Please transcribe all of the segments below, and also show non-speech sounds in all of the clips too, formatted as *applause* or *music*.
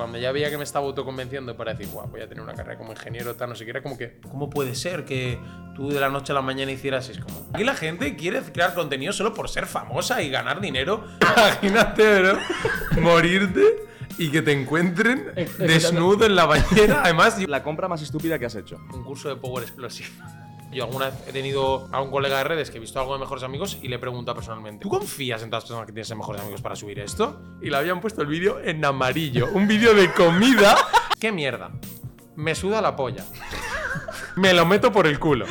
cuando ya veía que me estaba autoconvenciendo para decir, guau, voy a tener una carrera como ingeniero, tal, no sé qué, era como que, ¿cómo puede ser que tú de la noche a la mañana hicieras es como. Aquí la gente quiere crear contenido solo por ser famosa y ganar dinero. *laughs* Imagínate, bro, morirte y que te encuentren desnudo en la bañera. *laughs* Además, La compra más estúpida que has hecho. un curso de Power Explosive. Yo alguna vez he tenido a un colega de redes que he visto algo de mejores amigos y le he preguntado personalmente: ¿Tú confías en todas las personas que tienes en mejores amigos para subir esto? Y le habían puesto el vídeo en amarillo, un vídeo de comida. *laughs* ¿Qué mierda? Me suda la polla. *laughs* Me lo meto por el culo.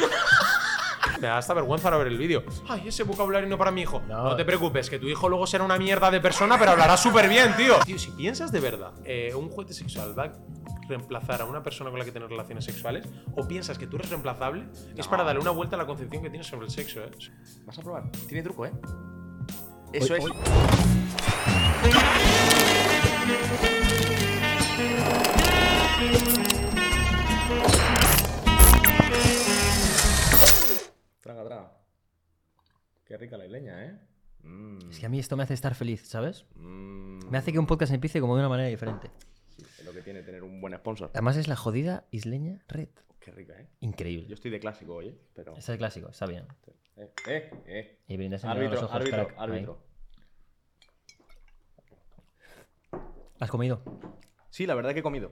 Me da hasta vergüenza ahora ver el vídeo. Ay, ese vocabulario no para mi hijo. No. te preocupes, que tu hijo luego será una mierda de persona, pero hablará súper bien, tío. Tío, si piensas de verdad, eh, un juguete sexual va a reemplazar a una persona con la que tener relaciones sexuales, o piensas que tú eres reemplazable, es para darle una vuelta a la concepción que tienes sobre el sexo, ¿eh? ¿Vas a probar? Tiene truco, ¿eh? Eso es. Traga, traga. Qué rica la leña, ¿eh? Mm, Es que a mí esto me hace estar feliz, ¿sabes? mm, Me hace que un podcast empiece como de una manera diferente. sí, es lo que tiene tener un buen sponsor. Además es la jodida isleña red. Qué rica, ¿eh? Increíble. Yo estoy de clásico hoy, ¿eh? Pero. Ese es el clásico, está bien. Eh, eh, eh. Y brindas en Árbitro, los ojos, árbitro, crack. Ahí. árbitro. ¿Has comido? Sí, la verdad que he comido.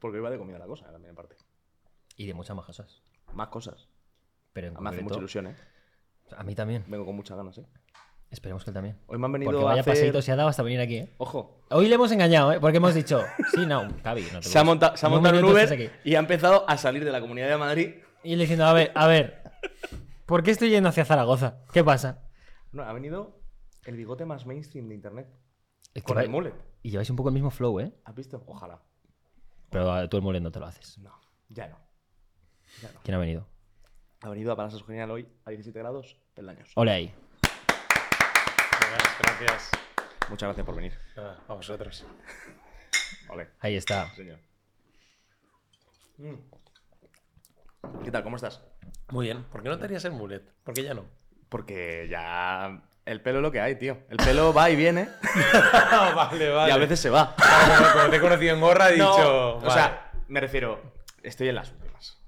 Porque iba de comida la cosa, también en parte. Y de muchas más cosas. Más cosas. Pero en Me hace mucha ilusión, ¿eh? a mí también. Vengo con muchas ganas, ¿eh? Esperemos que él también. Hoy me han venido Porque a vaya hacer... paseíto se ha dado hasta venir aquí, ¿eh? Ojo. Hoy le hemos engañado, ¿eh? Porque hemos dicho, sí, no, Cavi, no te Se ha, preocupes. monta- se ha montado un Uber y ha empezado a salir de la Comunidad de Madrid. Y él diciendo, a ver, a ver, ¿por qué estoy yendo hacia Zaragoza? ¿Qué pasa? No, ha venido el bigote más mainstream de internet. Es que Con el mullet. Y lleváis un poco el mismo flow, ¿eh? ¿Has visto? Ojalá. Pero tú el mullet no te lo haces. No, ya no. Ya no. ¿Quién ha venido? Ha venido a Palacios Genial hoy a 17 grados, peldaños. Ole ahí. Gracias. Muchas gracias por venir. Ah, a vosotros. *laughs* Ole, Ahí está. señor. Mm. ¿Qué tal? ¿Cómo estás? Muy bien. ¿Por qué no te harías el mulet? ¿Por qué ya no? Porque ya el pelo es lo que hay, tío. El pelo va y viene *laughs* vale, vale. y a veces se va. Como, como te he conocido en gorra, he No, dicho. o sea, me refiero, estoy en las últimas.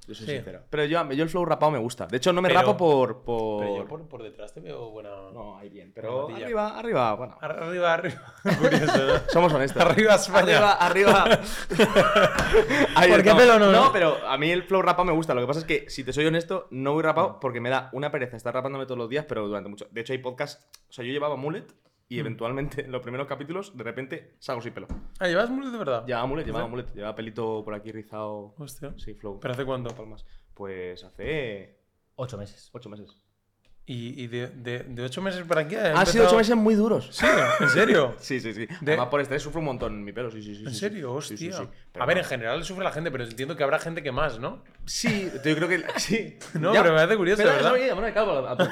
Yo soy Sí. sincero. Pero yo, yo el flow rapado me gusta. De hecho, no me Pero- rapo por. por... Pero yo por, por detrás te veo buena. No, ahí bien. Pero arriba, arriba, bueno. Ar- Arriba, arriba. *laughs* Curioso, ¿no? Somos honestos. Arriba España. Arriba, arriba. *laughs* Ahí ¿Por qué pelo no, No, no? pero a mí el flow rapado me gusta. Lo que pasa es que, si te soy honesto, no voy rapado porque me da una pereza estar rapándome todos los días, pero durante mucho. De hecho, hay podcasts. O sea, yo llevaba mullet y eventualmente *laughs* en los primeros capítulos, de repente, salgo sin pelo. Ah, ¿llevas mulet de verdad? Llevaba mullet, llevaba mullet. Llevaba pelito por aquí rizado. Hostia. Sí, flow. ¿Pero hace cuánto? Palmas. Pues hace. Ocho meses. ocho meses. ¿Y, y de, de, de ocho meses para aquí? ha Han sido empezado- ocho meses muy duros. Sí, ¿en serio? *laughs* Sí, sí, sí. De- Además, por estrés sufro un montón mi pelo, sí, sí, sí. ¿En sí, serio? sí. Hostia. Sí, sí, A ver, no. en general sufre la gente, pero entiendo que habrá gente que más, ¿no? Sí, yo creo que *laughs* sí. No, pero me hace curioso, Pero ¿verdad? no, *laughs* ya me calvo a a poco.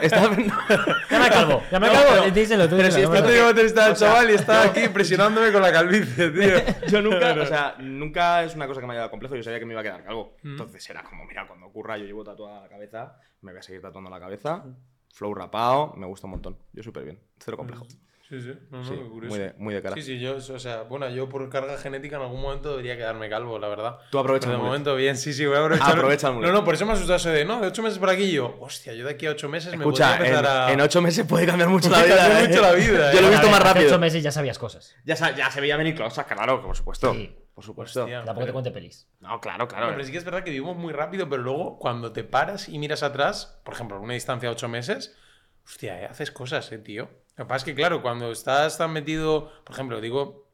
Estaba Llama a Calvo. Llama a No, Calvo. pero- díselo tú. pero si está te sea, chaval y está aquí presionándome con la calvicie, tío. Yo nunca, o sea, nunca es una cosa que me haya dado complejo. Yo sabía que me iba a quedar calvo. Entonces era como, mira, cuando ocurra, yo llevo tatuada la cabeza, me voy a seguir tatuando la cabeza. Flow rapado, me gusta un montón. Yo súper bien, cero complejo. Sí, sí. No, no, Sí, qué curioso. muy de, muy de cara. Sí, sí, yo, o sea, bueno, yo por carga genética en algún momento debería quedarme calvo, la verdad. Tú aprovecha Pero el de mullet. momento, bien, sí, sí, voy a aprovechar. Aprovecha el. No, no, por eso me asustado eso de, no, de ocho meses por aquí y yo, hostia, yo de aquí a ocho meses Escucha, me en, empezar a... en ocho meses puede cambiar mucho la vida. cambiar ¿eh? mucho la vida, Yo ¿eh? lo he A visto ver, más rápido. ocho meses ya sabías cosas. Ya, ya se veía venir cosas, claro, por supuesto. Sí. Por supuesto. Hostia. Tampoco te cuente pelis. No, claro, claro. No, pero sí que es verdad que vivimos muy rápido, pero luego cuando te paras y miras atrás, por ejemplo, una distancia de ocho meses, hostia, eh, haces cosas, eh, tío. Lo que pasa es que, claro, cuando estás tan metido, por ejemplo, digo,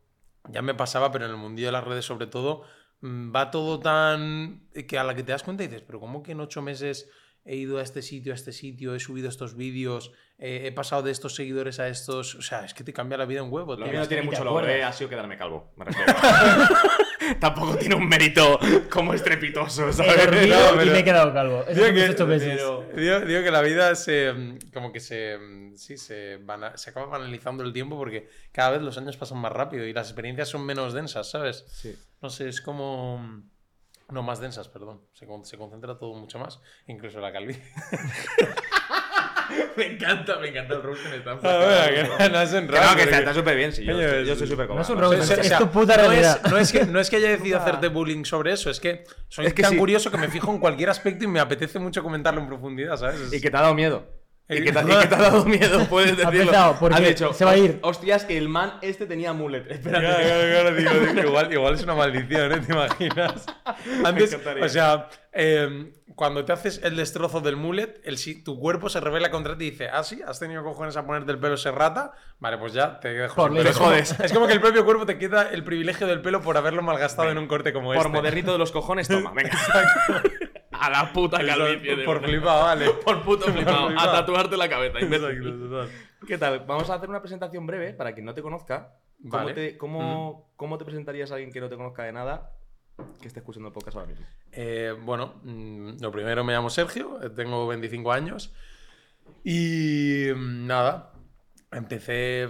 ya me pasaba, pero en el mundillo de las redes sobre todo, mm, va todo tan... que a la que te das cuenta y dices, pero ¿cómo que en ocho meses he ido a este sitio, a este sitio, he subido estos vídeos, eh, he pasado de estos seguidores a estos... O sea, es que te cambia la vida un huevo, Lo mío no tiene mucho logro, ha sido quedarme calvo. Me refiero. *laughs* Tampoco tiene un mérito como estrepitoso, He ¿sabes? dormido No, y me he quedado calvo. Eso Digo que, ocho pero- digo- digo que la vida se. mm, como que se. mm, Sí, se, bana- se acaba banalizando el tiempo porque cada vez los años pasan más rápido y las experiencias son menos densas, ¿sabes? Sí. No sé, es como. No, más densas, perdón. Se, con- se concentra todo mucho más, incluso la calvicie. *laughs* me encanta, me encanta el roast en esta. Ah, bueno, que no es un roast, no, que está, porque- está súper bien, sí. Yo, Coño, yo soy súper No es un cómodo. roast, O sea, es tu puta no realidad. Es, no, es que, no es que haya decidido hacerte bullying sobre eso, es que soy Es que tan sí. curioso que me fijo en cualquier aspecto y me apetece mucho comentarlo en profundidad, ¿sabes? Es- Y que te ha dado miedo. Y que te, y *laughs* que te ha dado miedo, puedes Ha decirlo. empezado, porque Has dicho, se va a ir. Hostias, que el man este tenía mullet. *laughs* Espérate. Claro, claro, claro, digo, digo, igual, igual es una maldición, ¿eh? ¿Te imaginas? *laughs* Antes, o sea, eh, cuando te haces el destrozo del mullet, el, tu cuerpo se revela contra ti y dice, ah, sí, has tenido cojones a ponerte el pelo serrata, vale, pues ya te dejo Por sin pelo. Jodes. Es como que el propio cuerpo te quita el privilegio del pelo por haberlo malgastado en un corte como Por este. modernito de los cojones, toma, venga. A la puta calvicie. por flipado, vale. *laughs* Por puto flipado. A flipado. tatuarte la cabeza. imbécil. Exacto, total. ¿Qué tal? Vamos a hacer una presentación breve para quien no te conozca. ¿Cómo, Vale. te, cómo, cómo te presentarías a alguien que no te conozca de nada que esté escuchando el podcast ahora mismo? Eh, bueno, mm, lo primero me llamo Sergio, eh, tengo 25 años y mm, nada, empecé,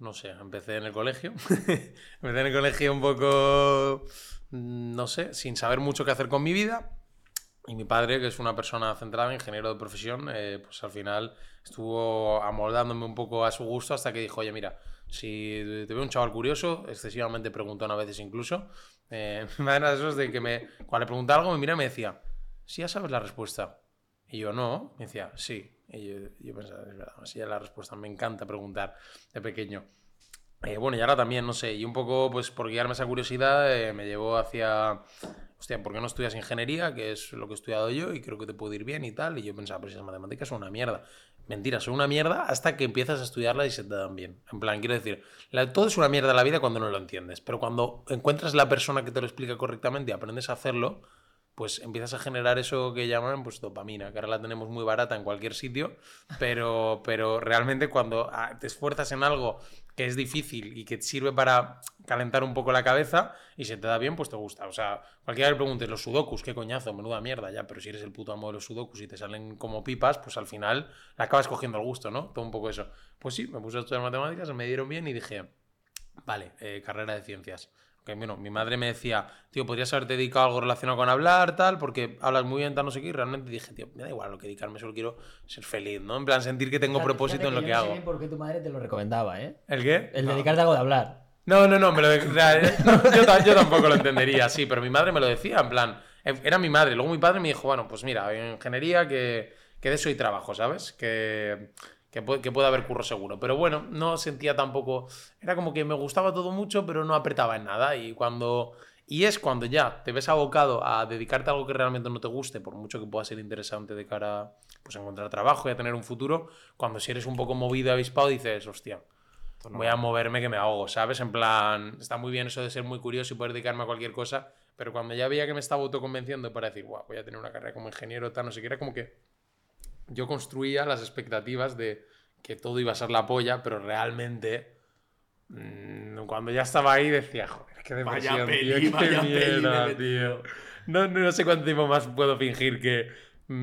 no sé, empecé en el colegio, *laughs* empecé en el colegio un poco, mm, no sé, sin saber mucho qué hacer con mi vida. Y mi padre, que es una persona centrada, ingeniero de profesión, eh, pues al final estuvo amoldándome un poco a su gusto hasta que dijo, oye, mira, si te veo un chaval curioso, excesivamente preguntón a veces incluso, eh, mi madre era de esos de que me, cuando le preguntaba algo me miraba y me decía, si ya sabes la respuesta. Y yo, no, me decía, sí. Y yo, yo pensaba, es verdad, si ya la respuesta, me encanta preguntar de pequeño. Eh, bueno, y ahora también, no sé, y un poco, pues por guiarme esa curiosidad, eh, me llevó hacia, hostia, ¿por qué no estudias ingeniería? Que es lo que he estudiado yo y creo que te puede ir bien y tal. Y yo pensaba, si las matemáticas son una mierda. Mentira, son una mierda hasta que empiezas a estudiarla y se te dan bien. En plan, quiero decir, todo es una mierda la vida cuando no lo entiendes, pero cuando encuentras la persona que te lo explica correctamente y aprendes a hacerlo, pues empiezas a generar eso que llaman pues dopamina, que ahora la tenemos muy barata en cualquier sitio, pero, pero realmente cuando ah, te esfuerzas en algo que es difícil y que sirve para calentar un poco la cabeza y se te da bien, pues te gusta. O sea, cualquiera que le preguntes los sudokus, qué coñazo, menuda mierda, ya, pero si eres el puto amo de los sudokus y te salen como pipas, pues al final le acabas cogiendo el gusto, ¿no? Todo un poco eso. Pues sí, me puse a estudiar matemáticas, me dieron bien y dije, vale, eh, carrera de ciencias. Que, bueno, mi madre me decía, tío, podrías haberte dedicado a algo relacionado con hablar, tal, porque hablas muy bien, tal, no sé qué. Y realmente dije, tío, me da igual lo que dedicarme, solo quiero ser feliz, ¿no? En plan, sentir que tengo propósito en lo que no sé hago. bien por qué tu madre te lo recomendaba, ¿eh? ¿El qué? El No. dedicarte a algo de hablar. No, no, no, me lo de- eh, no, yo, ta- yo tampoco lo entendería, sí, pero mi madre me lo decía, en plan, eh, era mi madre. Luego mi padre me dijo, bueno, pues mira, en ingeniería que, que de eso hay trabajo, ¿sabes? Que, que, puede, que puede haber curro seguro. Pero bueno, no sentía tampoco, era como que me gustaba todo mucho, pero no apretaba en nada. Y cuando... Y es cuando ya te ves abocado a dedicarte a algo que realmente no te guste, por mucho que pueda ser interesante de cara pues, a encontrar trabajo y a tener un futuro, cuando si eres un poco movido, avispado, dices, hostia, voy a moverme que me ahogo, ¿sabes? En plan, está muy bien eso de ser muy curioso y poder dedicarme a cualquier cosa, pero cuando ya veía que me estaba autoconvenciendo para decir, guau, voy a tener una carrera como ingeniero, tal, no sé qué, era como que yo construía las expectativas de que todo iba a ser la polla, pero realmente mm, cuando ya estaba ahí decía, joder, qué Vaya depresión, peli, tío, qué vaya peli mierda, he tío. No, no sé cuánto tiempo más puedo fingir que mm,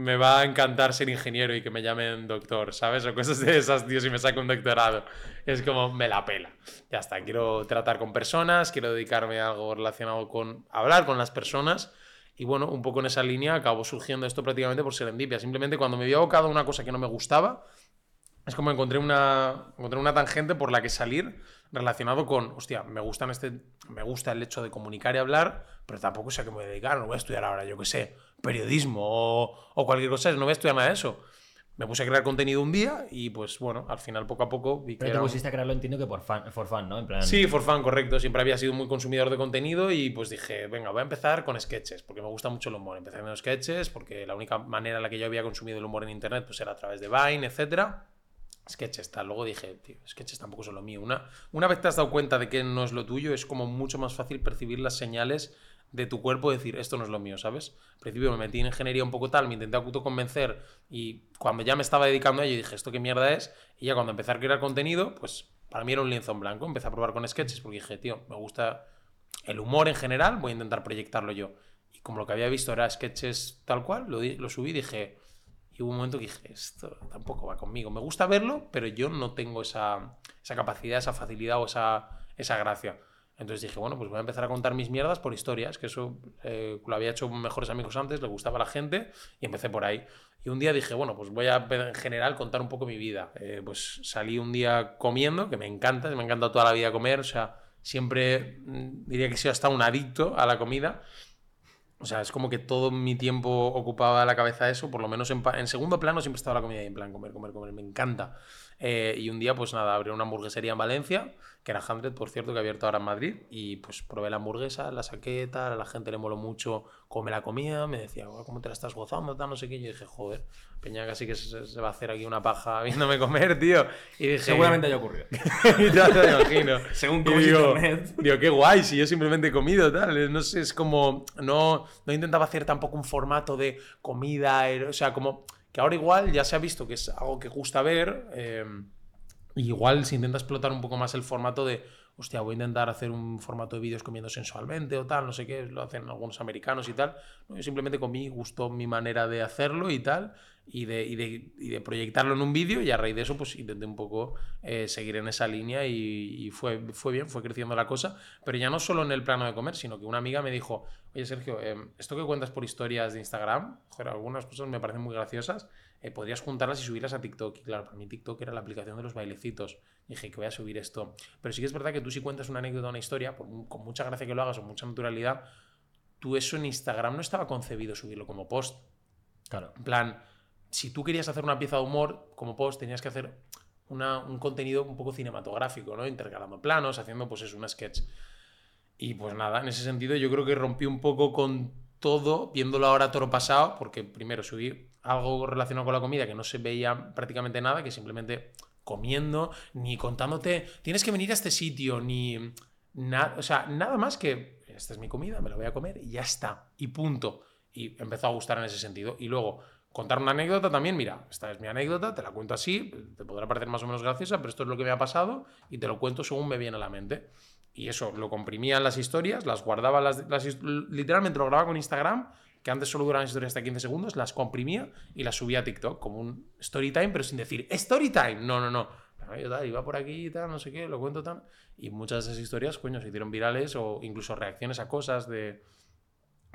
me va a encantar ser ingeniero y que me llamen doctor, ¿sabes? O cosas de esas, tío, si me saco un doctorado. Es como, me la pela. Ya está, quiero tratar con personas, quiero dedicarme a algo relacionado con hablar con las personas. Y bueno, un poco en esa línea acabó surgiendo esto prácticamente por serendipia. Simplemente cuando me había abocado a una cosa que no me gustaba, es como encontré una, encontré una tangente por la que salir relacionado con, hostia, me, gustan este, me gusta el hecho de comunicar y hablar, pero tampoco sé a qué me voy a dedicar, no voy a estudiar ahora, yo qué sé, periodismo o, o cualquier cosa, no voy a estudiar nada de eso. Me puse a crear contenido un día y pues bueno, al final poco a poco vi que Pero te era un- pusiste a crearlo, entiendo que por fan, for fun, ¿no? En plan. Sí, for fun, correcto. Siempre había sido muy consumidor de contenido y pues dije, venga, voy a empezar con sketches, porque me gusta mucho el humor. Empecé con sketches, porque la única manera en la que yo había consumido el humor en internet pues era a través de Vine, etcétera. Sketches, tal. Luego dije, tío, sketches tampoco son lo mío. Una, una vez te has dado cuenta de que no es lo tuyo, es como mucho más fácil percibir las señales de tu cuerpo decir, esto no es lo mío, ¿sabes? Al principio me metí en ingeniería un poco tal, me intenté autoconvencer y cuando ya me estaba dedicando a ello dije, ¿esto qué mierda es? Y ya cuando empecé a crear contenido, pues para mí era un lienzo en blanco. Empecé a probar con sketches porque dije, tío, me gusta el humor en general, voy a intentar proyectarlo yo. Y como lo que había visto era sketches tal cual, lo, lo subí y dije, y hubo un momento que dije, esto tampoco va conmigo. Me gusta verlo, pero yo no tengo esa, esa capacidad, esa facilidad o esa, esa gracia. Entonces dije, bueno, pues voy a empezar a contar mis mierdas por historias, que eso eh, lo había hecho mejores amigos antes, le gustaba a la gente y empecé por ahí. Y un día dije, bueno, pues voy a en general contar un poco mi vida. Eh, pues salí un día comiendo, que me encanta, me encanta toda la vida comer, o sea, siempre mm, diría que sido hasta un adicto a la comida. O sea, es como que todo mi tiempo ocupaba la cabeza eso, por lo menos en, en segundo plano siempre estaba la comida ahí, en plan comer, comer, comer, me encanta. Eh, y un día, pues nada, abrí una hamburguesería en Valencia, que era Hundred, por cierto, que ha abierto ahora en Madrid, y pues probé la hamburguesa, la saqué, tal, a la gente le moló mucho cómo me la comía, me decía, "Guau, ¿cómo te la estás gozando? Tal, no sé qué, y yo dije, joder, Peña casi que se, se va a hacer aquí una paja viéndome comer, tío. Y dije, Seguramente haya ocurrido. *laughs* ya te lo imagino. *laughs* Según Y digo, digo, qué guay, si yo simplemente he comido, tal. No sé, es como. No, no intentaba hacer tampoco un formato de comida, eh, o sea, como. Ahora igual ya se ha visto que es algo que gusta ver. y igual se intenta explotar un poco más el formato de. Hostia, voy a intentar hacer un formato de vídeos comiendo sensualmente o tal, no sé qué, lo hacen algunos americanos y tal. Yo simplemente comí, gustó mi manera de hacerlo y tal, y de, y de, y de proyectarlo en un vídeo, y a raíz de eso, pues intenté un poco eh, seguir en esa línea y, y fue, fue bien, fue creciendo la cosa. Pero ya no solo en el plano de comer, sino que una amiga me dijo: Oye, Sergio, eh, esto que cuentas por historias de Instagram, joder, algunas cosas me parecen muy graciosas, eh, podrías juntarlas y subirlas a TikTok. Y claro, para mí TikTok era la aplicación de los bailecitos. Dije que voy a subir esto. Pero sí que es verdad que tú si cuentas una anécdota, una historia, por con mucha gracia que lo hagas o mucha naturalidad, tú eso en Instagram no estaba concebido subirlo como post. Claro. En plan, si tú querías hacer una pieza de humor como post, tenías que hacer una- un contenido un poco cinematográfico, ¿no? Intercalando planos, haciendo pues es un sketch. Y pues nada, en ese sentido yo creo que rompí un poco con todo, viéndolo ahora toro pasado, porque primero subí algo relacionado con la comida que no se veía prácticamente nada, que simplemente comiendo, ni contándote, tienes que venir a este sitio, ni nada, o sea, nada más que, esta es mi comida, me la voy a comer y ya está, y punto. Y empezó a gustar en ese sentido. Y luego, contar una anécdota también, mira, esta es mi anécdota, te la cuento así, te podrá parecer más o menos graciosa, pero esto es lo que me ha pasado y te lo cuento según me viene a la mente. Y eso lo comprimía en las historias, las guardaba, las, las literalmente lo grababa con Instagram, que antes solo duraban historias hasta 15 segundos, las comprimía y las subía a TikTok como un story time, pero sin decir story time. No, no, no. Yo tal, iba por aquí y tal, no sé qué, lo cuento tal. Y muchas de esas historias, coño, se hicieron virales o incluso reacciones a cosas de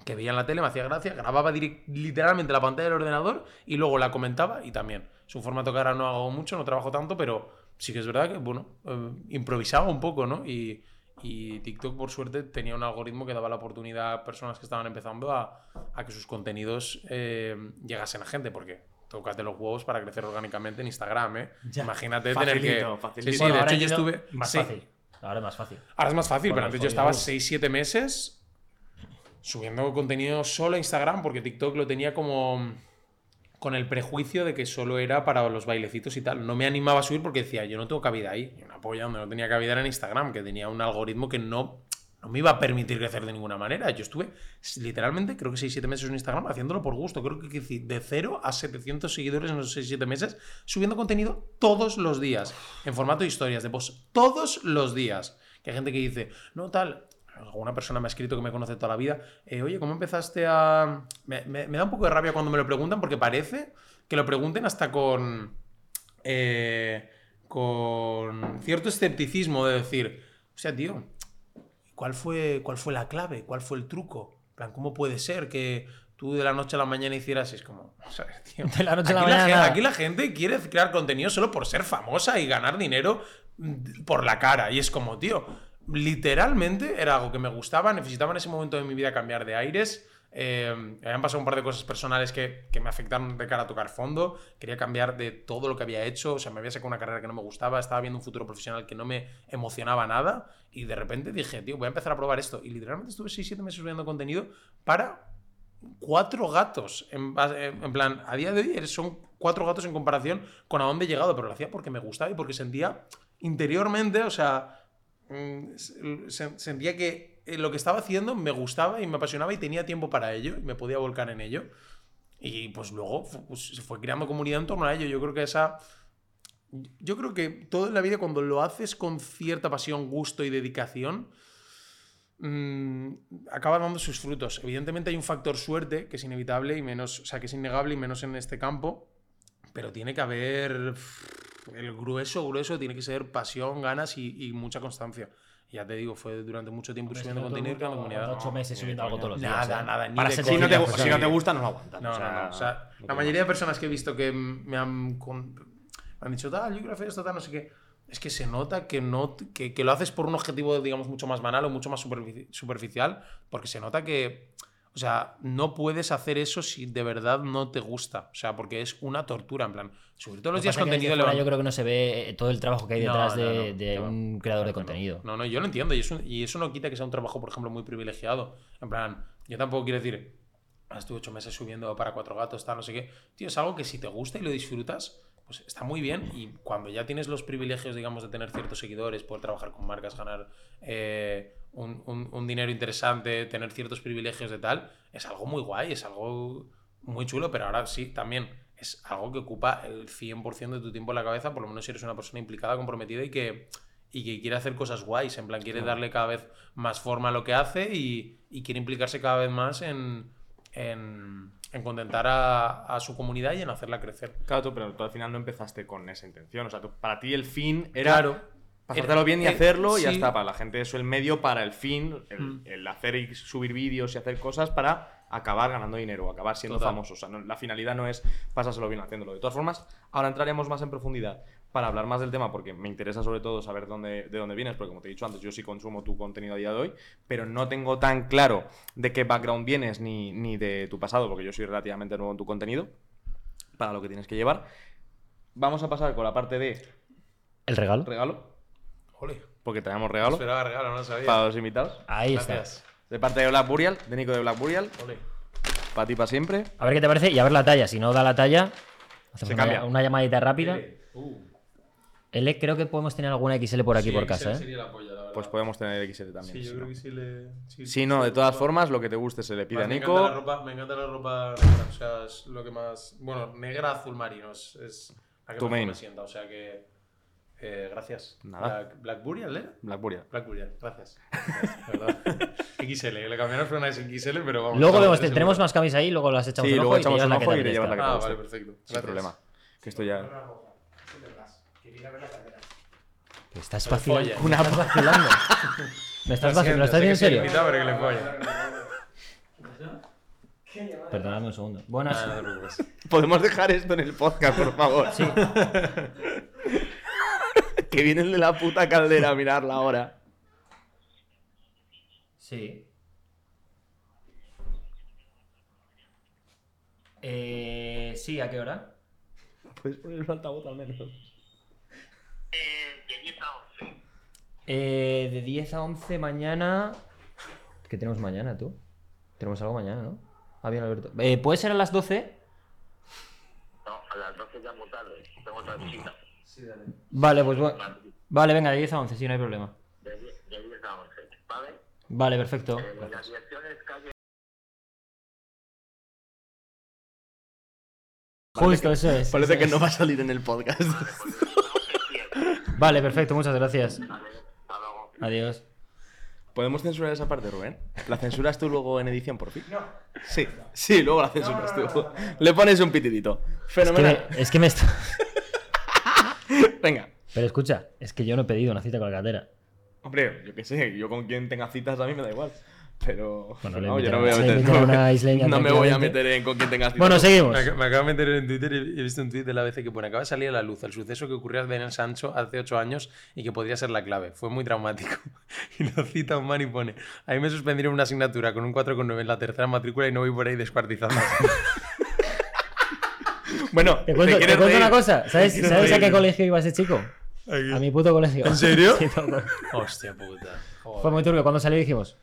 que veía en la tele, me hacía gracia, grababa literalmente la pantalla del ordenador y luego la comentaba y también. Es un formato que ahora no hago mucho, no trabajo tanto, pero sí que es verdad que, bueno, eh, improvisaba un poco, ¿no? Y, y TikTok, por suerte, tenía un algoritmo que daba la oportunidad a personas que estaban empezando a, a que sus contenidos eh, llegasen a gente, porque tócate los huevos para crecer orgánicamente en Instagram, ¿eh? Ya. Imagínate tener que... Facilito, facilito. Sí, sí, Bueno, de hecho yo estuve... Más sí. fácil. Ahora es más fácil. Ahora es más fácil, Con pero antes yo estaba jodidos. 6-7 meses subiendo contenido solo a Instagram porque TikTok lo tenía como con el prejuicio de que solo era para los bailecitos y tal. No me animaba a subir porque decía, yo no tengo cabida ahí. Y una polla donde no tenía cabida era en Instagram, que tenía un algoritmo que no, no me iba a permitir crecer de ninguna manera. Yo estuve literalmente, creo que 6-7 meses en Instagram haciéndolo por gusto. Creo que de 0 a 700 seguidores en esos 6-7 meses, subiendo contenido todos los días, en formato de historias, de post, todos los días. Que hay gente que dice, no tal, alguna persona me ha escrito que me conoce toda la vida, eh, oye, ¿cómo empezaste a...? Me, me- me da un poco de rabia cuando me lo preguntan porque parece que lo pregunten hasta con... eh, con cierto escepticismo de decir, o sea, tío, ¿cuál fue, ¿cuál fue la clave? ¿Cuál fue el truco? En plan, ¿cómo puede ser que tú de la noche a la mañana hicieras? Es como, *laughs* ¿sabes, tío? De la noche a la mañana aquí la gente quiere crear contenido solo por ser famosa y ganar dinero mm, por la cara. Y es como, tío, literalmente era algo que me gustaba, necesitaba en ese momento de mi vida cambiar de aires. Eh, me habían pasado un par de cosas personales que, que me afectaron de cara a tocar fondo. Quería cambiar de todo lo que había hecho. O sea, me había sacado una carrera que no me gustaba. Estaba viendo un futuro profesional que no me emocionaba nada. Y de repente dije, tío, voy a empezar a probar esto. Y literalmente estuve 6-7 meses subiendo contenido para cuatro gatos. En, en plan, a día de hoy son cuatro gatos en comparación con a dónde he llegado, pero lo hacía porque me gustaba y porque sentía interiormente, o sea, se- sentía que eh, lo que estaba haciendo me gustaba y me apasionaba y tenía tiempo para ello y me podía volcar en ello. Y pues luego pues, se fue creando comunidad en torno a ello. Yo creo que esa... Yo creo que todo en la vida cuando lo haces con cierta pasión, gusto y dedicación, mm, acaba dando sus frutos. Evidentemente hay un factor suerte que es inevitable y menos, o sea, que es innegable y menos en este campo, pero tiene que haber el grueso, grueso, tiene que ser pasión, ganas y, y mucha constancia. Ya te digo, fue durante mucho tiempo subiendo contenido creando mundo comunidad. Ocho meses subiendo algo todos los días. Nada, nada, ni Para de ser Si no, te, si no te gusta, no lo aguantas. No, o sea, no, no. O sea, la mayoría de personas que he visto que me han, con- me han dicho, tal, yo quiero hacer esto, tal, no sé qué. Es que se nota que, no, que, que lo haces por un objetivo, digamos, mucho más banal o mucho más superfici- superficial, porque se nota que, o sea, no puedes hacer eso si de verdad no te gusta. O sea, porque es una tortura, en plan, subir todos Lo los días contenido... fuera yo creo que no se ve eh, todo el trabajo que hay detrás no, de, no, de no. un creador de contenido. No, no, yo lo entiendo y eso, y eso no quita que sea un trabajo, por ejemplo, muy privilegiado. En plan, yo tampoco quiero decir, "Ah, estuve ocho meses subiendo para cuatro gatos, tal, no sé qué. Tío, es algo que si te gusta y lo disfrutas, pues está muy bien. Y cuando ya tienes los privilegios, digamos, de tener ciertos seguidores, poder trabajar con marcas, ganar eh, un, un- un dinero interesante, tener ciertos privilegios de tal, es algo muy guay, es algo muy chulo, pero ahora sí, también es algo que ocupa el 100% de tu tiempo en la cabeza, por lo menos si eres una persona implicada, comprometida y que, y que quiere hacer cosas guays, en plan, quiere darle cada vez más forma a lo que hace y, y quiere implicarse cada vez más en, en, en contentar a, a su comunidad y en hacerla crecer. Claro, tú, pero tú al final no empezaste con esa intención. O sea, tú- para ti el fin era Claro. Pasártelo bien y Eh, hacerlo y ya está. Para la gente eso el medio para el fin, el, Mm. el hacer y subir vídeos y hacer cosas para acabar ganando dinero, acabar siendo Total. famoso. O sea, no- la finalidad no es pasárselo bien haciéndolo. De todas formas, ahora entraremos más en profundidad para hablar más del tema porque me interesa sobre todo saber dónde, de dónde vienes, porque como te he dicho antes, yo sí consumo tu contenido a día de hoy, pero no tengo tan claro de qué background vienes ni, ni de tu pasado, porque yo soy relativamente nuevo en tu contenido, para lo que tienes que llevar. Vamos a pasar con la parte de ¿El regalo? regalo, Porque traemos regalo esperaba regalo, no lo sabía. para los invitados. Ahí está. De parte de Black Burial, de Nico de Black Burial, Jole. para ti para siempre. A ver qué te parece y a ver la talla. Si no da la talla, hacemos Se una, cambia. una llamadita rápida. Uh, L, creo que podemos tener alguna XL por aquí sí, por XL casa, ¿eh? sería la polla, la. Pues podemos tener XL también. Sí, si yo no. creo que sí le. sí, Si no, de sí, todas sí. formas, lo que te guste se le pide a me encanta la Nico. ropa, me encanta la ropa negra, o sea, es lo que más. Bueno, negra azul marino es, es la que Tu main. me sienta, o sea que. Eh, gracias. Nada. Black, Black Burial, ¿eh? Black Burial. Black Burial, gracias. Gracias, verdad. *laughs* XL, le cambiaron fue una XL, pero vamos. Luego tenemos seguros. más camisas ahí, luego las echamos Sí, un luego ojo y te echamos llevas un la que ojo te y te llevas la que. Ah, vale, perfecto. Sin problema. Que esto ya. Estás vacilando. *laughs* Me estás vacilando. Me estás vacilando. ¿Lo estás que en serio? que le un segundo. Buenas. Te. Podemos dejar esto en el podcast, por favor. Sí. *laughs* que viene el de la puta caldera a mirarla ahora. Sí. Eh, sí, ¿a qué hora? Puedes poner el altavoz al menos. Eh, de 10 a 11 mañana. ¿Qué tenemos mañana, tú? Tenemos algo mañana, ¿no? Ah, bien, Alberto. Eh, ¿Puede ser a las 12? No, a las 12 ya muy tarde. Tengo otra visita. Vale, pues bueno. Vale, venga, de 10 a 11, sí, no hay problema. De 10 de 10 a 11. ¿Vale? Vale, perfecto. Eh, la dirección es calle. Justo, eso es. Parece eso que es. no va a salir en el podcast. Vale, perfecto, muchas gracias. Vale, hasta luego. Adiós. ¿Podemos censurar esa parte, Rubén? ¿La censuras tú luego en edición, por fin? No. Sí, sí, luego la censuras tú. Le pones un pitidito. Es que, Fenomenal. me, es que me está... *laughs* *laughs* Venga. Pero escucha, es que yo no he pedido una cita con la catera. Hombre, yo qué sé, yo con quien tenga citas a mí me da igual. Pero. Bueno, no, yo no me voy a meter. No, una isleña no me voy a meter en con quien tenga citas. Bueno, seguimos. Me, ac- me acabo de meter en Twitter y he visto un tweet de la ABC que pone: Acaba de salir a la luz el suceso que ocurrió a Daniel Sancho hace 8 años y que podría ser la clave. Fue muy traumático. *laughs* Y lo cita un man y pone: A mí me suspendieron una asignatura con un 4,9 en la tercera matrícula y no voy por ahí descuartizando. *laughs* Bueno, Te cuento, te quieres cuento una cosa. ¿Sabes, ¿Te quieres ¿sabes a qué colegio iba ese chico? A mi puto colegio. ¿En serio? *laughs* Sí. Hostia puta. Joder. Fue muy turbio. Cuando salió dijimos,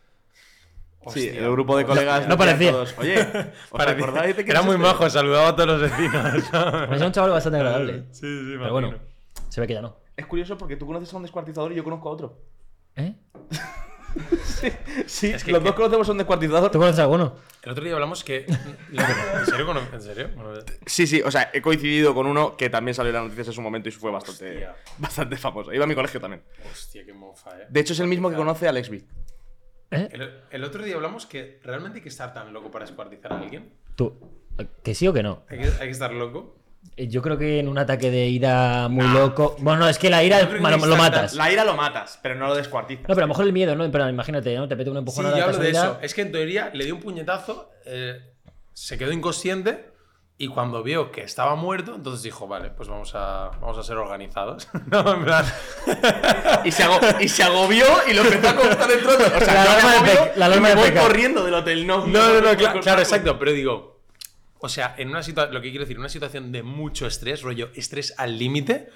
Sí, el grupo de colegas. no parecía. todos, Oye, *laughs* ¿os Parecía- acordáis de que Era muy este? majo, saludaba a todos los vecinos. "Me es un chaval bastante agradable. Sí, sí, me Pero bueno, se ve que ya no. Es curioso porque tú conoces a un descuartizador y yo conozco a otro. ¿Eh? *laughs* Sí, Es que- los que- dos conocemos un descuartizador. ¿Tú conoces alguno? El otro día hablamos que. ¿En serio? cono- ¿En serio? Bueno, Sí, sí, o sea, he coincidido con uno que también salió en las noticias en su momento y fue bastante, Hostia. bastante famoso. Iba a mi colegio también. Hostia, qué mofa, eh. De hecho, es el mismo que conoce a Alex B. ¿Eh? El, el otro día hablamos que realmente hay que estar tan loco para escuartizar a alguien. ¿Tú? ¿Que sí o que no? Hay que, hay que estar loco. Eh, Yo creo que en un ataque de ira muy loco. Bueno, no, es que la ira que lo matas. La ira lo matas, pero no lo descuartizas. No, pero a lo mejor el miedo, ¿no? Pero imagínate, ¿no? Te mete un empujón Sí, a la yo hablo de eso. Es que en teoría le dio un puñetazo, eh, se quedó inconsciente y cuando vio que estaba muerto, entonces dijo, vale, pues vamos a, vamos a ser organizados. *laughs* no, en plan... *laughs* Y se, y se agobió y lo empezó a contar dentro de. O sea, La alarma de voy corriendo del hotel. No, No, no, no, puedo claro, claro, exacto, pero digo, o sea, en una situación, lo que quiero decir, en una situación de mucho estrés, rollo, estrés al límite,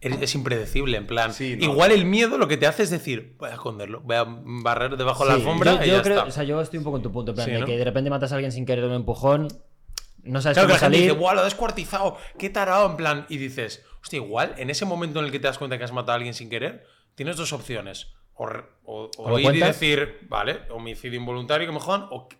es, es impredecible, en plan, Sí, no. igual el miedo lo que te hace es decir, voy a esconderlo, voy a barrer debajo de la alfombra yo, y yo ya creo, está. o sea, yo estoy un poco en tu punto, en plan, Sí, de ¿no? que de repente matas a alguien sin querer un empujón, no sabes Claro que cómo gente salir. dice, ¡buah, lo ha descuartizado! ¡Qué tarado! En plan, y dices, hostia, igual, en ese momento en el que te das cuenta que has matado a alguien sin querer, tienes dos opciones. O, re- o, o ¿O lo ir y decir, vale, homicidio involuntario que me jodan, o que-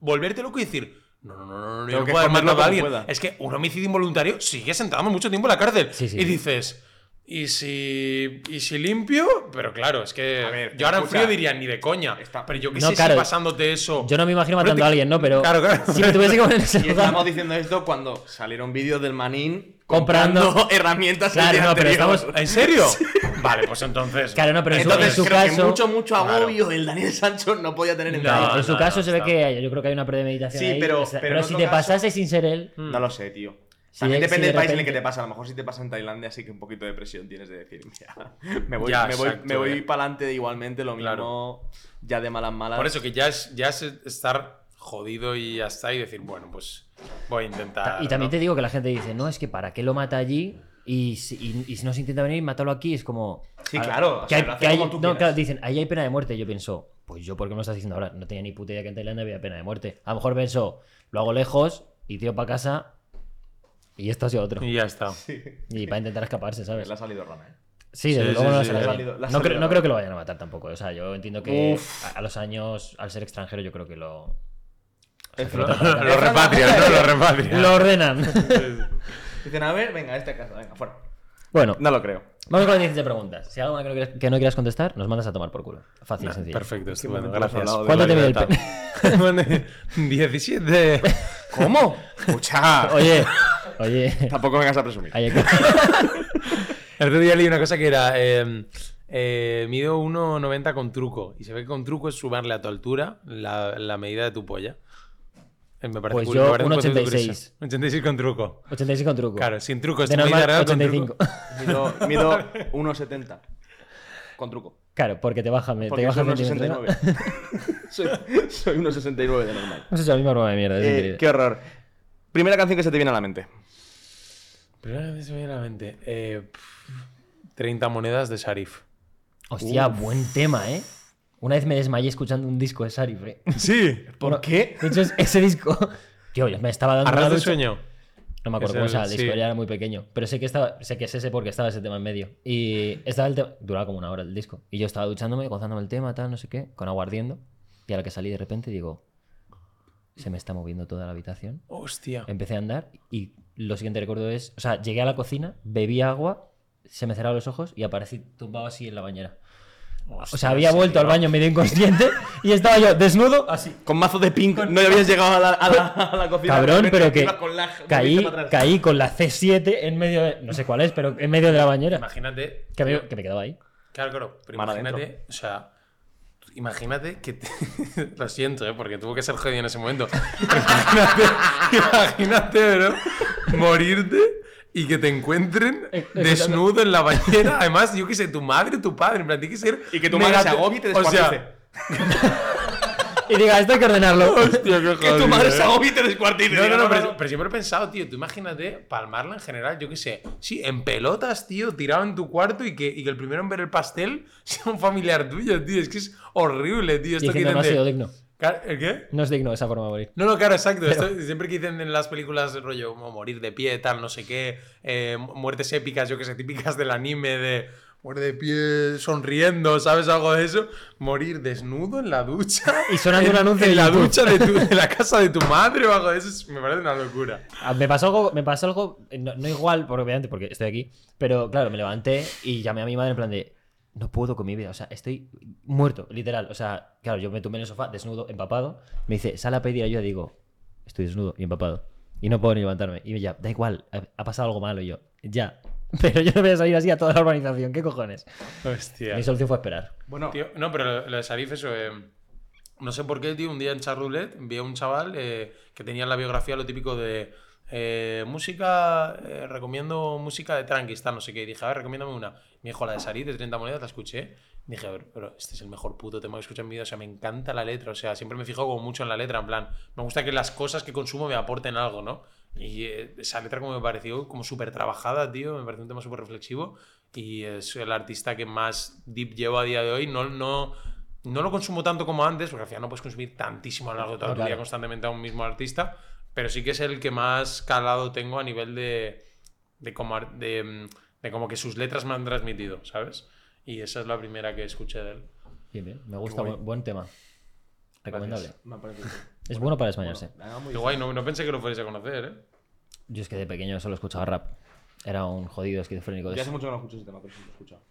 volverte loco y decir, no, no, no, no, no, yo Tengo no que puedo haber matado a alguien. pueda. Es que un homicidio involuntario sigue sentado mucho tiempo en la cárcel. Sí, sí. Y dices, ¿y si, ¿y si limpio? Pero claro, es que A ver, yo ahora en escucha. frío diría, ni de coña. Está- Pero yo que No, sé claro. si pasándote eso. Yo no me imagino matando te- a alguien, ¿no? Pero Claro, claro. si me tuviese que poner en ese *laughs* Y lugar- estamos diciendo esto cuando salieron vídeos del manín Comprando- comprando, herramientas. el Claro, día no, pero anterior. estamos- ¿En serio? *laughs* Vale, pues entonces. Claro, no, pero en su, Entonces, en su creo caso. que mucho, mucho Claro. agobio el Daniel Sancho no podía tener en No, cuenta. en su no, caso no, se ve que hay- yo creo que hay una premeditación. Sí, ahí, pero- o sea, pero en si te caso- pasase sin ser él. No lo sé, tío. Si También de- depende si de del país en el que te pasa. A lo mejor si te pasa en Tailandia, sí que un poquito de presión tienes de decir, mira, *laughs* me voy, Ya, me voy, me voy para adelante igualmente, lo mismo, Claro. ya de malas malas. Por eso que ya es, ya es estar jodido y ya está y decir, bueno, pues voy a intentar. Y también ¿no? te digo que la gente dice, no, es que para qué lo mata allí y si, y- y si no se intenta venir, mátalo aquí. Es como. Sí, a- claro, o Que sea, hay, lo hace que hay- como tú no, claro, dicen, ahí hay pena de muerte. Yo pienso, pues yo, ¿por qué me lo estás diciendo ahora? No tenía ni puta idea que en Tailandia había pena de muerte. A lo mejor pienso, lo hago lejos y tiro para casa y esto ha sido otro. Y ya está. Y para intentar escaparse, ¿sabes? Le ha salido rana, ¿eh? Sí, desde Sí, luego sí, no, sí, salido- no, creo, no creo que lo vayan a matar tampoco. O sea, yo entiendo que Uf. a, a los años, al ser extranjero, yo creo que lo. Lo *laughs* repatrian, ¿no? Lo repatrian. Lo ordenan. *laughs* *laughs* Dicen, a ver, venga, esta casa, venga, fuera. bueno, No lo creo. vamos con las 17 preguntas. Si hay alguna que no, quieras, que no quieras contestar, nos mandas a tomar por culo. Fácil, sencillo. Perfecto, estupendo. momento hemos Gracias. de ¿Cuánto te mide el libertad. 17. *laughs* *laughs* ¿Cómo? Escucha. Oye, oye. Tampoco vengas a presumir. hay que- *laughs* El otro día leí una cosa que era. Eh, eh, mido 1,90 con truco. Y se ve que con truco es sumarle a tu altura la, la medida de tu polla. Eh, Me parece Pues yo me parece un 1,86. concepto curioso. 86 con truco. 86 con truco. Claro, sin truco. De normal, real con 85. truco. *laughs* Mido, mido 1,70. Con truco. Claro, porque te baja, te Porque baja soy centímetros, ¿no? 1,69. *laughs* soy, soy 1,69 de normal. Hemos hecho la misma broma de mierda. Eh, qué horror. Primera canción que se te viene a la mente. Primera vez que se me viene a la mente. Eh, pff, 30 monedas de Sharif. Hostia, buen tema, ¿eh? Una vez me desmayé escuchando un disco de Sarif, ¿eh? Sí. *laughs* Bueno, qué? De hecho, es- ese disco. *laughs* Tío, yo me estaba dando. Arras de sueño. No me acuerdo Es cómo llama el- disco, sí. ya era muy pequeño. Pero sé que estaba, sé que es ese porque estaba ese tema en medio. Y estaba el tema. Duraba como una hora el disco. Y yo estaba duchándome, gozándome el tema, tal, no sé qué, con agua ardiendo. Y a la que salí de repente digo. Se me está moviendo toda la habitación. Hostia. Empecé a andar y lo siguiente recuerdo es. O sea, llegué a la cocina, bebí agua, se me cerraron los ojos y aparecí tumbado así en la bañera. O sea, había vuelto al baño medio inconsciente y estaba yo desnudo, así. Con mazo de pink no habías llegado a la, a la, *laughs* a la cocina. Cabrón, pero que ibas con la- caí, caí con la C7 en medio de, no sé cuál es, pero en medio de la bañera. Imagínate. Que me, que me quedaba ahí. Claro, claro. Pero imagínate, adentro. o sea, imagínate que te... *laughs* Lo siento, ¿eh? porque tuvo que ser jodido en ese momento. *laughs* imagínate, imagínate, bro, morirte y que te encuentren *laughs* desnudo en la bañera. Además, yo qué sé, tu madre, tu padre, en plan, tiene que ser... Y que tu madre se agobie y te O sea, descuartice. *laughs* Y diga, esto hay que ordenarlo. *laughs* hostia, qué que tu jodido, madre ¿eh? se agobie y te descuartice. No, no, no, pero, pero siempre he pensado, tío, tú imagínate palmarla en general, yo qué sé, sí, en pelotas, tío, tirado en tu cuarto y que, y que el primero en ver el pastel sea un familiar tuyo, tío, es que es horrible, tío, esto que diciendo, no ha sido digno. ¿El qué? No es digno esa forma de morir. No, no, claro, exacto. Esto, siempre que dicen en las películas rollo como morir de pie, tal, no sé qué, eh, muertes épicas, yo que sé, típicas del anime de muere de pie sonriendo, ¿sabes? Algo de eso. Morir desnudo en la ducha. *laughs* Y sonando en, un anuncio en de la YouTube. ducha de, tu- *laughs* de la casa de tu madre o algo de eso. es- Me parece una locura. Ah, Me pasó algo, me pasó algo no, no igual, porque obviamente porque estoy aquí, pero claro, me levanté y llamé a mi madre en plan de no puedo con mi vida, o sea, estoy muerto, literal, o sea, claro, yo me tumbé en el sofá desnudo, empapado, me dice, sal a pedir ayuda, digo, estoy desnudo y empapado. Y no puedo ni levantarme. Y ya, da igual, ha, ha pasado algo malo. Y yo, ya. *laughs* Pero yo no voy a salir así a toda la urbanización. ¿Qué cojones? Hostia. Mi solución fue esperar. Bueno, Tío, no, pero lo, lo de Sarif, eso. eh, no sé por qué, tío. Un día en Charroulette vi a un chaval eh, que tenía en la biografía lo típico de. Eh, música. eh, recomiendo música de tranquis, tal, no sé qué. Y dije, a ver, recomiéndame una. Me dijo la de Sarif de 30 monedas, la escuché. Dije, a ver, pero este es el mejor puto tema que escuchado en mi vida. O sea, me encanta la letra. O sea, siempre me fijo como mucho en la letra. En plan, me gusta que las cosas que consumo me aporten algo, ¿no? Y eh, esa letra como me pareció como súper trabajada, tío. Me pareció un tema súper reflexivo. Y es el artista que más deep llevo a día de hoy. No, no, no lo consumo tanto como antes, porque al final no puedes consumir tantísimo a lo largo de toda tu vida constantemente a un mismo artista. Pero sí que es el que más calado tengo a nivel de, de, como, de, mm, de como que sus letras me han transmitido, ¿sabes? Y esa es la primera que escuché de él. Bien, bien. Me gusta. Buen, buen tema. Recomendable. me parece *laughs* que- Es bueno para desmayarse. Bueno, Qué guay, no, no pensé que lo fuerais a conocer, ¿eh? Yo es que de pequeño solo escuchaba rap. Era un jodido esquizofrénico de Ya hace mucho que no escucho ese tema, pero sí lo he escuchado.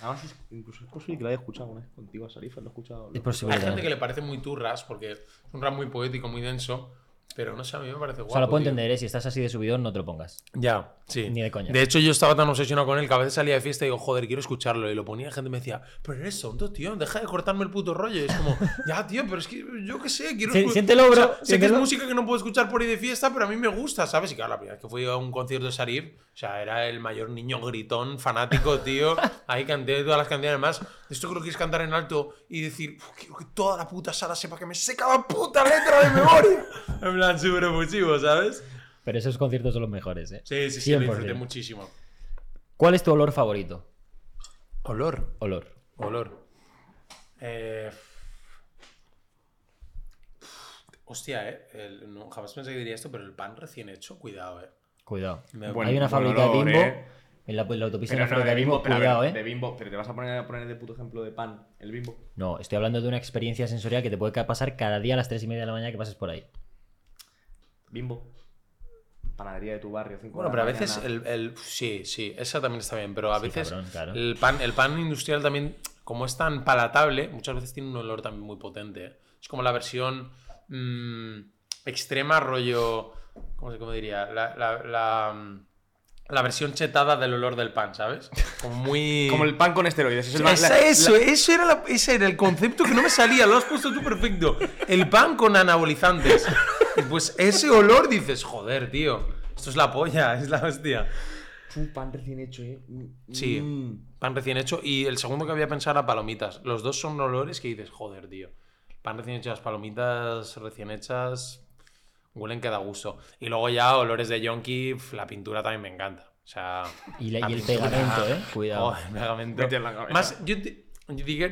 Además, es- incluso es posible que lo haya escuchado una vez contigo a Sarifa, lo he escuchado. Es posible Hay gente que le parece muy turras, porque es un rap muy poético, muy denso. Pero no sé, a mí me parece guapo. O sea, lo puedo tío. entender, ¿eh? Si estás así de subidón, no te lo pongas. Ya, sí. Ni de coña. De hecho, yo estaba tan obsesionado con él que a veces salía de fiesta y digo, joder, quiero escucharlo. Y lo ponía y gente me decía, pero eres tonto, tío, deja de cortarme el puto rollo. Y es como, *laughs* ya, tío, pero es que yo qué sé, quiero Sí, siéntelo, O sea, bro, sé que es música que no puedo escuchar por ahí de fiesta, pero a mí me gusta, ¿sabes? Y claro, la primera vez que fui a un concierto de Sarif, o sea, era el mayor niño gritón, fanático, tío. *laughs* Ahí canté todas las canciones más. Esto creo que es cantar en alto y decir, "Uf, quiero que toda la puta sala sepa que me sé cada puta letra de memoria. *laughs* plan, súper efusivo, ¿sabes? Pero esos conciertos son los mejores, ¿eh? Sí, sí, sí, lo 100%. disfruté muchísimo. ¿Cuál es tu olor favorito? Olor. Olor. Olor. Eh... Hostia, eh. El- no, jamás pensé que diría esto, pero el pan recién hecho, cuidado, eh. Cuidado. Me- Bueno, Hay una fábrica olor, de bimbo. ¿eh? En la, en la autopista Pero de la no, fábrica de bimbo, pero cuidado, ver, ¿eh? De bimbo, pero te vas a poner a poner de puto ejemplo de pan, el bimbo. No, estoy hablando de una experiencia sensorial que te puede pasar cada día a las 3 y media de la mañana que pases por ahí. Bimbo. Panadería de tu barrio, 5 Bueno, pero a veces el, el- Sí, sí, esa también está bien, pero a Sí, veces cabrón, claro. el, pan, el pan industrial también, como es tan palatable, muchas veces tiene un olor también muy potente. Es como la versión mm, extrema, rollo. ¿Cómo se cómo diría? La, la, la, mm, la versión chetada del olor del pan, ¿sabes? Como muy. *laughs* Como el pan con esteroides. Es el Esa- la- eso, eso era la- ese era el concepto que no me salía, lo has puesto tú perfecto. El pan con anabolizantes. Y Pues ese olor dices, joder, tío, esto es la polla, *laughs* es la hostia. Un pan recién hecho, eh. Sí, Mm. pan recién hecho. Y el segundo que había pensado era palomitas. Los dos son olores que dices, joder, tío. Pan recién hecho, las palomitas recién hechas huelen que da gusto. Y luego ya olores de yonki, la pintura también me encanta. O sea. Y, la- la y el pintura- pegamento, ¿eh? *laughs* Cuidado. Joder, pegamento. Más, yo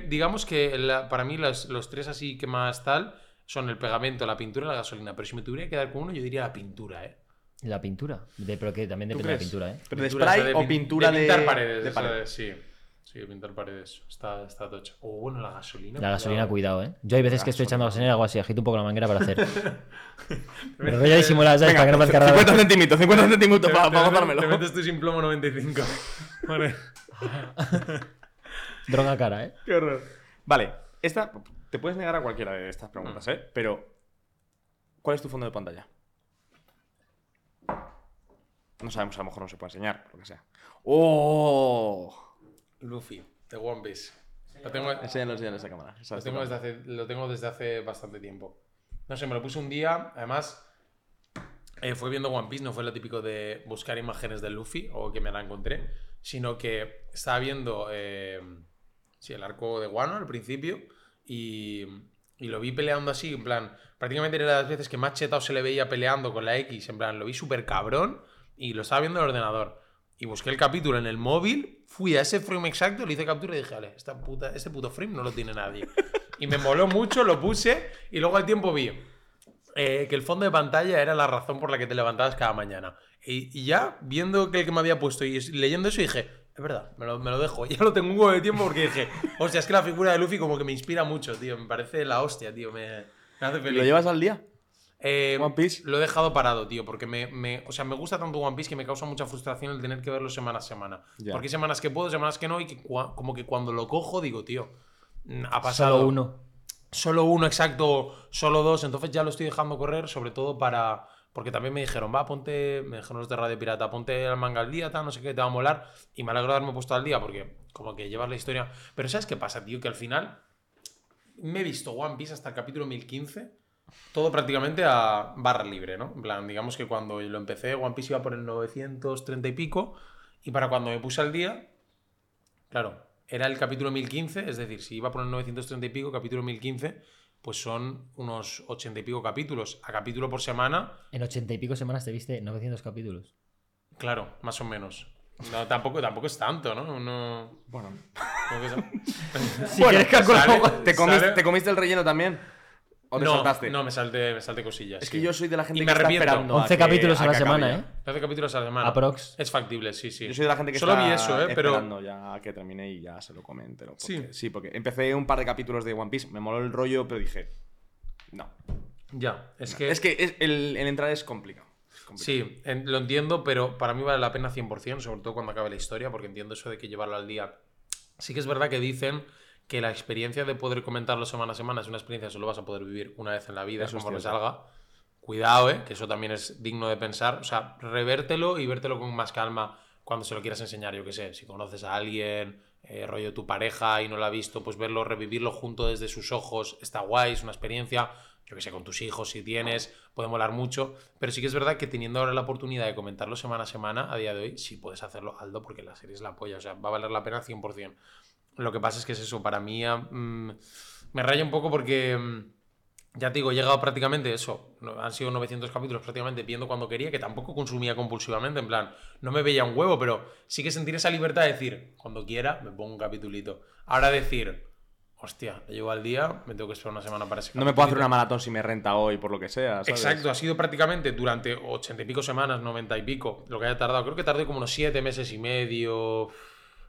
digamos que la- para mí los, los tres así que más tal son el pegamento, la pintura y la gasolina. Pero si me tuviera que quedar con uno, yo diría la pintura, ¿eh? La pintura. De- pero que también ¿Tú depende de la pintura, ¿eh? ¿Pero de spray o pin- pintura de, pintar paredes? de esa pared? de- sí, sí, pintar paredes. Está, está tocho. O bueno, la gasolina. La gasolina, cuidado. cuidado, ¿eh? Yo hay veces que estoy echando gasolina y hago así, agito un poco la manguera para hacer. *laughs* Pero voy a disimular, ¿sabes? Venga, para que no me 50 cargado. centímetros, 50 centímetros para, para gozármelo. Te metes tu sin plomo 95. Vale. Droga cara, ¿eh? Qué horror. Vale, esta te puedes negar a cualquiera de estas preguntas, ¿eh? Pero, ¿cuál es tu fondo de pantalla? No sabemos, a lo mejor no se puede enseñar, lo que sea. ¡Oh! Luffy, de One Piece. Lo tengo, Enséñalo, enséñalo a esa cámara. Esa lo tengo, desde hace, lo tengo desde hace bastante tiempo. No sé, me lo puse un día. Además, eh, fue viendo One Piece. No fue lo típico de buscar imágenes de Luffy o que me la encontré. Sino que estaba viendo eh, sí, el arco de Wano al principio. Y, y lo vi peleando así. En plan, prácticamente era de las veces que más chetado se le veía peleando con la X. En plan, lo vi súper cabrón. Y lo estaba viendo en el ordenador. Y busqué el capítulo en el móvil, fui a ese frame exacto, le hice captura y dije, vale, esta puta, este puto frame no lo tiene nadie. *laughs* Y me moló mucho, lo puse y luego al tiempo vi eh, que el fondo de pantalla era la razón por la que te levantabas cada mañana. Y, y ya, viendo que el que me había puesto y leyendo eso, dije, es verdad, me lo, me lo dejo. *laughs* Ya lo tengo un huevo de tiempo porque dije, hostia, es que la figura de Luffy como que me inspira mucho, tío. Me parece la hostia, tío. Me, me hace feliz. ¿Lo llevas al día? Eh, One Piece? Lo he dejado parado, tío, porque me, me- o sea, me gusta tanto One Piece que me causa mucha frustración el tener que verlo semana a semana. Ya. Porque hay semanas que puedo, semanas que no, y que cua- como que cuando lo cojo digo, tío, mm, ha pasado. Solo uno. Solo uno exacto, solo dos, entonces ya lo estoy dejando correr, sobre todo para, Porque también me dijeron, va, ponte, me dijeron los de Radio Pirata, ponte el manga al día, tal, no sé qué, te va a molar. Y me alegro de haberme puesto al día porque como que llevas la historia. Pero ¿sabes qué pasa, tío? Que al final me he visto One Piece hasta el capítulo 1015, todo prácticamente a barra libre, ¿no? En plan, digamos que cuando lo empecé, One Piece iba por el 930 y pico, y para cuando me puse al día, claro, era el capítulo 1015, es decir, si iba por el 930 y pico, capítulo 1015, pues son unos 80 y pico capítulos. A capítulo por semana, En ochenta y pico semanas te viste 900 capítulos. claro, más o menos. No, tampoco, tampoco es tanto, ¿no? No- Bueno. ¿cómo que se- *laughs* Si quieres calcular sale- *laughs* ¿Te comiste, sale- ¿Te comiste el relleno también? ¿O te no, saltaste? no, me salté, me salté cosillas. Es sí. que yo soy de la gente Y que me está arrepiento. esperando. a 11 que- capítulos a la que semana, ya. ¿eh? 12 capítulos a la semana. Aprox. Es factible, sí, sí. Yo soy de la gente que Solo está vi eso, ¿eh? Pero. esperando ya a que termine y ya se lo comenten. Porque, Sí. sí. porque empecé un par de capítulos de One Piece, me moló el rollo, pero dije, no. Ya, es que. Es que es- el, el entrar es complicado. Es complicado. Sí, en- lo entiendo, pero para mí vale la pena 100%, sobre todo cuando acabe la historia, porque entiendo eso de que llevarlo al día. Sí que es verdad que dicen que la experiencia de poder comentarlo semana a semana es una experiencia que solo vas a poder vivir una vez en la vida, Eso es conforme cierto. salga. Cuidado, ¿eh? que eso también es digno de pensar. O sea, revértelo y vértelo con más calma cuando se lo quieras enseñar, yo qué sé, si conoces a alguien, eh, rollo tu pareja y no lo ha visto, pues verlo, revivirlo junto desde sus ojos, está guay, es una experiencia, yo que sé, con tus hijos si tienes, puede molar mucho, pero sí que es verdad que teniendo ahora la oportunidad de comentarlo semana a semana, a día de hoy, sí puedes hacerlo, Aldo, porque la serie es la polla, o sea, va a valer la pena 100%. Lo que pasa es que es eso, para mí ah, mm, me raya un poco porque... mm, ya te digo, he llegado prácticamente eso. no- Han sido 900 capítulos prácticamente viendo cuando quería, que tampoco consumía compulsivamente. En plan, no me veía un huevo, pero sí que sentir esa libertad de decir, cuando quiera, me pongo un capitulito. Ahora decir, hostia, llevo al día, me tengo que esperar una semana para ese No me puedo hacer una maratón si me renta hoy, por lo que sea. ¿sabes? Exacto, ha sido prácticamente durante 80 y pico semanas, 90 y pico, lo que haya tardado. Creo que tardé como unos 7 meses y medio.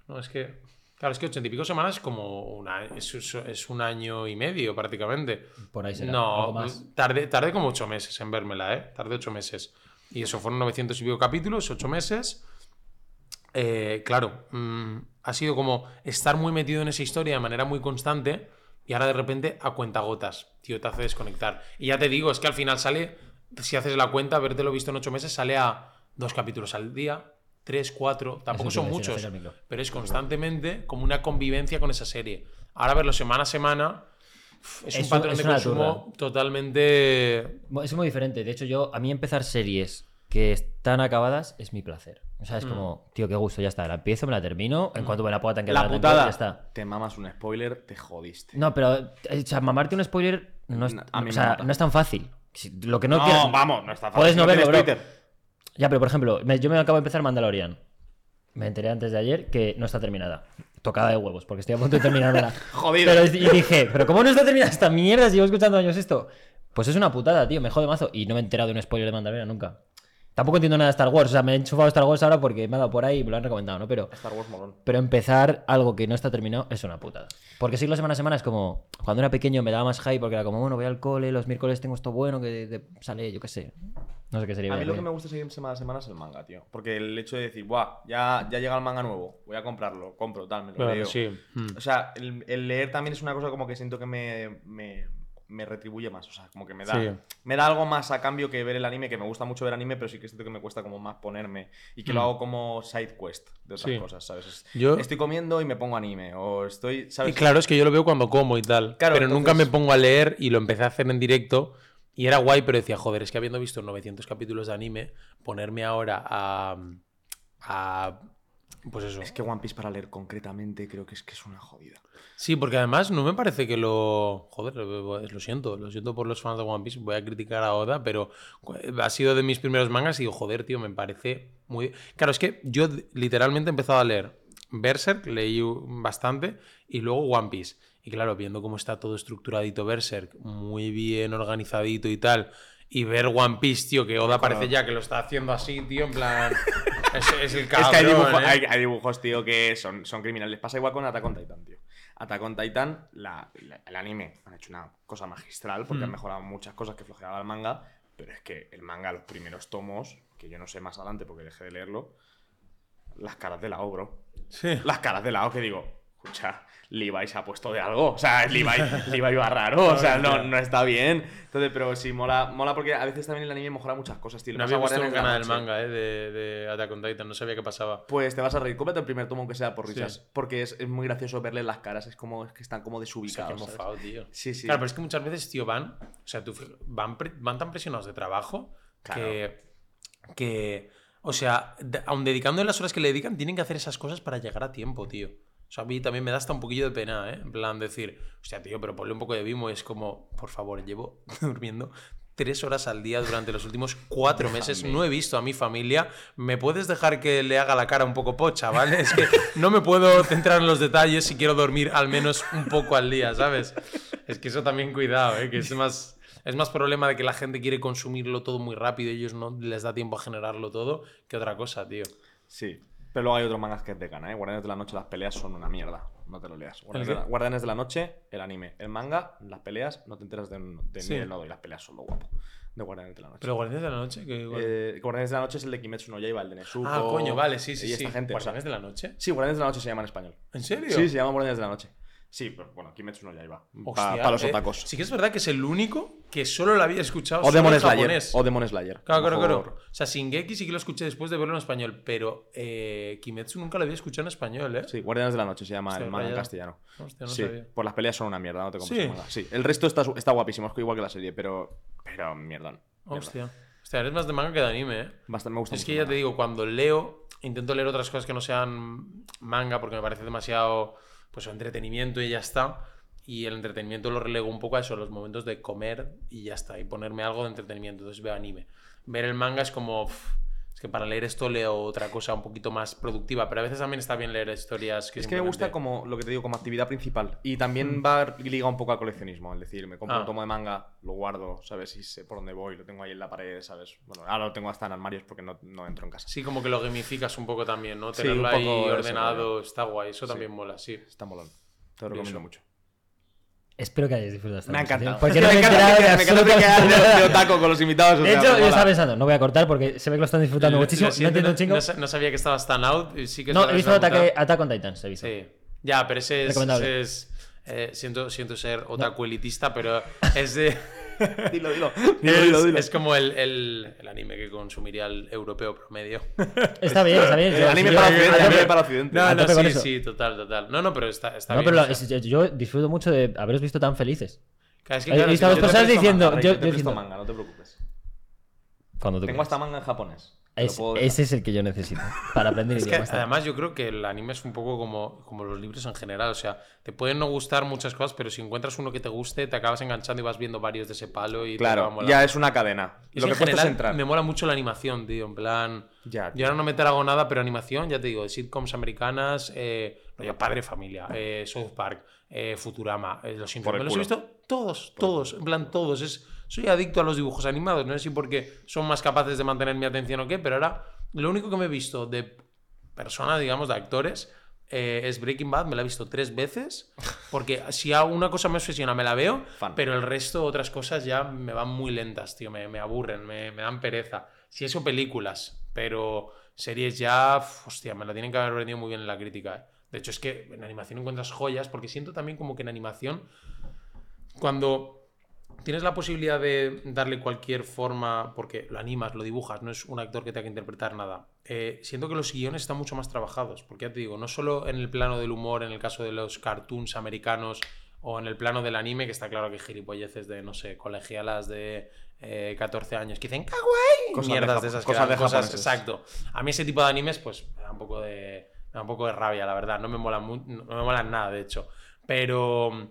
No, es que. Claro, es que 80 y pico semanas es como una, es, es- un año y medio prácticamente. Por ahí será. No, más. Tardé, tardé como 8 meses en vérmela, ¿eh? Tardé 8 meses. Y eso fueron 900 y pico capítulos, 8 meses. Eh, claro, mm, ha sido como estar muy metido en esa historia de manera muy constante y ahora de repente a cuentagotas, tío, te hace desconectar. Y ya te digo, es que al final sale, si haces la cuenta, habértelo visto en 8 meses, sale a dos capítulos al día, tres, cuatro, tampoco Eso te son muchos, pero es constantemente como una convivencia con esa serie. Ahora verlo semana a semana es, Es un un- patrón es de consumo totalmente... Es muy diferente. De hecho, yo, a mí empezar series que están acabadas es mi placer. O Mm. sea, es como, tío, qué gusto, ya está. La empiezo, me la termino. En cuanto me la pueda tanquear, La la tanqueo, putada. ya está. Te mamas un spoiler, te jodiste. No, pero eh, o sea, mamarte un spoiler no es, mí o sea, no es tan fácil. Lo que no, No, quiero- vamos, no está fácil. Puedes no verlo, bro. Ya, pero por ejemplo, me- yo me acabo de empezar Mandalorian. Me enteré antes de ayer que no está terminada. Tocada de huevos, porque estoy a punto de terminármela. *laughs* Jodido. Pero, y dije, ¿pero cómo no está terminada esta mierda si llevo escuchando años esto? Pues es una putada, tío, me jode mazo. Y no me he enterado de un spoiler de Mandalorian nunca. Tampoco entiendo nada de Star Wars. O sea, me he enchufado Star Wars ahora porque me ha dado por ahí y me lo han recomendado, ¿no? Pero, Star Wars molón. pero empezar algo que no está terminado es una putada. Porque sí, la semana a semana es como. Cuando era pequeño me daba más hype porque era como, bueno, voy al cole, los miércoles tengo esto bueno que de- sale, yo qué sé. No sé qué sería. A mí lo que bien. me gusta seguir semana a semana es el manga, tío. Porque el hecho de decir, guau, ya, ya llega el manga nuevo, voy a comprarlo, compro, tal, me lo Claro, leo. sí. Mm. O sea, el, el leer también es una cosa como que siento que me, me, me retribuye más. O sea, como que me da, Sí. me da algo más a cambio que ver el anime, que me gusta mucho ver anime, pero sí que siento que me cuesta como más ponerme. Y que lo Mm. hago como side quest de otras Sí. cosas, ¿sabes? Es- Yo- Estoy comiendo y me pongo anime. O estoy, Y claro, es que yo lo veo cuando como y tal. Claro, pero nunca me pongo a leer y lo empecé a hacer en directo. Y era guay, pero decía, joder, es que habiendo visto 900 capítulos de anime, ponerme ahora a. a pues eso. Es que One Piece para leer concretamente creo que es que es una jodida. Sí, porque además no me parece que lo. Joder, lo siento, lo siento por los fans de One Piece. Voy a criticar a Oda, pero ha sido de mis primeros mangas y digo, joder, tío, me parece muy. Claro, es que yo literalmente he empezado a leer Berserk, leí bastante, y luego One Piece. Y claro, viendo cómo está todo estructuradito Berserk, muy bien organizadito y tal. Y ver One Piece, tío, que Oda parece ya que lo está haciendo así, tío, en plan. *laughs* Es, es el cabrón. es que hay, dibujo- ¿eh? hay- hay dibujos, tío, que son, son criminales. Pasa igual con Attack on Titan, tío. Attack on Titan, la- la- el anime, han hecho una cosa magistral porque Hmm. han mejorado muchas cosas que flojeaba el manga. Pero es que el manga, los primeros tomos, que yo no sé más adelante porque dejé de leerlo, las caras de la O, bro. Sí. Las caras de la O que digo, escucha, Levi se ha puesto de algo. O sea, Levi, *laughs* Levi va raro. O sea, no, no está bien. Entonces, pero sí, mola, mola porque a veces también el anime mejora muchas cosas, tío. No había visto nunca nada del manga, eh, de, de Attack on Titan. No sabía qué pasaba. Pues te vas a reír. Cómete el primer tomo, aunque sea por risas. Sí. Porque es, es muy gracioso verle las caras. Es como es que están como O sea, desubicados. tío. Sí, sí. Claro, pero es que muchas veces, tío, van. O sea, tú, van, tan presionados de trabajo que. que o sea, aun dedicando las horas que le dedican, tienen que hacer esas cosas para llegar a tiempo, tío. O sea, a mí también me da hasta un poquillo de pena, ¿eh? En plan, decir, hostia, tío, pero ponle un poco de Vimo. Es como, por favor, llevo *laughs* durmiendo tres horas al día durante los últimos cuatro meses. No he visto a mi familia. ¿Me puedes dejar que le haga la cara un poco pocha, ¿vale? Es que no me puedo centrar en los detalles si quiero dormir al menos un poco al día, ¿sabes? Es que eso también cuidado, ¿eh? Que es más, es más problema de que la gente quiere consumirlo todo muy rápido y ellos no les da tiempo a generarlo todo que otra cosa, tío. Sí. Pero luego hay otros mangas que es de gana, ¿eh? Guardianes de la Noche, las peleas son una mierda. No te lo leas. Guardianes, qué? de la, Guardianes de la Noche, el anime. El manga, las peleas, no te enteras de, de Sí. ni del nodo y las peleas son lo guapo. De Guardianes de la Noche. Pero Guardianes de la Noche, que... Eh, Guardianes de la Noche es el de Kimetsu no Yaiba, el de Nezuko. ah, coño, vale, sí, sí, y sí. esta gente. o sea, ¿Guardianes de la Noche? sí, Guardianes de la Noche se llama en español. ¿En serio? Sí, se llama Guardianes de la Noche. Sí, pero bueno, Kimetsu no Yaiba. Para Hostia, los eh, otacos. Sí que es verdad que es el único que solo lo había escuchado O solo Demon en Slayer. japonés. O Demon Slayer. Claro, claro, claro. O sea, Shingeki sí que lo escuché después de verlo en español, pero eh, Kimetsu nunca lo había escuchado en español, ¿eh? Sí, Guardianes de la Noche se llama Hostia, el manga en castellano. Hostia, no sí, sabía. pues las peleas son una mierda, no te compres Sí. Sí, el resto está, está guapísimo, es igual que la serie, pero. Pero mierdón. Hostia. Hostia, eres más de manga que de anime, ¿eh? Bastante me gusta Es que ya te digo, cuando leo, intento leer otras cosas que no sean manga porque me parece demasiado pues entretenimiento y ya está. Y el entretenimiento lo relego un poco a eso, los momentos de comer y ya está, y ponerme algo de entretenimiento. Entonces veo anime. Ver el manga es como. Es que para leer esto leo otra cosa un poquito más productiva, pero a veces también está bien leer historias que Es que me gusta como lo que te digo, como actividad principal. Y también va ligado un poco al coleccionismo. Es decir, me compro Ah. un tomo de manga, lo guardo, ¿sabes? Y sé por dónde voy, lo tengo ahí en la pared, ¿sabes? Bueno, ahora lo tengo hasta en armarios porque no, no entro en casa. Sí, como que lo gamificas un poco también, ¿no? Sí, Tenerlo ahí eso, ordenado, está guay. Eso también mola, sí. Está molón. Te lo recomiendo mucho. Espero que hayáis disfrutado esta Me ha conversación, encantado. Porque *laughs* no me me encanta que me encanta de, nada. de otaco con los invitados. o De hecho, yo estaba pensando, no voy a cortar porque se ve que lo están disfrutando muchísimo. No siento, entiendo un chingo. no sa- no sabía que estabas tan out. y Sí que No, he visto Ataque. Attack on Titans, he visto. Sí. Ya, pero ese es. Recomendable. ese es, eh, siento, siento ser otaku elitista, pero es de. *laughs* *laughs* Dilo, dilo. es, Dilo, dilo, dilo. es como el, el- el anime que consumiría el europeo promedio. *laughs* Está bien, está bien. El anime para Occidente, para Occidente. No, no, sí, sí, total, total. No, no, pero está, está No, bien. pero o sea, es- yo disfruto mucho de haberos visto tan felices. es que, he claro, visto si a te personas diciendo- Manga, yo- te diciendo- manga, no te preocupes. Cuando tú Tengo hasta manga en japonés. Te Es- ese es el que yo necesito para aprender *laughs* Es que idiomas. además yo creo que el anime es un poco como, como los libros en general. O sea, te pueden no gustar muchas cosas, pero si encuentras uno que te guste, te acabas enganchando y vas viendo varios de ese palo y te va Claro, molando. ya es una cadena. Y Lo en que es general entrar. me mola mucho la animación, tío. En plan. Ya, yo ahora no me trago nada, pero animación, ya te digo, de sitcoms americanas, eh, rollo Padre Familia, eh, South Park, eh, Futurama, eh, Los Simpsons. Me los he visto todos, todos, en plan todos. Es, soy adicto a los dibujos animados. No sé si porque son más capaces de mantener mi atención o qué, pero ahora lo único que me he visto de personas, digamos, de actores. eh, es Breaking Bad, me la he visto tres veces. Porque si una cosa me obsesiona, me la veo. Fan. Pero el resto, otras cosas ya me van muy lentas, tío. Me, me aburren, me, me dan pereza. Si eso, películas. Pero series ya. hostia, me la tienen que haber vendido muy bien en la crítica. eh. De hecho, es que en animación encuentras joyas. Porque siento también como que en animación. Cuando tienes la posibilidad de darle cualquier forma, porque lo animas, lo dibujas, no es un actor que tenga que interpretar nada. eh, siento que los guiones están mucho más trabajados, porque ya te digo, no solo en el plano del humor, en el caso de los cartoons americanos, o en el plano del anime, que está claro que gilipolleces de, no sé, colegialas de eh, 14 años que dicen kawaii, Cosas de mierdas Japo- de esas, que cosas dan de cosas, exacto. A mí ese tipo de animes, pues, me da un poco de, me da un poco de rabia, la verdad. No me molan, no me molan nada, de hecho. Pero,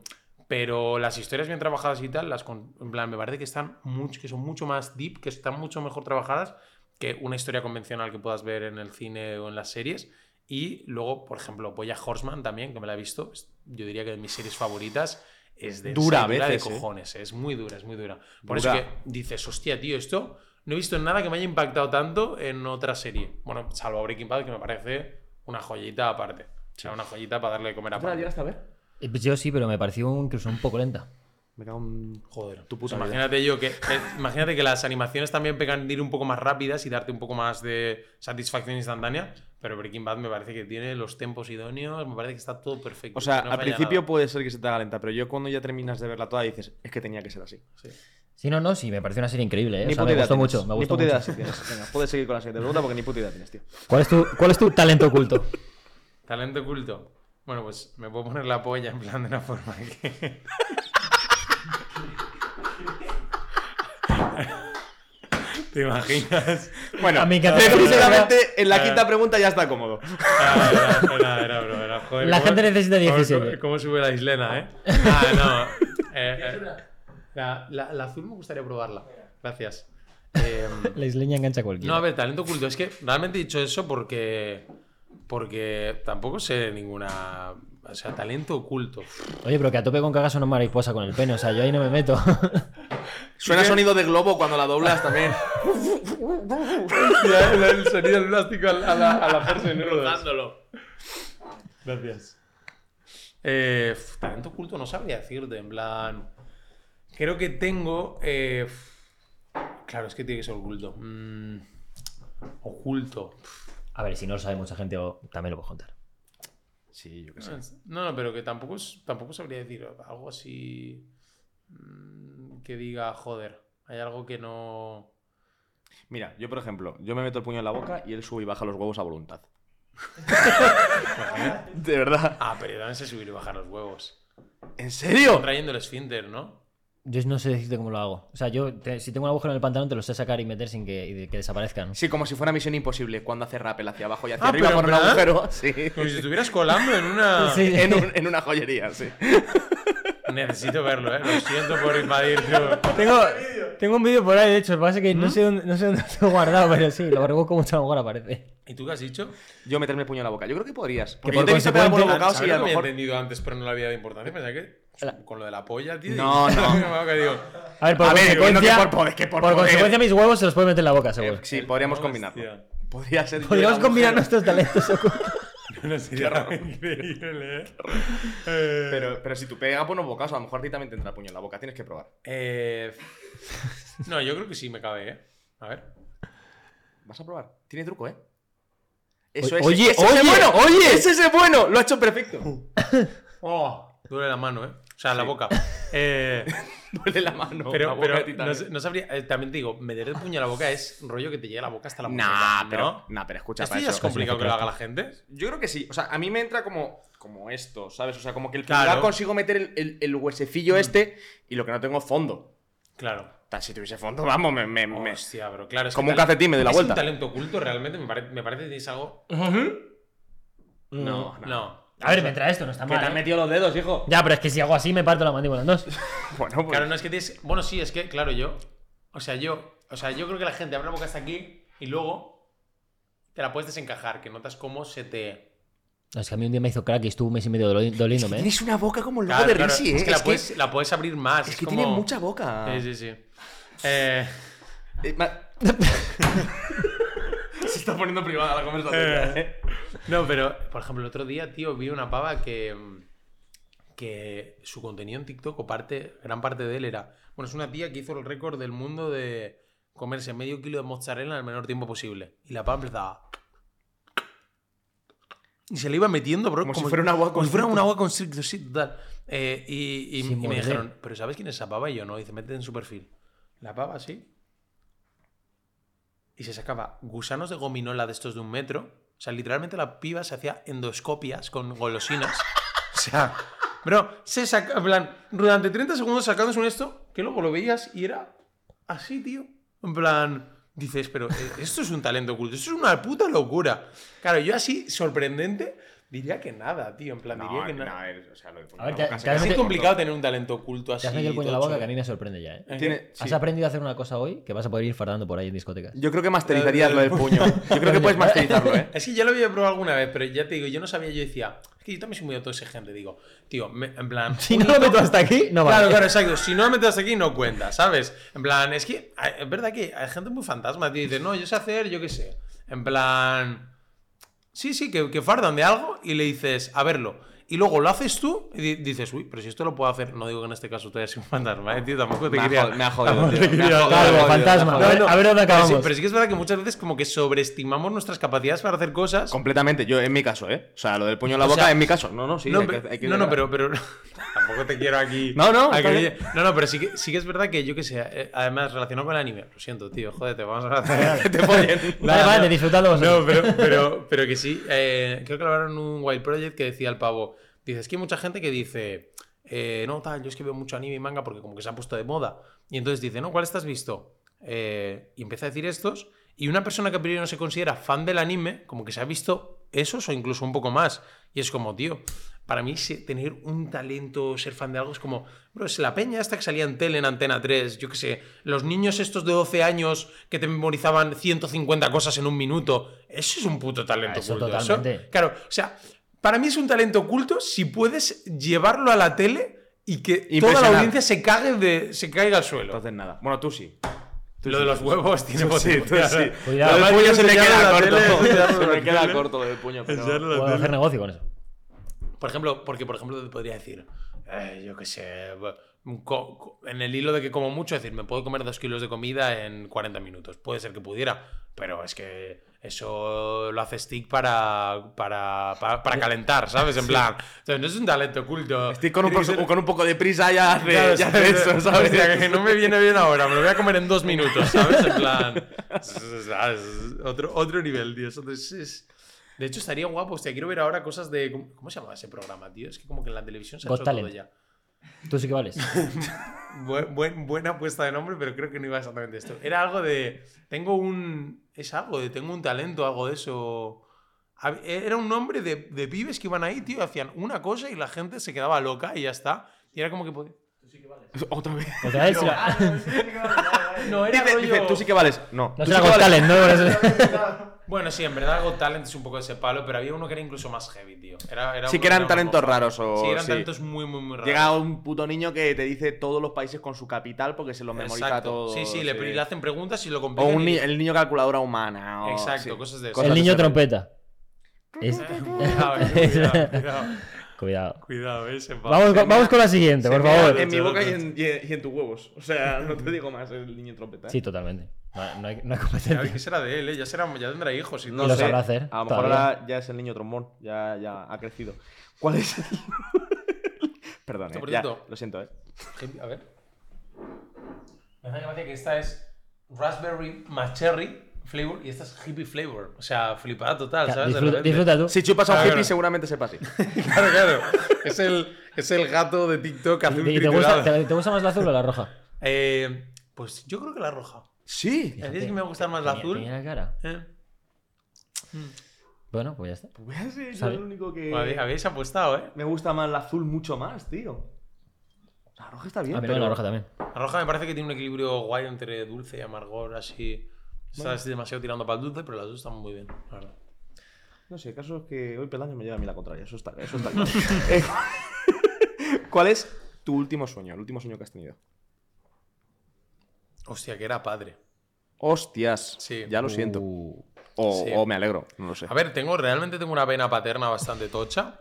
pero las historias bien trabajadas y tal, las con- en plan, me parece que están mucho, que son mucho más deep, que están mucho mejor trabajadas que una historia convencional que puedas ver en el cine o en las series. Y luego, por ejemplo, Boya Horseman también, que me la he visto, yo diría que de mis series favoritas. Es de Dura a veces, de ¿eh? cojones, es muy dura, es muy dura. Por Dura. eso que dices, hostia, tío, esto no he visto nada que me haya impactado tanto en otra serie. Bueno, salvo Breaking Bad, que me parece una joyita aparte. O sea, una joyita para darle de comer ¿Tú la llegaste a ver? Eh, pues Yo sí, pero me pareció incluso un poco lenta. Me cago en Joder. tu puta Pues vida. imagínate yo que. imagínate que las animaciones también pegan de ir un poco más rápidas y darte un poco más de satisfacción instantánea. Pero Breaking Bad me parece que tiene los tempos idóneos, me parece que está todo perfecto. O sea, no al principio nada. puede ser que se te haga lenta, pero yo cuando ya terminas de verla toda dices, es que tenía que ser así. Sí. Sí, no, no, sí, me pareció una serie increíble, ¿eh? Ni O sea, puta me gustó tienes. mucho, me Ni puta idea sí tienes. Venga, puedes seguir con la siguiente pregunta porque ni puta idea tienes, tío. ¿Cuál es tu, cuál es tu talento oculto? Talento oculto. Bueno, pues me puedo poner la polla en plan de una forma que. *laughs* ¿Te imaginas? Bueno, A mí que- definitivamente en la quinta pregunta ya está cómodo. Ah, era, era, era, bro, era, joder, La ¿cómo- gente necesita cómo- 17. ¿Cómo, cómo sube la islena, eh? *laughs* Ah, no. Eh, eh, la, la- la azul me gustaría probarla. Gracias. Eh, *laughs* La isleña engancha a cualquiera. no, a ver, talento oculto. Es que realmente he dicho eso porque. Porque tampoco sé ninguna. O sea, talento oculto. Oye, pero que a tope con que hagas una mariposa con el pene, o sea, yo ahí no me meto. *laughs* Suena sonido de globo cuando la doblas también. *laughs* el, el sonido del plástico a la, a la, a la hacerse nudos. Gracias. Eh, talento oculto no sabría decirte, en plan. Creo que tengo. eh, claro, es que tiene que ser oculto. Mm, oculto. A ver, si no lo sabe mucha gente, también lo puedo contar. Sí, yo qué No, no, pero que tampoco, es- tampoco sabría decir algo así. mm, Que diga, joder, hay algo que no. Mira, yo por ejemplo, yo me meto el puño en la boca y él sube y baja los huevos a voluntad. *laughs* de verdad. Ah, pero también sé subir y bajar los huevos. ¿En serio? Trayendo el esfínter, ¿no? Yo no sé decirte cómo lo hago. O sea, yo, te- si tengo un agujero en el pantalón, te lo sé sacar y meter sin que, y de- que desaparezcan. Sí, como si fuera misión imposible cuando hace rappel hacia abajo y hacia Ah, arriba con un agujero. *laughs* Sí. Como si estuvieras colando en una. *laughs* Sí. En, un- en una joyería, sí. *laughs* Necesito verlo, ¿eh? Lo siento por invadir tu. Tengo, tengo un vídeo por ahí, de hecho, lo que pasa es que no, sé dónde, no sé dónde lo tengo guardado, pero sí, lo rebusco mucho a lo mejor aparece. ¿Y tú qué has dicho? Yo meterme el puño en la boca. Yo creo que podrías. Porque por yo te he visto pegar ¿Sabes y a lo lo que había mejor. entendido antes, pero no le había dado importancia? Pensaba que. Con lo de la polla, tío. *laughs* No, no. que digo, A ver, por A ver, consecuencia, que por poder- que por consecuencia mis huevos se los puede meter en la boca, seguro. Eh, Sí, podríamos. Podría ser. yo Podríamos combinar nuestros talentos ocultos. *laughs* No sería increíble, ¿eh? Eh, Pero, pero si tú pegas buenos bocados, a lo mejor a ti también te entra puño en la boca. Tienes que probar. eh, No, yo creo que sí me cabe, ¿eh? A ver. ¿Vas a probar? Tiene truco, ¿eh? Eso es. Oye, ese es oye, el bueno. oye. Ese es bueno. Lo ha hecho perfecto. Oh, duele la mano, ¿eh? O sea, la boca. *laughs* Eh, *laughs* Duele la mano. la pero boca de pero no, sabría. eh, también te digo, meter el puño a la boca es un rollo que te llega la boca hasta la boca. Nah, pero, ¿no? nah, pero escucha, Esto para ya es eso. complicado que lo haga la gente. Yo creo que sí. O sea, a mí me entra como, como esto, ¿sabes? O sea, como que el Claro. consigo meter el, el, el huesecillo este y lo que no tengo es fondo. Claro. Si tuviese fondo, vamos, me. me, me- Hostia, bro, claro. Es Como un calcetín, me doy la es vuelta. un talento oculto, realmente. Me, pare- me parece que tienes algo. No, no. No. A ver, mientras esto no está Que mal. te has ¿eh? metido los dedos, hijo. Ya, pero es que si hago así me parto la mandíbula en dos. *laughs* Bueno, pues. Claro, no es que tienes. Bueno, sí, es que, claro, yo. O sea, yo. O sea, yo creo que la gente abre la boca hasta aquí y luego te la puedes desencajar, que notas cómo se te. No, es que a mí un día me hizo crack y estuvo un mes y medio doli- Es que doliéndome. ¿eh? tienes una boca como el logo Claro, de claro, Risi, ¿eh? es que, la, puedes, la puedes abrir más. es que como- tiene mucha boca. Sí, sí, sí. Eh, *laughs* Eh, ma- *laughs* Se está poniendo privada la conversación. Eh. ¿eh? no, pero, por ejemplo, el otro día, tío, vi una pava que. que su contenido en TikTok, o parte, gran parte de él era. Bueno, es una tía que hizo el récord del mundo de comerse medio kilo de mozzarella en el menor tiempo posible. Y la pava empezaba. Y se le iba metiendo, bro. Como si fuera un agua Como si fuera un constrictor. agua constrictor, sí, total. Eh, y y- y me dijeron, ¿pero sabes quién es esa pava? Y yo no. Dice, métete en su perfil. La pava, sí. Y se sacaba gusanos de gominola de estos de un metro. O sea, literalmente la piba se hacía endoscopias con golosinas. O sea, bro, se saca, en plan, durante 30 segundos sacándose un esto, que luego lo veías y era así, tío. En plan, dices, pero eh, esto es un talento oculto, esto es una puta locura. Claro, yo así, sorprendente, diría que nada, tío. En plan, diría No, que no, nada. es- o sea, lo de A ver, te- Es complicado tener un talento oculto así. Te has metido el puño en la boca que a mí me sorprende ya, ¿eh? Sí. Has aprendido a hacer una cosa hoy que vas a poder ir fardando por ahí en discotecas. Yo creo que masterizarías lo del puño. Yo creo que puedes masterizarlo, ¿eh? *laughs* Es que yo lo había probado alguna vez, pero ya te digo, yo no sabía, yo decía, es que yo también soy muy autoexigente, digo, tío, me- en plan... *laughs* Si no lo meto hasta aquí, no Claro, vale. claro, exacto. Si no lo metes hasta aquí, no cuenta, ¿sabes? En plan, es que hay- es verdad que hay gente muy fantasma, tío. Dice, no, yo sé hacer, yo qué sé. En plan. Sí, sí, que, fardan de algo y le dices, a verlo. Y luego lo haces tú y di- dices, uy, pero si esto lo puedo hacer, no digo que en este caso tú eres un fantasma, ¿eh, tío, tampoco te Me quería... me ha jodido, tío, me ha jodido, fantasma. A ver, jodido. a ver dónde Pero sí, acabamos. pero sí que es verdad que muchas veces como que sobreestimamos nuestras capacidades para hacer cosas. Completamente, yo en mi caso, ¿eh? O sea, lo del puño en la O boca sea, en mi caso. No, no, sí. no, hay que- pero, hay que no, pero, pero *laughs* tampoco te quiero aquí. No, no, no, no, pero sí que, sí que es verdad que yo que sé, eh, además relacionado con el anime, lo siento, tío, jódete, vamos a hacer. *laughs* Te follen. *laughs* Vale, vale, disfrutadlo vosotros. No, pero, pero, pero que sí, eh, creo que lo hablaron en un Wild Project que decía el pavo, dice, es que hay mucha gente que dice, eh, no, tal, yo es que veo mucho anime y manga porque como que se ha puesto de moda. Y entonces dice, no, ¿cuál estás visto? Eh, y empieza a decir estos, y una persona que a priori no se considera fan del anime, como que se ha visto esos o incluso un poco más. Y es como, tío, para mí tener un talento, ser fan de algo es como, bro, es la peña esta que salía en tele en Antena 3, yo qué sé, los niños estos de 12 años que te memorizaban 150 cosas en un minuto, eso es un puto talento Ah, eso totalmente. claro, o sea, para mí es un talento oculto si puedes llevarlo a la tele y que toda la audiencia se cague de, se caiga al suelo. Entonces nada. Bueno, tú sí. Tú Lo sí, de los huevos tiene *laughs* Tú sí, sí. Cuidado. Lo del puño se me queda corto. Se me queda corto lo del puño, pero... Puedo tele. hacer negocio con eso. Por ejemplo, porque por ejemplo te podría decir, eh, yo qué sé, en el hilo de que como mucho, decir, me puedo comer dos kilos de comida en 40 minutos. Puede ser que pudiera, pero es que eso lo hace Stick para, para, para, para calentar, ¿sabes? En plan, entonces no es un talento oculto. Estoy con ser- con un poco de prisa ya hace, Claro, ya hace eso, ¿sabes? Hostia, que no me viene bien ahora, me lo voy a comer en dos minutos, ¿sabes? En plan. ¿sabes? Otro, otro nivel, tío. Eso es- De hecho, estaría guapo. Hostia, quiero ver ahora cosas de. ¿Cómo, se llama ese programa, tío? Es que como que en la televisión se ha hecho todo ya. Tú sí que vales. *laughs* Buen- buen- buena apuesta de nombre, pero creo que no iba exactamente esto. Era algo de. Tengo un. Es algo de. Tengo un talento, algo de eso. Era un nombre de, de pibes que iban ahí, tío, hacían una cosa y la gente se quedaba loca y ya está. Y era como que *laughs* Otra vez. Otra vez. será- No, era Dice, rollo- dice, tú sí que vales. No. No tú será sí que Got vales. Talent, ¿no? *laughs* Bueno, sí, en verdad Got Talent es un poco de ese palo, pero había uno que era incluso más heavy, tío. Era, era Sí que eran talentos raros o- Sí, eran sí. talentos muy, muy, muy raros. Llega un puto niño que te dice todos los países con su capital porque se los memoriza Exacto. todos. Sí, sí, le, le hacen preguntas y lo O complican. un y- ni- el niño calculadora humana. o- Exacto, sí. cosas de eso. El niño trompeta. *laughs* Es- Cuidado, eh, cuidado, cuidado. Cuidado. Eh, Vamos, con- vamos con la siguiente, por favor. En mi boca y en, y en- tus huevos. O sea, no te digo más el niño trompeta. ¿eh? Sí, totalmente. No, no hay, no hay A ver, competencia. ¿Qué será de él? eh? Ya, será, ya tendrá hijos y No lo sé. sabrá hacer, A lo mejor ahora ya es el niño trombón. Ya, ya ha crecido. ¿Cuál es? *laughs* Perdón, Esto, eh, ya, lo siento, eh. A ver. Me hace gracia que esta es raspberry más cherry flavor y esta es hippie flavor. O sea, flipada total, ¿sabes? Disfruta, tú. Si chupas a un hippie, claro. seguramente sepa así. *laughs* Claro, claro. Es el, es el gato de TikTok azul ¿Y te, gusta, te- te gusta más la azul o la roja? Eh, pues yo creo que la roja. Sí. Es que me va a gustar más la azul. tenía la cara. Eh. Bueno, pues ya está. Pues voy a ser yo el único que. Habéis- Habéis apostado, ¿eh? Me gusta más la azul mucho más, tío. La roja está bien, A mí pero. la roja también. La roja me parece que tiene un equilibrio guay entre dulce y amargor, así. Estás demasiado tirando para el dulce, pero las dos están muy bien, la verdad. No sé, el caso es que hoy Peldaño me lleva a mí la contraria. Eso está, eso está claro. *laughs* Eh, ¿Cuál es tu último sueño? El último sueño que has tenido. Hostia, que era padre. Hostias. Sí. Ya lo siento. Uh, O, sí. o me alegro, no lo sé. A ver, tengo, realmente tengo una vena paterna bastante tocha,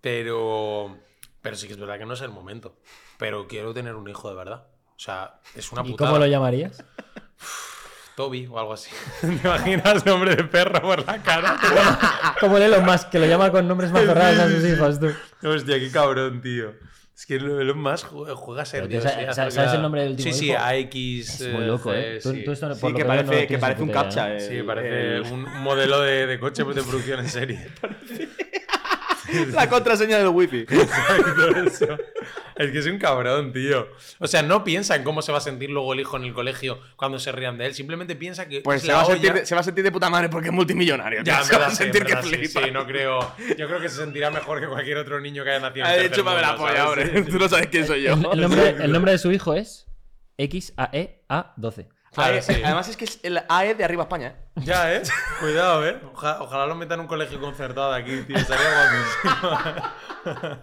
pero. Pero sí que es verdad que no es el momento. Pero quiero tener un hijo de verdad. O sea, es una ¿Y putada. cómo lo llamarías? *laughs* Toby o algo así. *laughs* ¿Te imaginas nombre de perro por la cara? *laughs* Como el Elon Musk, que lo llama con nombres más raros a sus hijos, tú. Hostia, qué cabrón, tío. Es que Elon Musk juega a ser Pero, tío, Dios. ¿sabes- eh, a sabes el nombre del último Sí, sí? AX. Es muy loco, ¿eh? Tú, sí. tú esto, por Sí, lo que parece, no que parece un captcha. eh, Sí, parece el- un modelo de, de coche de producción en serie. *laughs* *laughs* La contraseña del wifi. Exacto, eso. Es que es un cabrón, tío. O sea, no piensa en cómo se va a sentir luego el hijo en el colegio cuando se rían de él. Simplemente piensa que Pues es se la va, a sentir olla. de, se va a sentir de puta madre porque es multimillonario. Ya, tío. se va a verdad, sentir que sí, flipa. sí, no creo. Yo creo que se sentirá mejor que cualquier otro niño que haya nacido en Ay, el tercer chúpame la mundo, polla, hombre. Tú no sabes quién soy yo. El, el nombre, el nombre de su hijo es E XAEA12. Claro, AE sí. Además es que es el AE de arriba España, ¿eh? *laughs* Ya, ¿eh? Cuidado, ¿eh? Oja- ojalá lo metan en un colegio concertado aquí, tío. Estaría guapísimo. *laughs*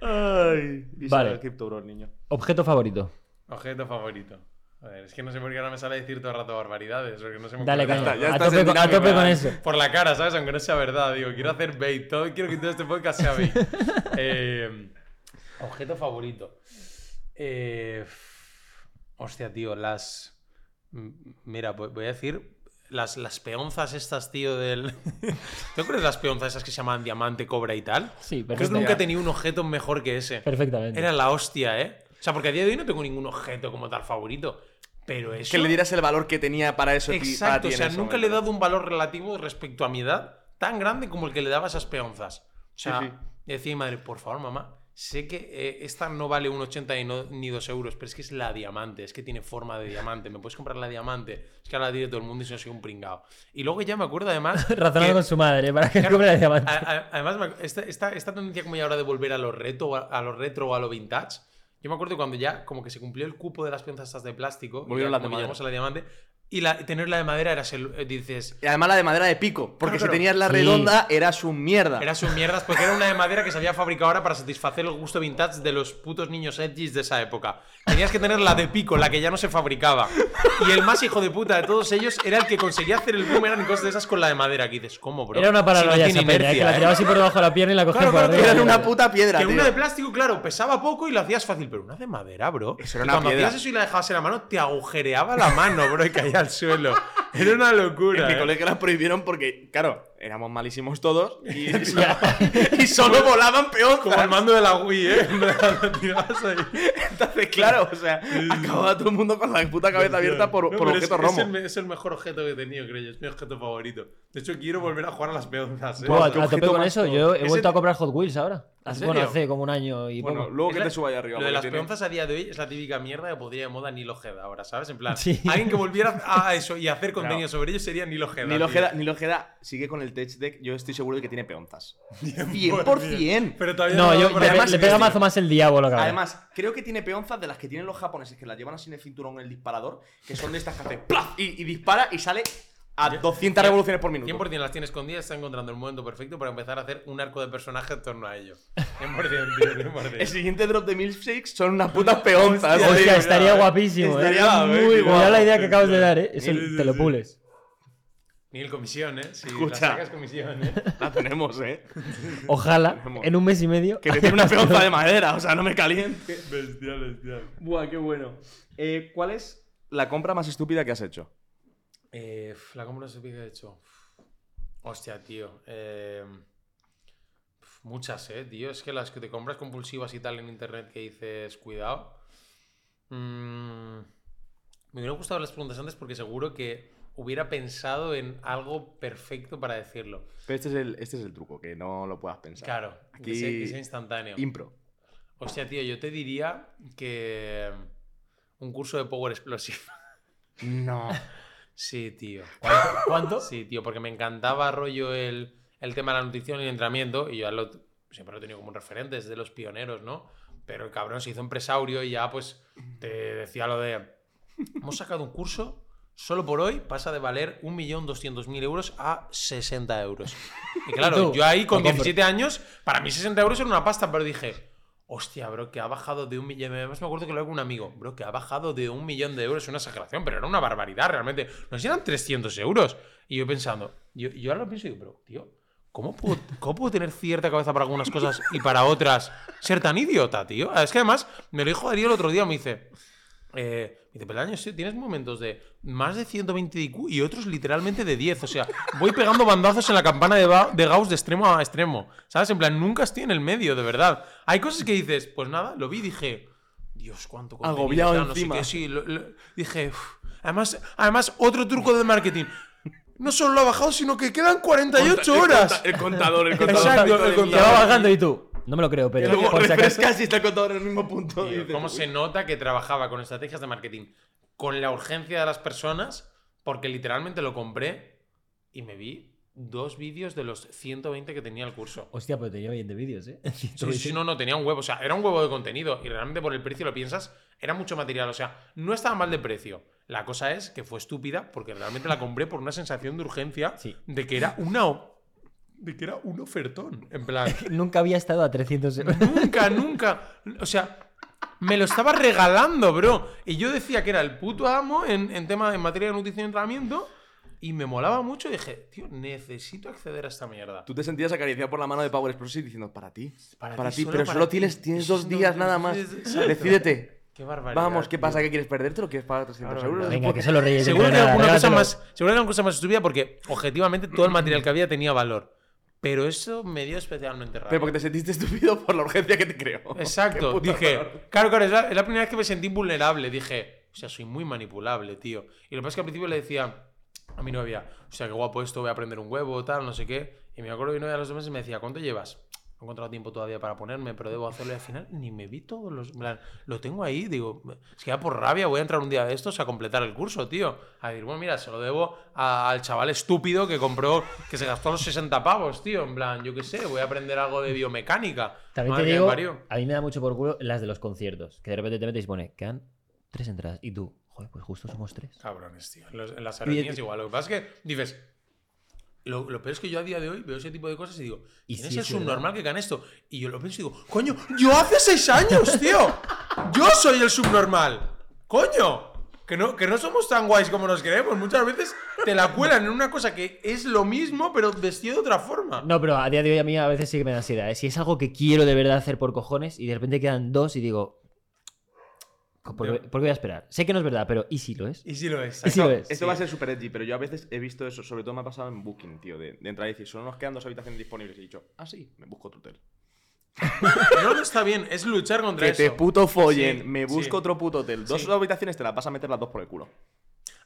Ay. Vale. el Crypto Bro, el niño. Objeto favorito. Objeto favorito. Joder, es que no sé por qué ahora me sale decir todo el rato barbaridades. Porque no se me Dale, caña. ya a, tope a tope con eso. Por la cara, ¿sabes? Aunque no sea verdad. Digo, quiero hacer bait. Todo, quiero que todo este podcast sea bait. *laughs* Eh, objeto favorito. Eh, hostia, tío, las. Mira, voy a decir. Las, las peonzas estas, tío, del. *laughs* ¿Te acuerdas de las peonzas esas que se llaman diamante, cobra y tal? Sí, Creo que nunca he tenido un objeto mejor que ese. Perfectamente. Era la hostia, ¿eh? O sea, porque a día de hoy no tengo ningún objeto como tal favorito. Pero eso. Que le dieras el valor que tenía para eso. para Exacto, ti o sea, nunca le he dado un valor relativo respecto a mi edad tan grande como el que le daba esas peonzas. O sea, Sí, sí. decía mi madre, por favor, mamá, sé que eh, esta no vale un 80 y no- ni 2 euros, pero es que es la diamante, es que tiene forma de diamante, me puedes comprar la diamante. Es que ahora la tiene todo el mundo y se soy un pringao. Y luego ya me acuerdo además... *laughs* Razonando que- con su madre para que Claro, compre la diamante. a- a- además, me esta, esta, esta tendencia como ya ahora de volver a lo, reto, a, a lo retro o a lo vintage, yo me acuerdo cuando ya como que se cumplió el cupo de las piezas estas de plástico, y Volvieron ya las de como que madera. llegamos a la diamante, y la, tener la de madera era, ser- eh, dices, Y además la de madera de pico. Porque Claro, si tenías la Sí. redonda, eras un mierda. Era su mierdas porque era una de madera que se había fabricado ahora para satisfacer el gusto vintage de los putos niños edgys de esa época. Tenías que tener la de pico, la que ya no se fabricaba. Y el más hijo de puta de todos ellos era el que conseguía hacer el boomerang y cosas de esas con la de madera. Que dices, ¿cómo, bro? Era una Si no paranoia tiene esa peña, eh, que la ¿eh? tirabas así por debajo de la pierna y la cogías Claro, por claro, arriba. Eran una puta piedra, Que tío. una de plástico, claro, pesaba poco y lo hacías fácil, pero una de madera, bro. Eso era Y una cuando piedra. hacías eso y la dejabas en la mano, te agujereaba la mano, bro, y caía al suelo. Era una locura. En mi ¿eh? colegio las prohibieron porque, claro, éramos malísimos todos y, *laughs* y solo volaban peonzas. Como el mando de la Wii, ¿eh? *laughs* Lo tirabas ahí. Entonces, claro, o sea, acababa todo el mundo con la puta cabeza abierta por, No, por objetos es, es el, es el mejor objeto que he tenido, creo yo. Es mi objeto favorito. De hecho, quiero volver a jugar a las peonzas. ¿eh? Buah, ¿qué a tope con eso, top? yo he Ese vuelto a comprar Hot Wheels ahora. Hace- Bueno, hace como un año y Bueno, poco. luego Es que la- te suba ahí arriba. Lo de las tiene- peonzas a día de hoy es la típica mierda que podría de moda Nilo Ojeda ahora, ¿sabes? En plan, *laughs* Sí. alguien que volviera a eso y hacer contenido sobre ello sería Nilo Ojeda. Ni lo tío. Ojeda, ni lo Ojeda sigue con el tech deck. Yo estoy seguro de que tiene peonzas. 100%. Pero todavía No, lo yo, por además le pega mazo más el diablo, cabrón. Además, creo que tiene peonzas de las que tienen los japoneses, que las llevan así en el cinturón en el disparador, que son de estas que hacen ¡plaf! y, y dispara y sale a 200 revoluciones por minuto. 100% las tiene escondidas, está encontrando el momento perfecto para empezar a hacer un arco de personaje en torno a ello. 100%, tío, 100%. El siguiente drop de milkshakes son unas putas peonzas. Hostia. Hostia, estaría cuidado, eh. guapísimo, Estaría eh. muy guapo. la idea que acabas de dar, eh. Te lo pules. Ni el comisión, ¿eh? Si Escucha. la sacas comisión, ¿eh? *laughs* La tenemos, eh. Ojalá, Tenemos. en un mes y medio. Que te tiene una peonza de madera, o sea, no me caliente. Bestial, bestial. Buah, qué bueno. Eh, ¿Cuál es la compra más estúpida que has hecho? Eh, la compra se he hecho. Hostia, tío. Eh, muchas, eh, tío. Es que las que te compras compulsivas y tal en internet que dices, cuidado. Mm, me hubiera gustado las preguntas antes porque seguro que hubiera pensado en algo perfecto para decirlo. Pero este es el, este es el truco, que no lo puedas pensar. Claro, que Aquí- sea, que sea instantáneo. Impro. Hostia, tío, yo te diría que un curso de Power Explosive. No. *laughs* Sí, tío. *laughs* ¿Cuánto? Sí, tío, porque me encantaba rollo el, el tema de la nutrición y el entrenamiento, y yo lo, siempre lo he tenido como un referente, es de los pioneros, ¿no? Pero el cabrón se hizo empresario y ya pues te decía lo de, hemos sacado un curso, solo por hoy pasa de valer 1.200.000 euros a 60 euros. Y claro, *laughs* yo ahí con Lo compro. 17 años, para mí 60 euros era una pasta, pero dije... Hostia, bro, que ha bajado de un millón. Además, me acuerdo que lo hablé con un amigo. Bro, que ha bajado de un millón de euros. Es una exageración, pero era una barbaridad realmente. No sé si eran 300 euros. Y yo pensando, yo, yo ahora lo pienso y digo, pero, tío, ¿cómo puedo, ¿cómo tener cierta cabeza para algunas cosas y para otras ser tan idiota, tío? Es que además, me lo dijo Darío el otro día, me dice. Eh, dice, Peldaño, sí, tienes momentos de más de 120 de IQ y otros literalmente de 10. O sea, voy pegando bandazos en la campana de, Gauss de extremo a extremo. ¿Sabes? En plan, nunca estoy en el medio, de verdad. Hay cosas que dices, pues nada, lo vi y dije, Dios, cuánto contenido, Agobiado no sé encima. qué". Sí, lo- lo- dije, "Uf". además, además, otro truco de marketing. No solo lo ha bajado, sino que quedan 48 El horas. conta- El contador, el *laughs* contador. Exacto, el Te mierda. va bajando y tú. No me lo creo, Y pero luego por si acaso. y está contador en el mismo punto. y Tío, ¿Cómo se nota que trabajaba con estrategias de marketing? Con la urgencia de las personas, porque literalmente lo compré y me vi dos vídeos de los 120 que tenía el curso. Hostia, pero tenía 20 vídeos, eh. *laughs* Sí, sí, no, no, tenía un huevo. O sea, era un huevo de contenido. Y realmente por el precio lo piensas, era mucho material. O sea, no estaba mal de precio. La cosa es que fue estúpida porque realmente la compré por una sensación de urgencia Sí. de que era una. De que era un ofertón. En plan. *laughs* Nunca había estado a 300 euros. Nunca, nunca. O sea, Me lo estaba regalando, bro. Y yo decía que era el puto amo en, en tema en materia de nutrición y entrenamiento. Y me molaba mucho y dije, tío, necesito acceder a esta mierda. Tú te sentías acariciado por la mano de Power Explosive diciendo, para ti, Para para, ti, solo pero para solo ti. tienes, tienes dos días no- nada más. Exacto. Decídete. Qué barbaridad. Vamos, ¿qué tío. pasa? ¿Que quieres perdértelo o quieres pagar 300 euros? Venga, que se lo reyes. Seguro que hay alguna cosa más, seguro que hay alguna cosa más estúpida porque objetivamente todo el material que había tenía valor. Pero eso me dio especialmente rabia. Pero porque te sentiste estúpido *laughs* por la urgencia que te creó. *laughs* Exacto. Dije, horror. claro, claro, es la, es la primera vez que me sentí vulnerable. Dije, o sea, soy muy manipulable, tío. Y lo que pasa es que al principio le decía a mi novia, o sea, qué guapo esto, voy a aprender un huevo, tal, no sé qué. Y me acuerdo que mi novia a los dos meses me decía, ¿cuánto llevas? He encontrado tiempo todavía para ponerme, pero debo hacerlo. Y al final ni me vi todos los. plan, lo tengo ahí, digo, es que ya por rabia voy a entrar un día de estos a completar el curso, tío. A decir, bueno, mira, se lo debo a- al chaval estúpido que compró, que se gastó los 60 pavos, tío. En plan, yo qué sé, voy a aprender algo de biomecánica. También Madre te digo, a mí me da mucho por culo las de los conciertos. Que de repente te metes y pone, quedan tres entradas. Y tú, joder, pues justo somos tres. Cabrones, tío. En, los- en las aerolíneas igual. Lo que pasa es que dices. Lo, lo peor es que yo a día de hoy veo ese tipo de cosas y digo, ¿Y ¿quién si es verdad? subnormal que gana esto? Y yo lo pienso y digo, coño, yo hace seis años, tío. Yo soy el subnormal. Coño. Que no, que no somos tan guays como nos creemos. Muchas veces te la cuelan en una cosa que es lo mismo, pero vestido de otra forma. No, pero a día de hoy a mí a veces sí que me da ansiedad. ¿eh? Si es algo que quiero de verdad hacer por cojones y de repente quedan dos y digo, ¿por, por qué voy a esperar? Sé que no es verdad, pero ¿y si lo es? Y si lo es. ¿Y si lo es? Esto va a ser super edgy, pero yo a veces he visto eso, sobre todo me ha pasado en Booking, tío, de, de entrar y decir, solo nos quedan dos habitaciones disponibles. Y he dicho, ah, sí, me busco otro hotel. *laughs* No, no está bien. Es luchar contra Que eso. te puto follen, Sí, me busco sí. otro puto hotel. Dos Sí. habitaciones te las vas a meter las dos por el culo.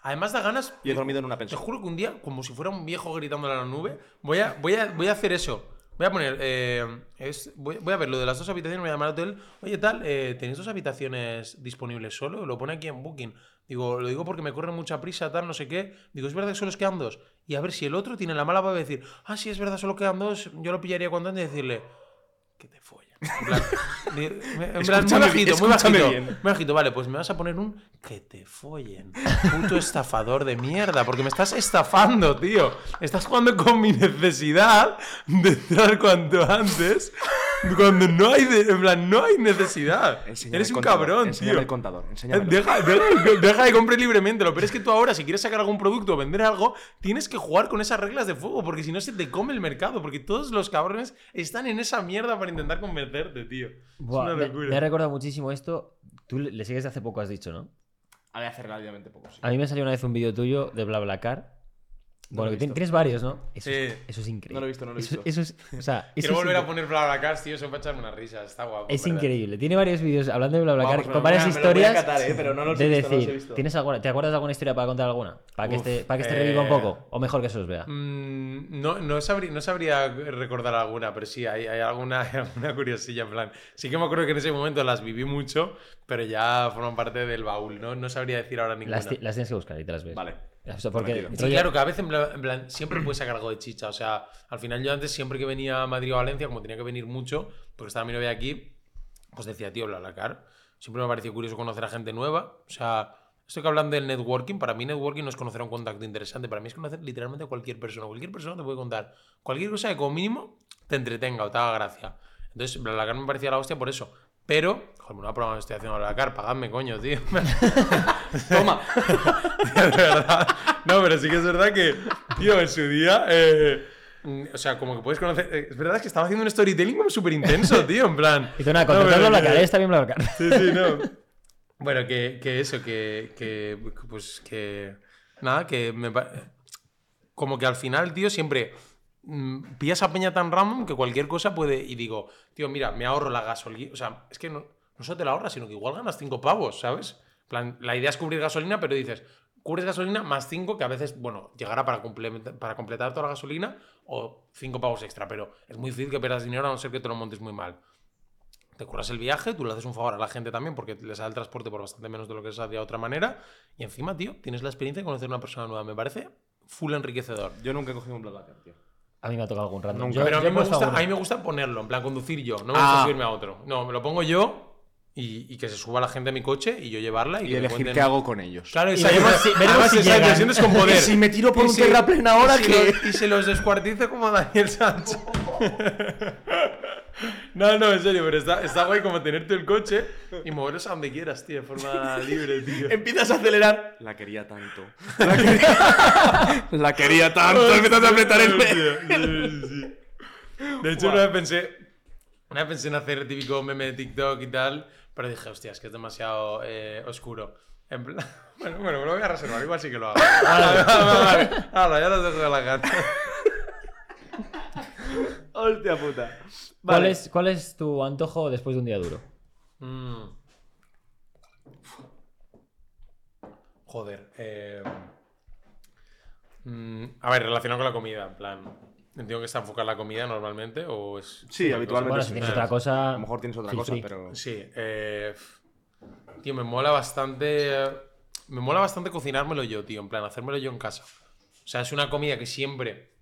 Además da ganas. Y he dormido en una Te pensión. juro que un día, como si fuera un viejo gritándole a la nube, voy a, voy a, voy a hacer eso. Voy a poner. eh, es- voy, a ver lo de las dos habitaciones, voy a llamar al hotel. Oye, tal, eh, ¿tenéis dos habitaciones disponibles solo? Lo pone aquí en Booking. Digo, lo digo porque me corre mucha prisa, tal, no sé qué. Digo, ¿es verdad que solo quedan dos? Y a ver si el otro tiene la mala para decir, ah, sí, es verdad, solo quedan dos. Yo lo pillaría cuando antes y decirle, que te follen. En plan, di- en plan, muy bajito, muy bajito. bien. Muy bajito, vale, pues me vas a poner un que te follen. Puto estafador de mierda, porque me estás estafando, tío. Estás jugando con mi necesidad de entrar cuanto antes. Cuando no hay, de- en plan, no hay necesidad. Eres un contador, cabrón, tío. el contador. Deja, deja- deja de comprar libremente. Lo peor es que tú ahora, si quieres sacar algún producto o vender algo, tienes que jugar con esas reglas de fuego, porque si no se te come el mercado. Porque todos los cabrones están en esa mierda para intentar convencerte, tío. Buah, es una me, locura. me ha recordado muchísimo esto. Tú le sigues de hace poco, has dicho, ¿no? Ha de hacer relativamente poco, sí. A mí me salió una vez un vídeo tuyo de BlaBlaCar. No Bueno, visto. tienes varios, ¿no? Eso, Sí. es, eso es increíble. No lo he visto, no lo he Eso- visto. Eso, es. O sea, *laughs* eso Quiero es volver a poner BlaBlaCar, tío, eso para echarme una risa. Está guapo. Es ¿verdad? increíble. Tiene varios vídeos hablando de BlaBlaCar con varias historias. catar, ¿eh? Pero no los he de visto, no los he decir, visto. ¿tienes alguna, ¿te acuerdas de alguna historia para contar alguna? Para que, Uf, este, para que este eh, reviva un poco. O mejor que se os vea. Mm, no, no, sabría, no sabría recordar alguna, pero sí, hay, hay alguna, hay *laughs* alguna curiosilla. En plan, sí que me acuerdo que en ese momento las viví mucho, pero ya forman parte del baúl. No, no sabría decir ahora ninguna. Las, las tienes que buscar y te las ves. Vale. O sea, porque Prometido. Sí, rollo- claro, cada vez en plan, en plan, siempre puedes sacar algo de chicha. O sea, al final yo antes, siempre que venía a Madrid o a Valencia, como tenía que venir mucho, porque estaba mi novia aquí, pues decía, tío, BlaBlaCar. Siempre me ha parecido curioso conocer a gente nueva. O sea, esto que hablan del networking, para mí networking no es conocer a un contacto interesante, para mí es conocer literalmente a cualquier persona. Cualquier persona te puede contar cualquier cosa que como mínimo te entretenga o te haga gracia. Entonces, BlaBlaCar me parecía la hostia por eso. Pero, joder, una prueba que estoy haciendo BlaBlaCar, pagadme, coño, tío. *laughs* Toma. *laughs* de verdad. No, pero sí que es verdad que, tío, en su día. eh, mm, o sea, como que puedes conocer. eh, Es verdad que estaba haciendo un storytelling como súper intenso, *laughs* tío, en plan. Y tú nada, No, contratar pero BlaBlaCar, que- ¿eh? está bien BlaBlaCar. Sí, sí, no. Bueno, que, que eso, que, que. Pues que. Nada, que me. Como que al final, tío, siempre. Mm, Pillas a peña tan random que cualquier cosa puede. Y digo, tío, mira, me ahorro la gasolina. O sea, es que no, no solo te la ahorras, sino que igual ganas cinco pavos, ¿sabes? La idea es cubrir gasolina, pero dices, cubres gasolina más cinco, que a veces, bueno, llegará para, para completar toda la gasolina, o cinco pavos extra, pero es muy difícil que pierdas dinero a no ser que te lo montes muy mal te curras el viaje, tú le haces un favor a la gente también porque le sale el transporte por bastante menos de lo que se hacía de otra manera. Y encima, tío, tienes la experiencia de conocer a una persona nueva. Me parece full enriquecedor. Yo nunca he cogido un BlaBlaCar, tío. A mí me ha tocado algún rato. Nunca. Yo- Pero a mí, me gusta, a mí me gusta ponerlo, en plan conducir yo. No me Ah. gusta subirme a otro. No, me lo pongo yo y, y que se suba la gente a mi coche y yo llevarla y, elegir cuenten- qué hago con ellos. Claro, Y veremos si- veremos Además, si exacto, llegan. sientes con *laughs* poder. Y si me tiro por un si- terraplén ahora, si que- y se los descuartice como Daniel Sánchez. *laughs* No, no, en serio, pero está, está guay como tenerte el coche y moveros a donde quieras, tío, de forma libre, tío. Empiezas a acelerar. La quería tanto. La quería, *laughs* la quería tanto. Empiezas a apretar el sí, sí, sí. De hecho, una vez pensé. Una vez pensé en hacer el típico meme de TikTok y tal, pero dije, hostia, es que es demasiado eh, oscuro. En plan- *laughs* bueno, bueno, me lo voy a reservar, igual sí que lo hago. Vale, *laughs* vale, vale. Ahora, ya lo dejo de la gana. Hostia puta. ¿Cuál, Vale. es, ¿Cuál es tu antojo después de un día duro? Mm. Joder. eh, mm, a ver, relacionado con la comida, en plan. Entiendo que está enfocada en la comida normalmente o es. Sí, habitualmente Bueno, cosa? si sí. tienes otra cosa. A lo mejor tienes otra cosa, free. pero. Sí, eh, tío, me mola bastante. Me mola bastante cocinármelo yo, tío. En plan, hacérmelo yo en casa. O sea, es una comida que siempre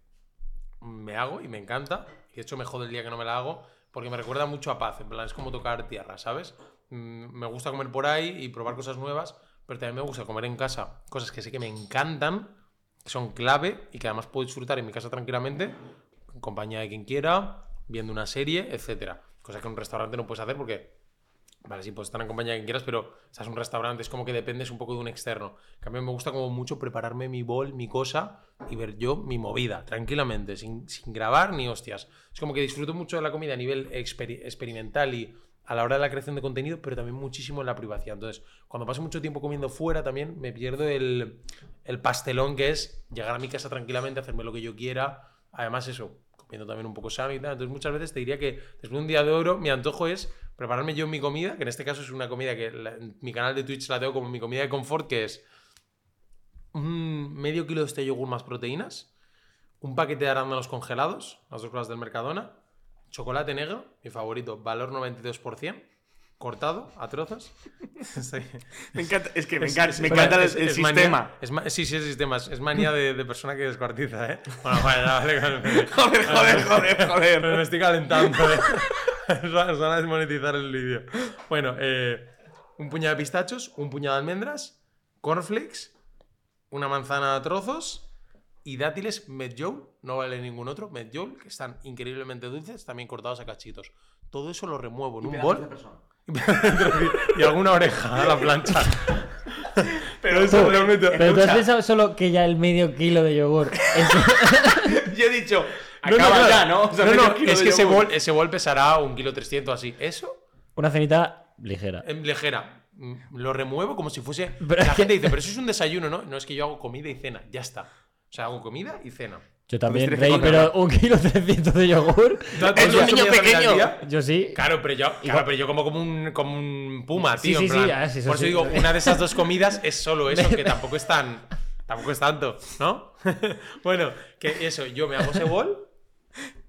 me hago y me encanta. Y de hecho me jode el día que no me la hago porque me recuerda mucho a paz. En plan, es como tocar tierra, ¿sabes? Mm, Me gusta comer por ahí y probar cosas nuevas, pero también me gusta comer en casa cosas que sé que me encantan, que son clave y que además puedo disfrutar en mi casa tranquilamente, en compañía de quien quiera, viendo una serie, etcétera. Cosa que en un restaurante no puedes hacer porque Vale, sí, puedes estar en compañía quien quieras, pero estás en un restaurante, es como que dependes un poco de un externo. En cambio, me gusta como mucho prepararme mi bol, mi cosa y ver yo mi movida, tranquilamente, sin, sin grabar ni hostias. Es como que disfruto mucho de la comida a nivel experi- experimental y a la hora de la creación de contenido, pero también muchísimo en la privacidad. Entonces, cuando paso mucho tiempo comiendo fuera, también me pierdo el, el pastelón que es llegar a mi casa tranquilamente, hacerme lo que yo quiera. Además, eso, comiendo también un poco sano y tal. Entonces, muchas veces te diría que después de un día de oro, mi antojo es prepararme yo mi comida, que en este caso es una comida que la- en mi canal de Twitch la tengo como mi comida de confort, que es un medio kilo de este yogur más proteínas, un paquete de arándanos congelados, las dos cosas del Mercadona, chocolate negro, mi favorito, valor 92%, cortado a trozos. *laughs* Me encanta, es que me es- encanta, es- me encanta el, es- el es manía- sistema. sí, sí, es sistema. Es, manía de, de persona que descuartiza, ¿eh? Bueno, vale, vale. *laughs* vale. Joder, joder, joder, joder. me estoy calentando, ¿eh? *laughs* Os van a desmonetizar el vídeo. Bueno, eh, un puñado de pistachos, un puñado de almendras, cornflakes, una manzana a trozos y dátiles Medjool, no vale ningún otro, Medjool, que están increíblemente dulces, también cortados a cachitos. Todo eso lo remuevo en un bol *laughs* y alguna oreja a la plancha. *laughs* Pero eso lo meto. Pero tú has pensado solo que ya el medio kilo de yogur. Yo he dicho, No, no, acaba no. ya, ¿no? O sea, no, medio no, kilo es que ese bol, ese bol pesará un kilo 300 así. Eso, una cenita ligera. en ligera. Mm, Lo remuevo como si fuese. Pero la gente dice, pero eso es un desayuno, ¿no? No, es que yo hago comida y cena. Ya está. O sea, hago comida y cena. Yo también, Rey, pero un kilo 300 de yogur. *laughs* Es un niño pequeño. Yo sí. Claro, pero yo, claro, pero yo como, como, un, como un puma, Sí, tío. sí, en plan. sí, sí, eso Por eso sí. digo, una de esas dos comidas *laughs* es solo eso, que tampoco es tan. Tampoco es tanto, ¿no? *laughs* bueno, que eso, yo me hago ese bol.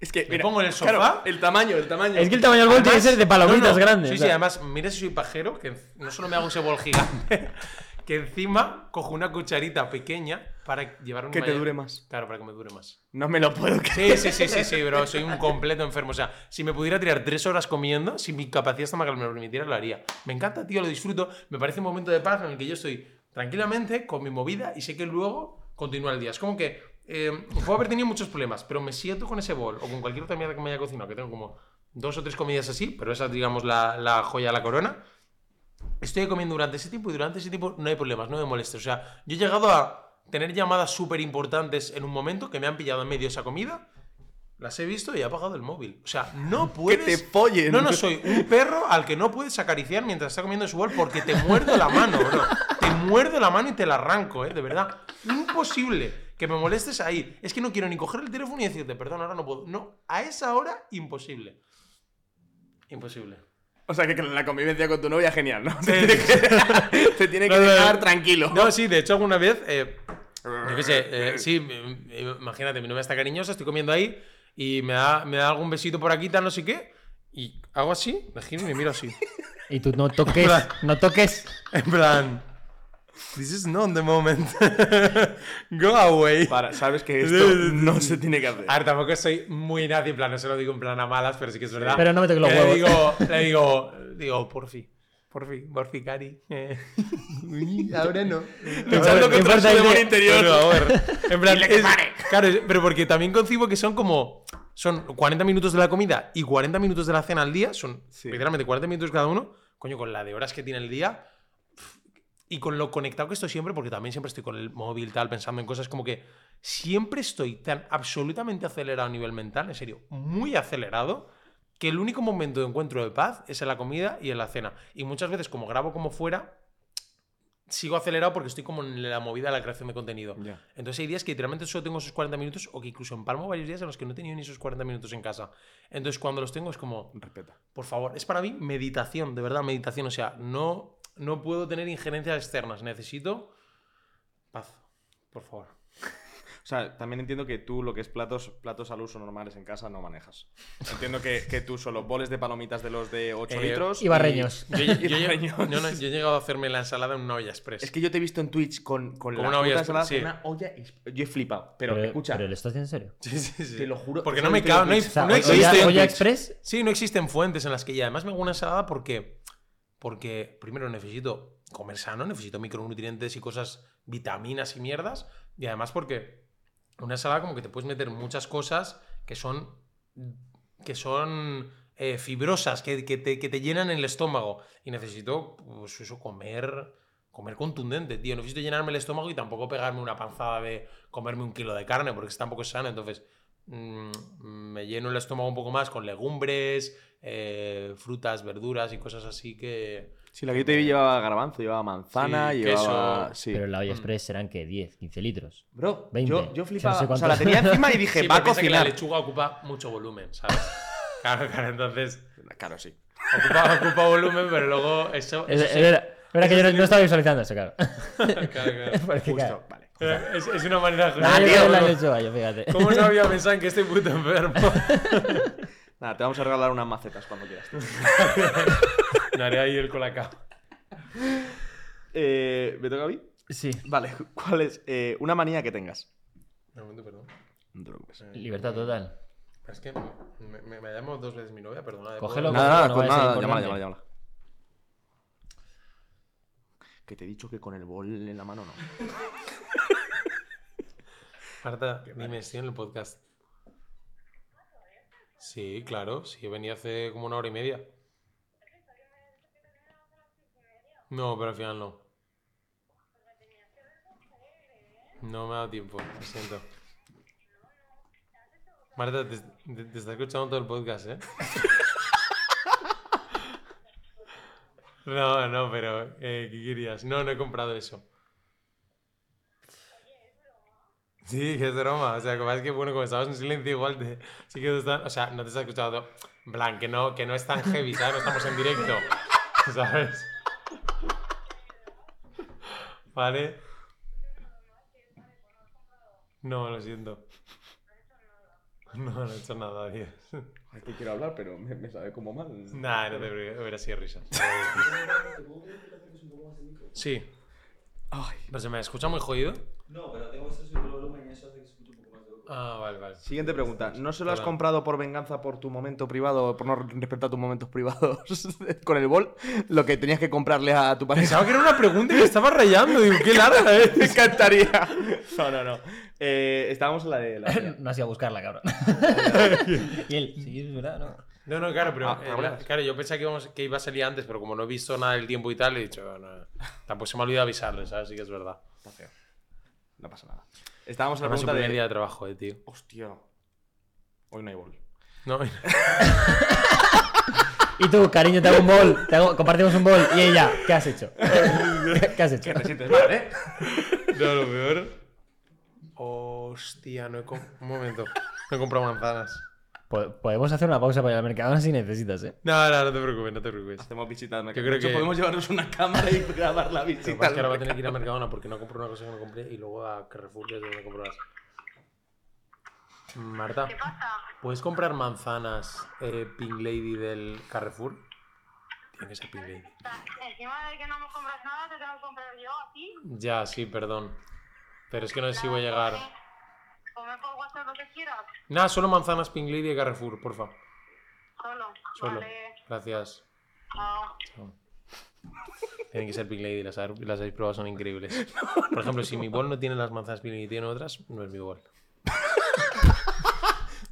Es que, Me mira, pongo en el claro, sofá. el tamaño, el tamaño. Es que el tamaño del bol tiene que ser de palomitas no, no, grandes. Sí, o sí, sea. además, mira si soy pajero, que no solo me hago ese bol gigante, *laughs* que encima cojo una cucharita pequeña para llevar un Que te maya- dure más. Claro, para que me dure más. No me lo puedo creer. Sí, sí, sí, sí, sí, bro. Soy un completo enfermo. O sea, si me pudiera tirar tres horas comiendo, si mi capacidad estomacal me lo permitiera, lo haría. Me encanta, tío, lo disfruto. Me parece un momento de paz en el que yo estoy tranquilamente con mi movida y sé que luego continúa el día. Es como que eh, puedo haber tenido muchos problemas, pero me siento con ese bol o con cualquier otra mierda que me haya cocinado, que tengo como dos o tres comidas así, pero esa es, digamos, la, la joya la corona. Estoy comiendo durante ese tiempo y durante ese tiempo no hay problemas, no me molesta. O sea, yo he llegado a tener llamadas súper importantes en un momento que me han pillado en medio de esa comida, las he visto y he apagado el móvil. O sea, no *laughs* puedes. te follen. No, no, soy un perro al que no puedes acariciar mientras está comiendo su bol porque te muerdo la mano, bro. Te muerdo la mano y te la arranco, ¿eh? De verdad. Imposible que me molestes ahí. Es que no quiero ni coger el teléfono y decirte, perdón, ahora no puedo. No, a esa hora, imposible. Imposible. O sea, que la convivencia con tu novia, genial, ¿no? Te tiene que, *laughs* te tiene que No, no, no. dejar tranquilo. No, sí, de hecho alguna vez, eh, yo qué sé, eh, *laughs* sí, imagínate, mi novia está cariñosa, estoy comiendo ahí y me da, me da algún besito por aquí, tal, no sé qué, y hago así, me giro y me miro así. *laughs* Y tú no toques, no toques. En plan, this is not the moment. *laughs* Go away. Para, sabes que esto no se tiene que hacer. A ver, tampoco soy muy nazi, en plan, no se lo digo en plan a malas, pero sí que es verdad. Pero no me toques los huevos. Le digo, le digo, digo, por fin. Por fin, por fin, Cari. Eh, ahora no. Luchando ¿qué contra demonio que- interior. *laughs* En plan, es-. Claro, pero porque también concibo que son como. Son 40 minutos de la comida y 40 minutos de la cena al día, son Sí. literalmente 40 minutos cada uno, coño, con la de horas que tiene el día y con lo conectado que estoy siempre, porque también siempre estoy con el móvil, tal, pensando en cosas como que siempre estoy tan absolutamente acelerado a nivel mental, en serio, muy acelerado, que el único momento de encuentro de paz es en la comida y en la cena. Y muchas veces, como grabo como fuera, sigo acelerado porque estoy como en la movida de la creación de contenido. Ya. Entonces hay días que literalmente solo tengo esos 40 minutos o que incluso empalmo varios días en los que no he tenido ni esos 40 minutos en casa. Entonces cuando los tengo es como, Respeta. por favor, es para mí meditación, de verdad, meditación. O sea, no, no puedo tener injerencias externas, necesito paz, por favor. O sea, también entiendo que tú lo que es platos, platos al uso normales en casa no manejas. Entiendo que, que tú solo boles de palomitas de los de 8 Eh, litros. Y barreños. Yo, yo- *laughs* Y yo- barreños. no, no, yo he llegado a hacerme la ensalada en una olla express. Es que yo te he visto en Twitch con, con, Con la una olla express, ensalada, sí. con una olla. exp- Yo he flipado. Pero, Pero, escucha, pero lo estás haciendo en serio. Sí, sí, sí. te lo juro. Porque no me cago, no hay. O sea, no olla- existe- en olla Twitch. express. Sí, no existen fuentes en las que ya además me hago una ensalada porque, porque primero necesito comer sano, necesito micronutrientes y cosas, vitaminas y mierdas, y además porque una ensalada como que te puedes meter muchas cosas que son, que son eh, fibrosas, que, que te, que te llenan el estómago, y necesito, pues eso, comer... Comer contundente, tío. Necesito llenarme el estómago y tampoco pegarme una panzada de comerme un kilo de carne, porque eso tampoco es sano. Entonces, mm, me lleno el estómago un poco más con legumbres, eh, frutas, verduras y cosas así que. Sí, la que yo te vi llevaba garbanzo, llevaba manzana, Sí, llevaba. queso. Sí. Pero la olla Mm. express serán que 10, 15 litros. Bro, 20. yo, yo O sea, flipaba. no sé o sea, la tenía *laughs* encima y dije, Sí, va a piensa que la cocinar. lechuga ocupa mucho volumen, ¿sabes? *laughs* claro, claro, entonces. Claro, sí. Ocupa, ocupa volumen, pero luego eso. Es, eso es verdad, es verdad que yo no, no estaba visualizando eso, claro. *laughs* claro, claro. Porque, Justo, claro, vale. Es, es una manera yo ¿Cómo la no- lechuga, yo fíjate. ¿Cómo no había pensado en que estoy puto enfermo? Nada, te vamos a regalar unas macetas cuando quieras. Me haré *laughs* ahí el colacao. eh, ¿Me toca a mí? Sí. Vale, *laughs* ¿cuál es eh, una manía que tengas? Un momento, perdón. No te preocupes. Libertad total. Es que me, me, me llamo dos veces mi novia, perdona. ¿puedo- Cógelo, Nada, nada, nada, llámala, llámala, llámala. Que te he dicho que con el bol en la mano no. *laughs* Marta, dime, estoy en el podcast. Sí, claro, sí, venido hace como una hora y media. No, pero al final no. No me ha dado tiempo, lo siento. Marta, te, te- te está escuchando todo el podcast, ¿eh? *laughs* No, no, pero eh, ¿qué querías? No, no he comprado eso. Sí, que es broma. O sea, que pasa es que, bueno, como estabas en silencio, igual te, sí que te está, o sea, no te está escuchando. todo. En plan, que no, que no es tan heavy, ¿sabes? No estamos en directo, *laughs* ¿sabes? ¿Vale? No, lo siento. No, no he hecho nada, Dios. Ay, que quiero hablar, pero me, me sabe como mal. Nah, no te preocupes, hubiera sido risa. *laughs* Sí. Ay. ¿Pero se me escucha muy jodido? No, pero tengo ese subir el volumen y eso hace que escuche un poco más de. Ah, vale, vale. Siguiente pregunta. ¿No se lo has Perdón. comprado por venganza por tu momento privado, por no respetar tus momentos privados *laughs* con el bol? Lo que tenías que comprarle a tu pareja. Pensaba que era una pregunta y me estaba rayando. Digo, qué larga *laughs* Me es. encantaría. No, no, no. Eh, estábamos en la de la. *laughs* No has ido a buscarla, cabrón. y él, sí, es verdad, ¿no? No, no, claro, pero Ah, eh, ¿hablas? claro, yo pensaba que, íbamos- que iba a salir antes, pero como no he visto nada del tiempo y tal, he dicho, no, tampoco se me ha olvidado avisarle, ¿sabes? Sí que es verdad. Está feo. No pasa nada. Estábamos en la pregunta primer de. día de trabajo, eh, tío. Hostia. Hoy no hay bol. No, *laughs* Y tú, cariño, te hago un bol, te hago- compartimos un bol. Y ella, ¿qué has hecho? *laughs* ¿Qué has hecho? Te sientes mal, ¿eh? no, lo peor. Hostia, no he com- Un momento. No he comprado manzanas. Po- Podemos hacer una pausa para ir al mercado si necesitas, ¿eh? No, no, no te preocupes, no te preocupes. Hacemos visitas. Yo creo que- podemos llevarnos una cámara y grabar la Lo que visita. es que ahora voy a tener que ir a Mercadona porque no compro una cosa que no compré y luego a Carrefour, que es donde compro las. Marta, ¿Qué pasa? ¿puedes comprar manzanas eh, Pink Lady del Carrefour? Tiene que ser Pink Lady. Encima de que no me compras nada, te tengo que comprar yo a ti. Ya, sí, perdón. Pero es que no sé si voy a llegar. Come por WhatsApp lo que quieras. Nada, solo manzanas Pink Lady de Carrefour, porfa. Solo. Solo. Vale. Gracias. Chao. Chao. Tienen que ser Pink Lady, las, las habéis probado, son increíbles. Por ejemplo, si mi bol no tiene las manzanas Pink Lady y tiene otras, no es mi bol.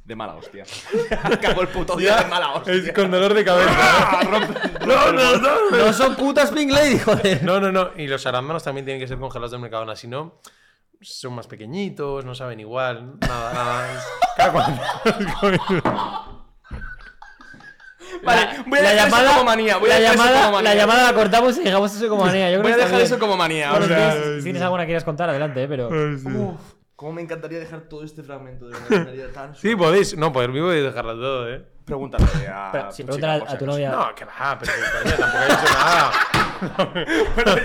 De mala hostia. *laughs* Acabó el puto día de mala hostia. Es con dolor de cabeza. *laughs* ¿eh? no, no, no. No son putas Pink Lady, joder. No, no, no. Y los arándanos también tienen que ser congelados del Mercadona. Si no, son más pequeñitos, no saben igual. Nada, *laughs* nada. Cuando- *laughs* Vale, voy a la dejar eso llamada, como manía. Voy a la, dejar eso llamada, como manía. la llamada la cortamos y dejamos eso como manía. Yo creo Voy a que está dejar bien. eso como manía. Bueno, o sea, tienes, si tienes alguna que quieras contar, adelante, eh, pero. Uf, cómo me encantaría dejar todo este fragmento de me *laughs* haría tan Sí, podéis. No, poder vivo y dejarlo todo, ¿eh? Pregúntale a. Pero, tu pregúntale chica, a, a tu por si novia. No, que va, pero coño, tampoco ha dicho nada. *laughs* Bueno,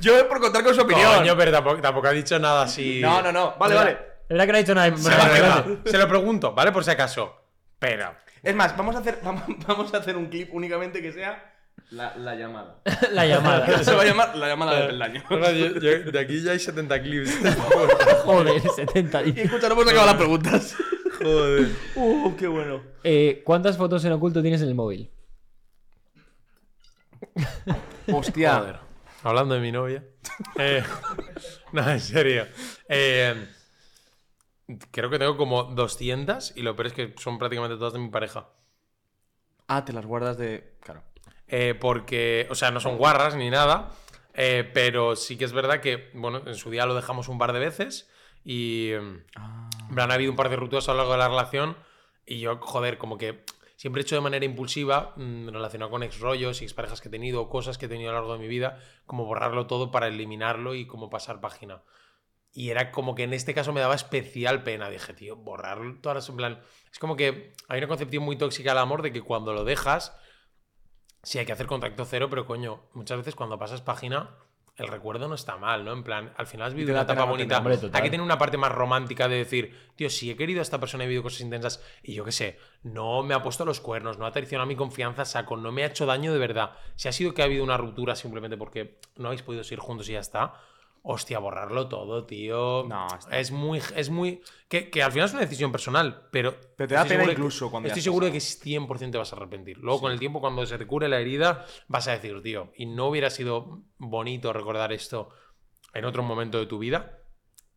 yo, yo por contar con su opinión. Coño, pero tampoco, tampoco ha dicho nada así. No, no, no. Vale, vale. Es verdad que no ha dicho nada. Se, lo- vale, venga, vale. se lo pregunto, ¿vale? Por si acaso. Pero. Es más, vamos a hacer, *laughs* vamos, vamos a hacer un clip únicamente que sea la, la llamada. *laughs* La llamada. Se va a llamar la llamada de peldaño. de aquí ya hay 70 clips. Joder, 70 Y escucha, no hemos acabado las preguntas. Joder. Uh, qué bueno. Eh, ¿Cuántas fotos en oculto tienes en el móvil? Hostia. Joder. Hablando de mi novia. *laughs* Eh, no, en serio. Eh, creo que tengo como 200 y lo peor es que son prácticamente todas de mi pareja. Ah, te las guardas de. Claro. Eh, porque, o sea, no son guarras ni nada, eh, pero sí que es verdad que, bueno, en su día lo dejamos un par de veces y mm, en plan, ha habido un par de rupturas a lo largo de la relación y yo, joder, como que siempre he hecho de manera impulsiva, mm, relacionado con ex rollos y exparejas que he tenido, cosas que he tenido a lo largo de mi vida, como borrarlo todo para eliminarlo y como pasar página. Y era como que en este caso me daba especial pena. Dije, tío, borrar todas las... En plan, es como que hay una concepción muy tóxica del amor de que cuando lo dejas, sí hay que hacer contacto cero, pero coño, muchas veces cuando pasas página, el recuerdo no está mal, ¿no? En plan, al final has vivido una etapa bonita. que tener una parte más romántica de decir, tío, si he querido a esta persona, he vivido cosas intensas y yo qué sé, no me ha puesto los cuernos, no ha traicionado mi confianza saco, no me ha hecho daño de verdad. Si ha sido que ha habido una ruptura simplemente porque no habéis podido seguir juntos y ya está. Hostia, borrarlo todo, tío. No, está- es muy, es muy. Que, que al final es una decisión personal, pero. Pero te da pena de que- incluso cuando Estoy seguro de que 100% te vas a arrepentir. Luego, con el tiempo, cuando se te cure la herida, vas a decir, tío, y no hubiera sido bonito recordar esto en otro momento de tu vida.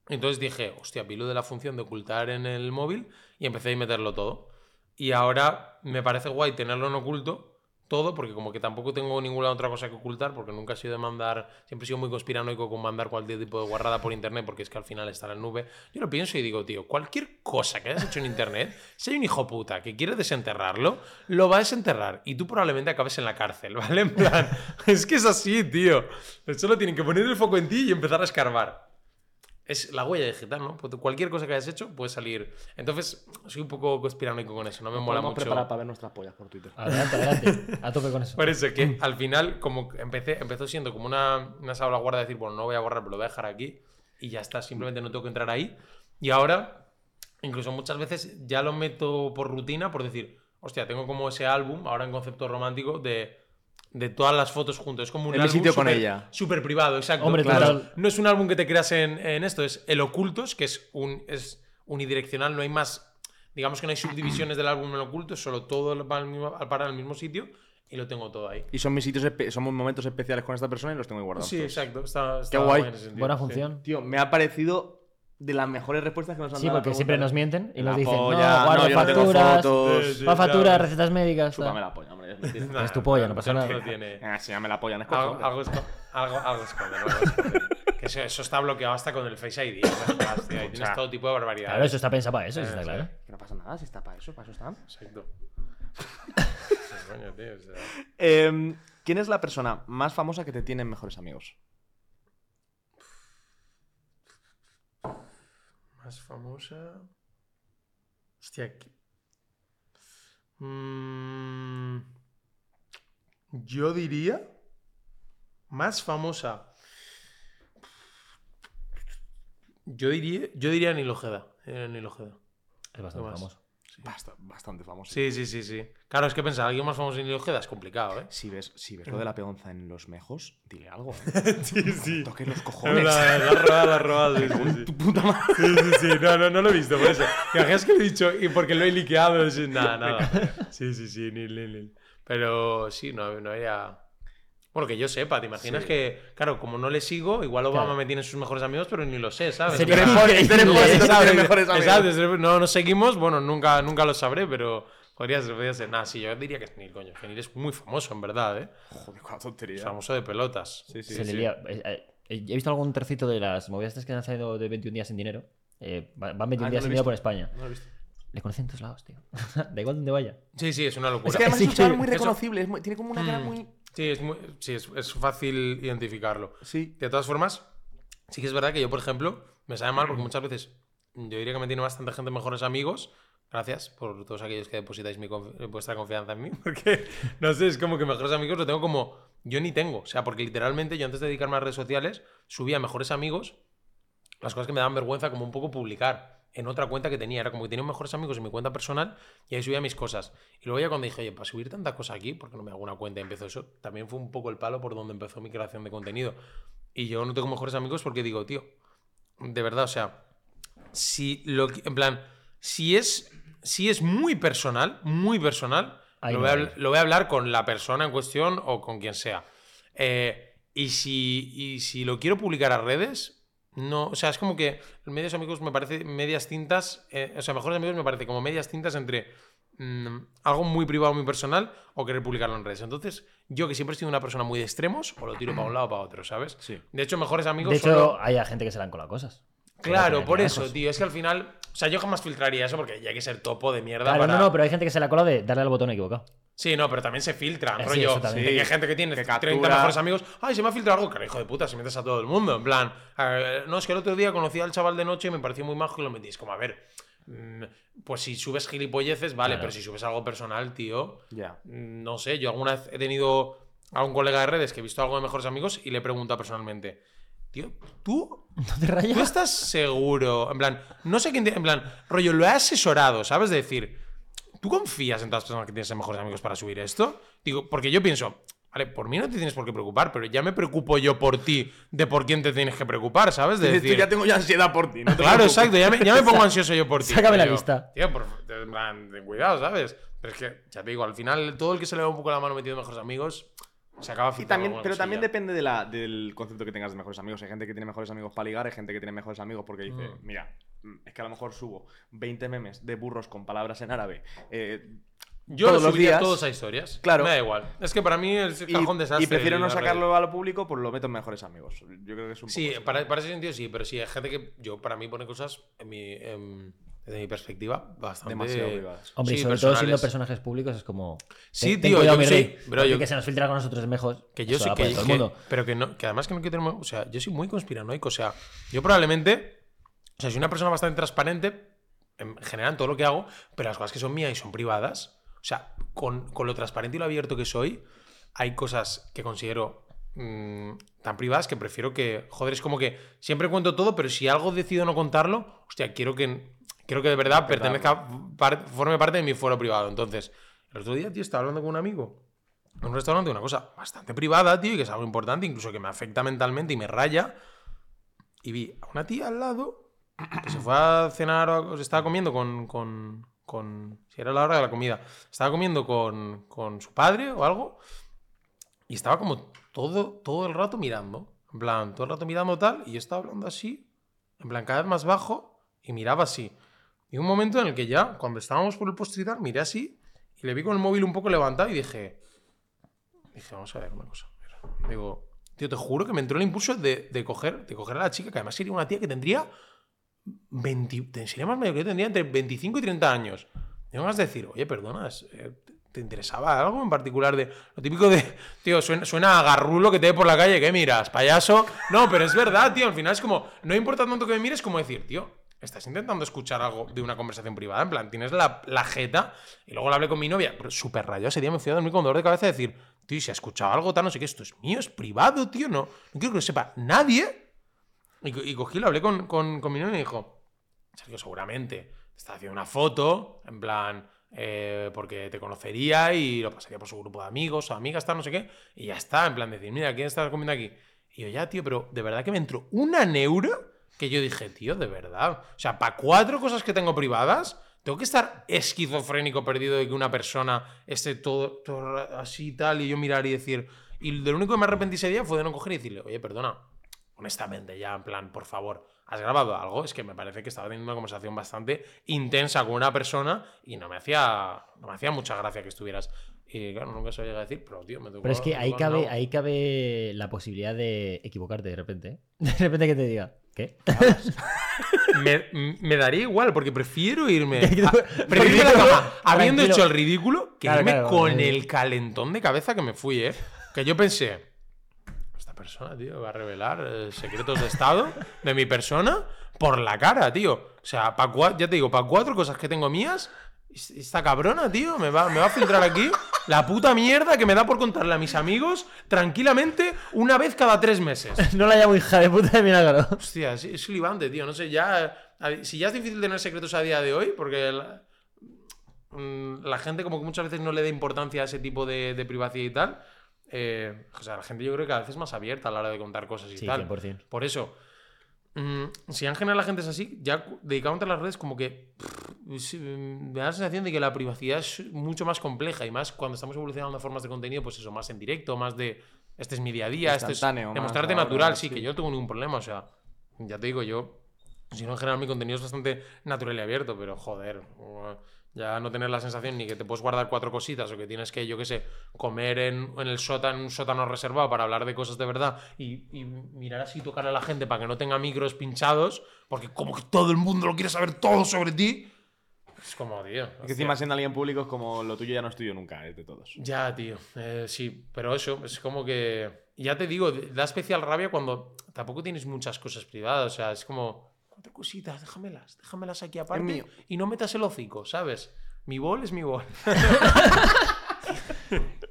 Entonces dije, hostia, pilo de la función de ocultar en el móvil y empecé a meterlo todo. Y ahora me parece guay tenerlo en oculto todo, porque como que tampoco tengo ninguna otra cosa que ocultar, porque nunca he sido de mandar, siempre he sido muy conspiranoico con mandar cualquier tipo de guarrada por internet, porque es que al final está en la nube. Yo lo pienso y digo, tío, cualquier cosa que hayas hecho en internet, si hay un hijo puta que quiere desenterrarlo, lo va a desenterrar y tú probablemente acabes en la cárcel, *laughs* ¿vale? En plan, es que es así, tío. Solo tienen que poner el foco en ti y empezar a escarbar. Es la huella digital, ¿no? Pues Cualquier cosa que hayas hecho puede salir. Entonces, soy un poco conspiranoico con eso, no me mola mucho. preparar para ver nuestras pollas por Twitter. Adelante, adelante. A tope con eso. Por eso que al final, como empecé, empezó siendo como una, una salvaguarda de decir, bueno, no voy a borrar, pero lo voy a dejar aquí y ya está, simplemente no tengo que entrar ahí. Y ahora, incluso muchas veces ya lo meto por rutina, por decir, hostia, tengo como ese álbum, ahora en concepto romántico, de, de todas las fotos juntos. Es como un En mi álbum sitio con ella. Súper privado, exacto. Hombre, Claro. No es un álbum que te creas en, en esto, es el Ocultos, que es, un, es unidireccional, no hay más. Digamos que no hay subdivisiones del álbum en oculto, es solo todo va al mismo- al mismo sitio y lo tengo todo ahí. Y son mis sitios, son momentos especiales con esta persona y los tengo ahí guardados. Sí, todos. exacto. Está, está Qué guay. sentido, Buena sí. función. Tío, me ha parecido de las mejores respuestas que nos han Sí, dado. la porque siempre nos mienten y nos dicen, polla, no, guardo no, yo no tengo facturas, fotos. Sí, sí. va factura, claro. recetas médicas. Chúpame la polla, hombre. Es mentira. Nah, Es tu polla, no pasa nada. lo tiene. Ah, Enséñame la polla Algo, escozo. algo, esco- algo, algo esconde, algo esconde. Que eso, eso está bloqueado hasta con el Face ID. tío, tienes todo tipo de barbaridades. Claro, eso está pensado para eso, eso está Eh, claro. Que no pasa nada, si está para eso, para eso está. Exacto. Sí, *laughs* coño, tío, o sea, Em, ¿Quién es la persona más famosa que te tienen mejores amigos? Más famosa. Hostia. ¿qué- Mm, yo diría. Más famosa. Yo diría, yo diría Nil Ojeda. Eh, Nil Ojeda. Es bastante Más. famoso. Basta- bastante famosa. Sí, sí, sí, sí. Claro, es que pensar, alguien más famoso que Nil Ojeda es complicado, ¿eh? Si ves, si ves lo de la peonza en los mejos, dile algo. ¿eh? sí, sí. Toques los cojones. la, la robada, la robada, sí, sí, sí. Tu puta madre. Sí, sí, sí. No, no, no lo he visto, por eso. ¿Te imaginas que lo he dicho y porque lo he liqueado? Sí, Nada, nada. Sí, sí, sí, Nil, Nil, Nil. Pero sí, no, no había. Bueno, que yo sepa, ¿te imaginas Sí. que, claro, como no le sigo, igual Obama Claro. me tiene sus mejores amigos, pero ni lo sé, ¿sabes? Sería no nos seguimos, bueno, nunca, nunca lo sabré, pero podría ser, podría ser. Nada, sí, yo diría que es Neil, coño. Neil es muy famoso, en verdad, ¿eh? Joder, cuánta tontería. Famoso de pelotas. Sí, sí, se sí. lía. Eh, eh, He visto algún trocito de las movidas estas que han salido de 21 días sin dinero. Eh, va- van 21 Ah, no días he sin dinero por España. No lo he visto. Le conocen en todos lados, tío. *laughs* da igual donde vaya. Sí, sí, es una locura. Es que además *laughs* Sí, es un chaval sí. muy reconocible. es muy- tiene como una cara Mm. muy. Sí, es, muy, sí es, es fácil identificarlo. Sí. De todas formas, sí que es verdad que yo, por ejemplo, me sabe mal porque muchas veces yo diría que me tiene bastante gente mejores amigos. Gracias por todos aquellos que depositáis mi confi- vuestra confianza en mí. *laughs* Porque, no sé, es como que mejores amigos lo tengo como. Yo ni tengo. O sea, porque literalmente yo antes de dedicarme a redes sociales subía a mejores amigos las cosas que me daban vergüenza como un poco publicar en otra cuenta que tenía. Era como que tenía mejores amigos en mi cuenta personal y ahí subía mis cosas. Y luego ya cuando dije, oye, para subir tanta cosa aquí, porque no me hago una cuenta y empezó eso, también fue un poco el palo por donde empezó mi creación de contenido. Y yo no tengo mejores amigos porque digo, tío, de verdad, o sea, si lo que- en plan, si es, si es muy personal, muy personal, lo, voy a, lo voy a hablar con la persona en cuestión o con quien sea. Eh, y, si, y si lo quiero publicar a redes, no, o sea, es como que medios amigos me parece medias tintas, eh, o sea, mejores amigos me parece como medias tintas entre mm, algo muy privado, muy personal o querer publicarlo en redes. Entonces, yo que siempre he sido una persona muy de extremos, o lo tiro para un lado o para otro, ¿sabes? Sí. De hecho, mejores amigos De hecho, solo- hay a gente que se le han colado cosas. Claro, por eso, tío. Es que al final. O sea, yo jamás filtraría eso porque ya hay que ser topo de mierda. Claro, para... no, no, pero hay gente que se le ha colado de darle al botón equivocado. Sí, no, pero también se filtran, Eh, sí, rollo. también. que hay Sí, gente que tiene que 30 captura. mejores amigos. Ay, se me ha filtrado algo. Cara, hijo de puta, si metes a todo el mundo. En plan, eh, no, es que el otro día conocí al chaval de noche y me pareció muy majo y lo metís. Como, a ver, mm, pues si subes gilipolleces, vale, Claro. pero si subes algo personal, tío. Ya. mm, No sé, yo alguna vez he tenido a un colega de redes que he visto algo de mejores amigos y le he preguntado personalmente, tío, ¿tú *laughs* ¿No te rayas? ¿Tú estás seguro? En plan, no sé quién. te- En plan, rollo, lo he asesorado, ¿sabes? De decir, ¿tú confías en todas las personas que tienes mejores amigos para subir esto? Digo, porque yo pienso, vale, por mí no te tienes por qué preocupar, pero ya me preocupo yo por ti de por quién te tienes que preocupar, ¿sabes? De decir, "Tú ya tengo ya ansiedad por ti. no te Claro, preocupes". exacto, ya me, ya me pongo *laughs* ansioso yo por ti. Sácame la Digo, lista. Tío, por, en ten cuidado, ¿sabes? Pero es que, ya te digo, al final, todo el que se le va un poco la mano metiendo mejores amigos, se acaba Y también, pero también depende de la, del concepto que tengas de mejores amigos. Hay gente que tiene mejores amigos para ligar, hay gente que tiene mejores amigos porque dice, Mm. mira, es que a lo mejor subo 20 memes de burros con palabras en árabe. eh, Yo todos lo los subiría días. todos a historias. Claro. Me da igual. Es que para mí es y, cajón desastre. y prefiero no sacarlo a lo público, pues lo meto en mejores amigos. Yo creo que es un Sí, poco para, para ese sentido sí, pero sí, hay gente que yo, para mí, pone cosas, en mi, en- desde mi perspectiva, bastante. demasiado privadas. Hombre, y sobre todo siendo personajes públicos es como. Sí, ten- ten tío, cuidado, yo sí, yo- que se nos filtra con nosotros es mejor. Que yo sí que, por todo el que- mundo. Pero que no, que además que no quiero tener. O sea, yo soy muy conspiranoico. O sea, yo probablemente. O sea, soy una persona bastante transparente en general en todo lo que hago, pero las cosas que son mías y son privadas. O sea, con, con lo transparente y lo abierto que soy, hay cosas que considero mm, tan privadas que prefiero que. Joder, es como que siempre cuento todo, pero si algo decido no contarlo, hostia, quiero que. Quiero que de verdad pertenezca, par- forme parte de mi foro privado. Entonces, el otro día, tío, estaba hablando con un amigo en un restaurante, una cosa bastante privada, tío, y que es algo importante, incluso que me afecta mentalmente y me raya. Y vi a una tía al lado se fue a cenar o estaba comiendo con, con, Si era la hora de la comida. Estaba comiendo con, con su padre o algo. Y estaba como todo, todo el rato mirando. En plan, todo el rato mirando tal. Y yo estaba hablando así. En plan, cada vez más bajo. Y miraba así. Y un momento en el que ya, cuando estábamos por el postre miré así. Y le vi con el móvil un poco levantado y dije. Dije, vamos a ver una cosa. Digo, tío, te juro que me entró el impulso de, de coger, de coger a la chica, que además sería una tía que tendría 20, te- sería más mayor que yo, tendría entre 25 y 30 años. Tengo más de decir, oye, perdona, es- eh, ¿te- ¿te interesaba algo en particular de lo típico de, *laughs* tío, suena, suena a garrulo que te ve por la calle, ¿qué miras, payaso? No, pero es verdad, tío, al final es como, no importa tanto que me mires como decir, tío, estás intentando escuchar algo de una conversación privada, en plan, tienes la, la jeta, y luego lo hablé con mi novia, pero súper rayado ese día me fui a dormir con dolor de cabeza y decir, tío, y si ha escuchado algo tal, no sé qué, esto es mío, es privado, tío, no, no quiero que lo sepa nadie. Y, y cogí, lo hablé con, con, con mi novia y me dijo, Sergio, seguramente te está haciendo una foto, en plan, eh, porque te conocería y lo pasaría por su grupo de amigos o amigas, tal, no sé qué, y ya está, en plan, decir, mira, ¿quién está comiendo aquí? Y yo, ya, tío, pero de verdad que me entró una neuro que yo dije, tío, de verdad. O sea, para cuatro cosas que tengo privadas, tengo que estar esquizofrénico perdido de que una persona esté todo, todo así y tal, y yo mirar y decir, Y lo único que me arrepentí ese día fue de no coger y decirle, oye, perdona, honestamente, ya, en plan, por favor, ¿has grabado algo? Es que me parece que estaba teniendo una conversación bastante intensa con una persona y no me hacía, no me hacía mucha gracia que estuvieras. Y claro, nunca se lo llega a decir, pero tío, me tocó. Pero es que ahí cabe, ahí cabe la posibilidad de equivocarte de repente. ¿eh? *laughs* De repente que te diga, ¿qué? me, me daría igual, porque prefiero irme. *laughs* Que- a- prefiero irme a la cama habiendo hecho el ridículo que Claro, irme claro, con eh. el calentón de cabeza que me fui, ¿eh? Que yo pensé. Persona, tío, va a revelar eh, secretos de estado de mi persona por la cara, tío. O sea, pa ya te digo, para cuatro cosas que tengo mías, es- esta cabrona, tío, me va, me va a filtrar aquí la puta mierda que me da por contarle a mis amigos tranquilamente una vez cada tres meses. *laughs* no la llamo hija de puta de milagro. Hostia, es, es flipante, tío. No sé, ya. Si ya es difícil tener secretos a día de hoy, porque la, mm, la gente, como que muchas veces no le da importancia a ese tipo de, de privacidad y tal. Eh, o sea, la gente yo creo que a veces es más abierta a la hora de contar cosas y Sí, tal. 100%. Por eso, mm, si en general la gente es así, ya dedicado a las redes, como que pff, me da la sensación de que la privacidad es mucho más compleja y más cuando estamos evolucionando formas de contenido, pues eso, más en directo, más de este es mi día a día, este es demostrarte natural, sí, sí. que yo no tengo ningún problema, o sea, ya te digo, yo, si no en general mi contenido es bastante natural y abierto, pero joder, uh, ya no tener la sensación ni que te puedes guardar cuatro cositas o que tienes que, yo qué sé, comer en, en el sótano, en un sótano reservado para hablar de cosas de verdad y, y mirar así, tocar a la gente para que no tenga micros pinchados, porque como que todo el mundo lo quiere saber todo sobre ti, es como, tío. Es que encima siendo alguien público es como lo tuyo ya no es tuyo nunca, es de todos. Ya, tío. Eh, sí, pero eso, es como que. Ya te digo, da especial rabia cuando tampoco tienes muchas cosas privadas. O sea, es como. Cuatro cositas, déjamelas, déjamelas aquí aparte. mío. Y no metas el hocico, ¿sabes? Mi bol es mi bol. *laughs*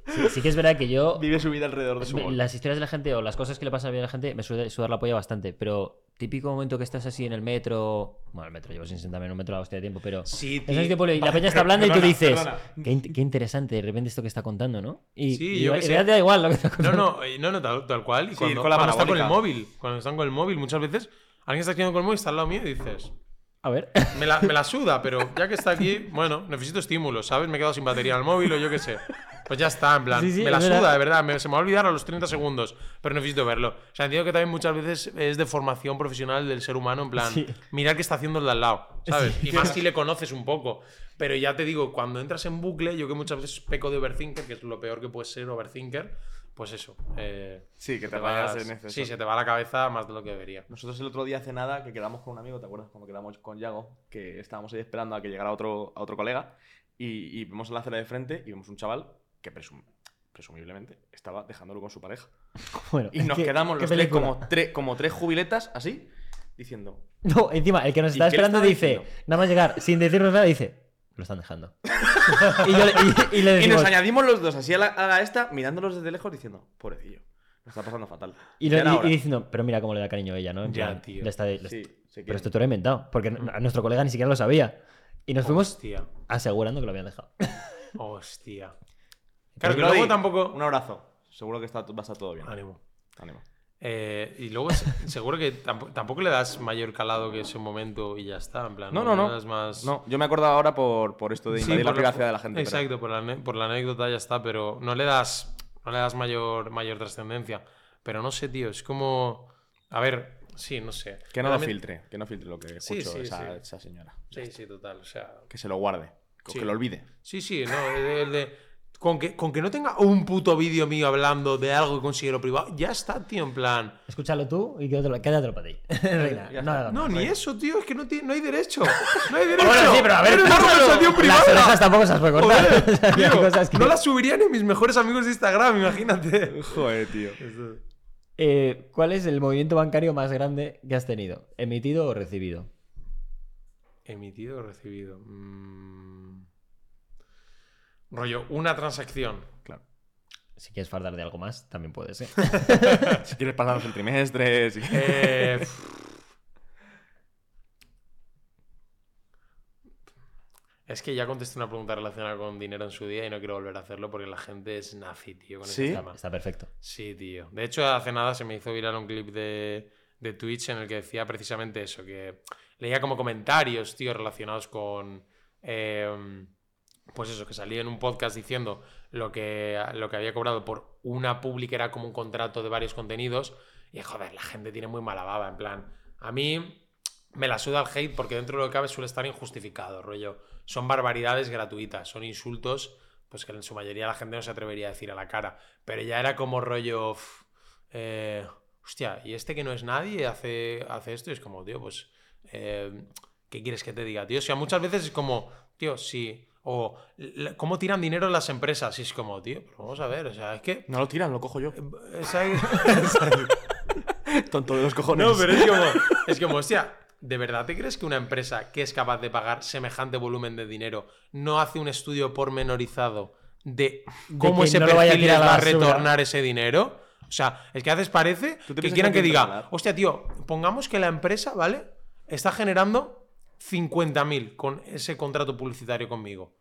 Sí, sí que es verdad que yo Vive su vida alrededor de su me- gol. las historias de la gente o las cosas que le pasan a la gente me suele sudar la polla bastante, pero típico momento que estás así en el metro, bueno, el metro llevo sin sentarme en un metro la hostia de tiempo, pero Sí, este pueblo y la peña está hablando y tú dices, qué, in- qué interesante de repente esto que está contando, ¿no? Y, Sí, y yo te da igual lo que está No, contando. no, eh, no, no, tal, tal cual. Y Sí, cuando, con la cuando está con el móvil, cuando están con el móvil, muchas veces alguien está escribiendo con el móvil, está al lado mío y dices. A ver. Me la, me la *laughs* suda, pero ya que está aquí, bueno, necesito estímulo, ¿sabes? Me he quedado sin batería en el móvil o yo qué sé. Pues ya está, en plan, Sí, sí, me la es suda, verdad. de verdad, me- se me va a olvidar a los 30 segundos, pero necesito verlo. O sea, entiendo que también muchas veces es de formación profesional del ser humano, en plan, Sí. mirar qué está haciendo el de al lado, ¿sabes? Y más si le conoces un poco. Pero ya te digo, cuando entras en bucle, yo que muchas veces peco de overthinker, que es lo peor que puede ser overthinker, pues eso. eh, Sí, que se te vayas en exceso. Sí, se te va a la cabeza más de lo que debería. Nosotros el otro día hace nada que quedamos con un amigo, ¿te acuerdas? Cuando quedamos con Yago, que estábamos ahí esperando a que llegara otro, a otro colega y, y vemos en la acera de frente y vemos un chaval que presum- presumiblemente estaba dejándolo con su pareja. *laughs* Bueno, Y nos que- quedamos los tres como, tre- como tres jubiletas así, diciendo, No, encima, el que nos ¿Y está esperando dice, diciendo? nada más llegar, sin decirnos nada, dice, lo están dejando. *laughs* y, yo le- y- y le Y decimos, nos añadimos los dos así a la, a la esta, mirándolos desde lejos diciendo, pobrecillo, lo está pasando fatal. y, lo- diciendo, pero mira cómo le da cariño a ella, ¿no? En Ya, plan, tío. le está- le- Sí, se pero esto tú lo has inventado, porque a nuestro colega ni siquiera lo sabía. Y nos fuimos asegurando que lo habían dejado. *laughs* hostia. Claro, que Brody, luego tampoco. Un abrazo. Seguro que está, va a estar todo bien. Ánimo. Ánimo. Eh, y luego se- *laughs* seguro que tampoco, tampoco le das mayor calado que ese momento y ya está. En plan, No, no, no. das más... No, yo me acordado ahora por, por esto de Sí, invadir la por privacidad de la gente. pero- Exacto, por la, por la anécdota ya está, pero no le das, no le das mayor, mayor trascendencia. Pero no sé, tío, es como. A ver, sí, no sé. Que no lo Realmente- filtre, que no filtre lo que Sí, escuchó sí, esa, sí. esa señora. Sí, sí, total. O sea. Que se lo guarde, Sí. que lo olvide. Sí, sí, no. el de- con, que, con que no tenga un puto vídeo mío hablando de algo que considero privado, ya está, tío, en plan. Escúchalo tú y quédatelo, quédatelo para ti. *laughs* Reina, no, ni eso, tío, es que no, no hay derecho. *laughs* No hay derecho. Bueno, sí, pero a ver, Eres una córtalo. conversación privada. Las orejas tampoco se las puede cortar. Joder, O sea, hay tío, cosas que- No las subiría ni mis mejores amigos de Instagram, imagínate. Joder, tío. Eh, ¿Cuál es el movimiento bancario más grande que has tenido? ¿Emitido o recibido? Emitido o recibido. Mm. Rollo, una transacción. Claro. Si quieres fardar de algo más, también puede ser. *laughs* Si quieres pasarnos el trimestre, si- Eh, es que ya contesté una pregunta relacionada con dinero en su día y no quiero volver a hacerlo porque la gente es nazi, tío, con ¿Sí? ese tema. Está perfecto. Sí, tío. De hecho, hace nada se me hizo viral un clip de, de Twitch en el que decía precisamente eso, que leía como comentarios, tío, relacionados con... eh, pues eso, que salía en un podcast diciendo lo que, lo que había cobrado por una pública era como un contrato de varios contenidos. Y joder, la gente tiene muy mala baba, en plan. A mí me la suda el hate porque dentro de lo que cabe suele estar injustificado, rollo. Son barbaridades gratuitas, son insultos, pues que en su mayoría la gente no se atrevería a decir a la cara. Pero ya era como rollo. eh, hostia, y este que no es nadie hace, hace esto y es como, tío, pues. eh, ¿Qué quieres que te diga, tío? O sea, muchas veces es como, tío, sí. O cómo tiran dinero las empresas. Y es como, tío, pero vamos a ver, o sea, es que. No lo tiran, lo cojo yo. esa- *laughs* Tonto de los cojones. no, pero es como, es como, hostia, ¿de verdad te crees que una empresa que es capaz de pagar semejante volumen de dinero no hace un estudio pormenorizado de cómo ese no perfil les va a retornar ese dinero? O sea, es que a veces parece ¿Tú te que quieran que que diga, hostia, tío, pongamos que la empresa, ¿vale? Está generando 50.000 con ese contrato publicitario conmigo.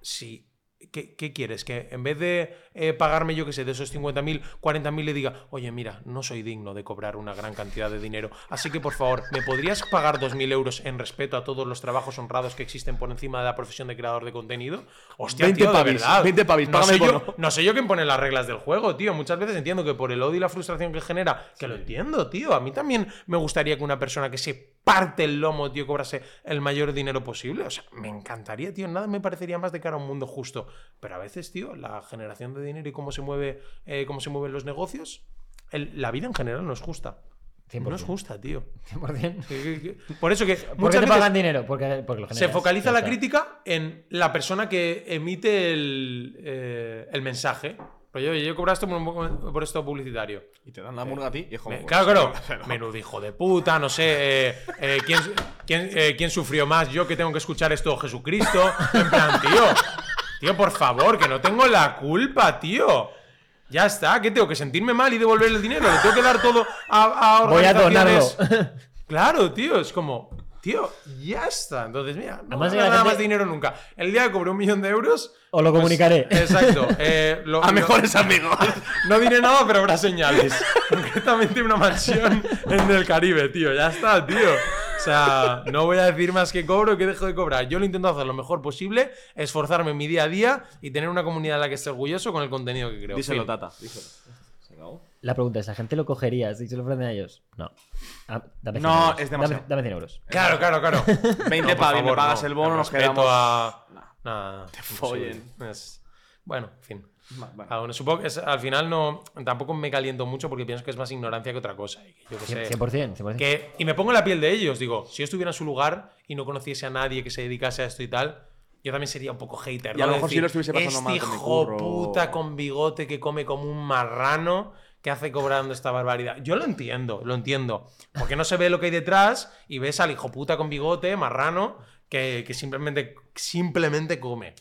Sí. ¿Qué, qué quieres? Que en vez de eh, pagarme, yo qué sé, de esos 50.000, 40.000 le diga, oye, mira, no soy digno de cobrar una gran cantidad de dinero, así que por favor, ¿me podrías pagar 2.000 euros en respeto a todos los trabajos honrados que existen por encima de la profesión de creador de contenido? Hostia, 20 tío, de pavis, verdad. 20 pavis, no, sé yo, no sé yo quién pone las reglas del juego, tío. Muchas veces entiendo que por el odio y la frustración que genera, que lo entiendo, tío. A mí también me gustaría que una persona que se parte el lomo, tío, cobrase el mayor dinero posible. O sea, me encantaría, tío. Nada me parecería más de cara a un mundo justo. Pero a veces, tío, la generación de dinero y cómo se mueve, eh, cómo se mueven los negocios, el- la vida en general no es justa. No es 100%. justa, tío. 100%. Que- que- que- Por eso que ¿Por qué muchas te veces pagan dinero? Porque, porque lo se focaliza la crítica en la persona que emite el, eh, el mensaje. Pero yo, yo cobraste por, un- por esto publicitario. Y te dan la murga a ti y es como. Me- claro, claro. *laughs* Menudo hijo de puta, no sé. eh, eh, ¿quién, quién, eh, quién sufrió más? Yo que tengo que escuchar esto Jesucristo. En plan, tío. Tío, por favor, que no tengo la culpa, tío. Ya está, ¿qué tengo que sentirme mal y devolver el dinero? Le tengo que dar todo a, a Voy a organizaciones? donarlo. Claro, tío, es como, tío, ya está. Entonces, mira, no Además voy que a la ganar gente- más dinero nunca. El día que cobre un millón de euros. Os lo pues, comunicaré. exacto. eh, *laughs* lo- A lo- mejores amigos. *laughs* no diré nada, pero habrá señales. *laughs* Concretamente una mansión en el Caribe, tío. Ya está, tío. O sea, no voy a decir más que cobro que dejo de cobrar. Yo lo intento hacer lo mejor posible, esforzarme en mi día a día y tener una comunidad de la que esté orgulloso con el contenido que creo. Díselo, Fin. Tata. Díselo. La pregunta es, ¿la gente lo cogería si se lo ofrecen a ellos? No. Ah, dame 100 No, euros. es demasiado. Dame, dame 100 euros. Claro, claro, claro. 20 *laughs* No, por pavis, me favor, pagas no. el bono, nos respeto quedamos. a- No. Nada, Te follen. Es- Bueno, en fin. Va- vale. Supongo que es- al final no, tampoco me caliento mucho porque pienso que es más ignorancia que otra cosa. Y que yo que sé, 100%, 100%. que- y me pongo en la piel de ellos. Digo, si yo estuviera en su lugar y no conociese a nadie que se dedicase a esto y tal, yo también sería un poco hater. Y a ¿no? lo mejor Decir, sí lo estuviese pasando este mal con mi hijo curro". puta con bigote que come como un marrano que hace cobrando esta barbaridad. Yo lo entiendo, lo entiendo. Porque no se ve lo que hay detrás y ves al hijo puta con bigote, marrano, que, que simplemente, simplemente come.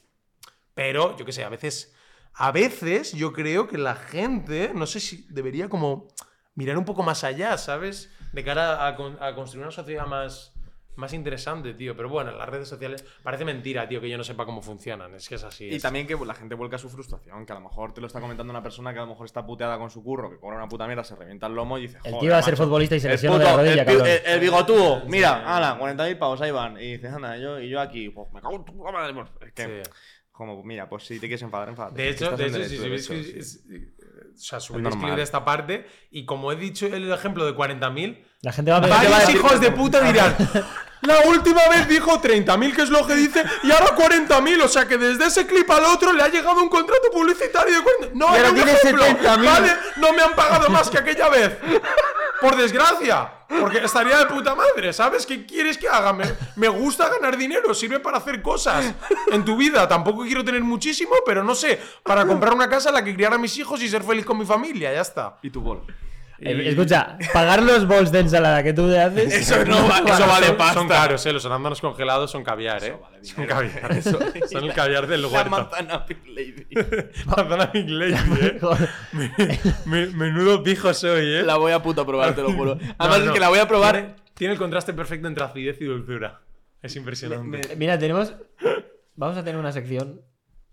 Pero, yo qué sé, a veces. A veces yo creo que la gente, no sé si debería como mirar un poco más allá, ¿sabes? De cara a, a construir una sociedad más, más interesante, tío. Pero bueno, las redes sociales parece mentira, tío, que yo no sepa cómo funcionan. Es que es así. Y es- también que la gente vuelca su frustración, que a lo mejor te lo está comentando una persona que a lo mejor está puteada con su curro, que cobra una puta mierda, se revienta el lomo y dice, El joder, tío iba a ser macho, futbolista y se el lesionó de la rodilla, el, cabrón. el, el bigotúo, mira, ala, 40.000 pavos, ahí van. Y dices, anda, yo, y yo aquí, pues me cago en tu madre. pues, Es que, Sí. como, mira, pues si te quieres enfadar, enfadate. De hecho, Estás de en hecho, sí, derecho, sí, de sí, hecho, es- o sea, normal. de esta parte. Y como he dicho el ejemplo de 40.000, La gente va a pensar- varios hijos de puta dirán. *laughs* La última vez dijo 30.000, que es lo que dice, y ahora 40.000. O sea que desde ese clip al otro le ha llegado un contrato publicitario de 40. No, Y ahora era un tiene ejemplo, 70.000. ¿vale? No me han pagado más que aquella vez. Por desgracia. Porque estaría de puta madre, ¿sabes? ¿Qué quieres que haga? Me, me gusta ganar dinero, sirve para hacer cosas en tu vida. Tampoco quiero tener muchísimo, pero no sé, para comprar una casa en la que criar a mis hijos y ser feliz con mi familia, ya está. Y tu bol. Eh, Escucha, pagar los bols de ensalada que tú te haces. *laughs* Eso no va- eso vale son, pasta. Son caros, ¿eh? Los arándanos congelados son caviar, ¿eh? son caviar. *laughs* *laughs* son el caviar del La huerto. manzana Pink Lady. Manzana Big Lady, ¿eh? Joder. Me- menudo pijo soy, ¿eh? La voy a puta probar, te lo juro. Además no. es que la voy a probar. Tiene, tiene el contraste perfecto entre acidez y dulzura. Es impresionante. Mira, tenemos. Vamos a tener una sección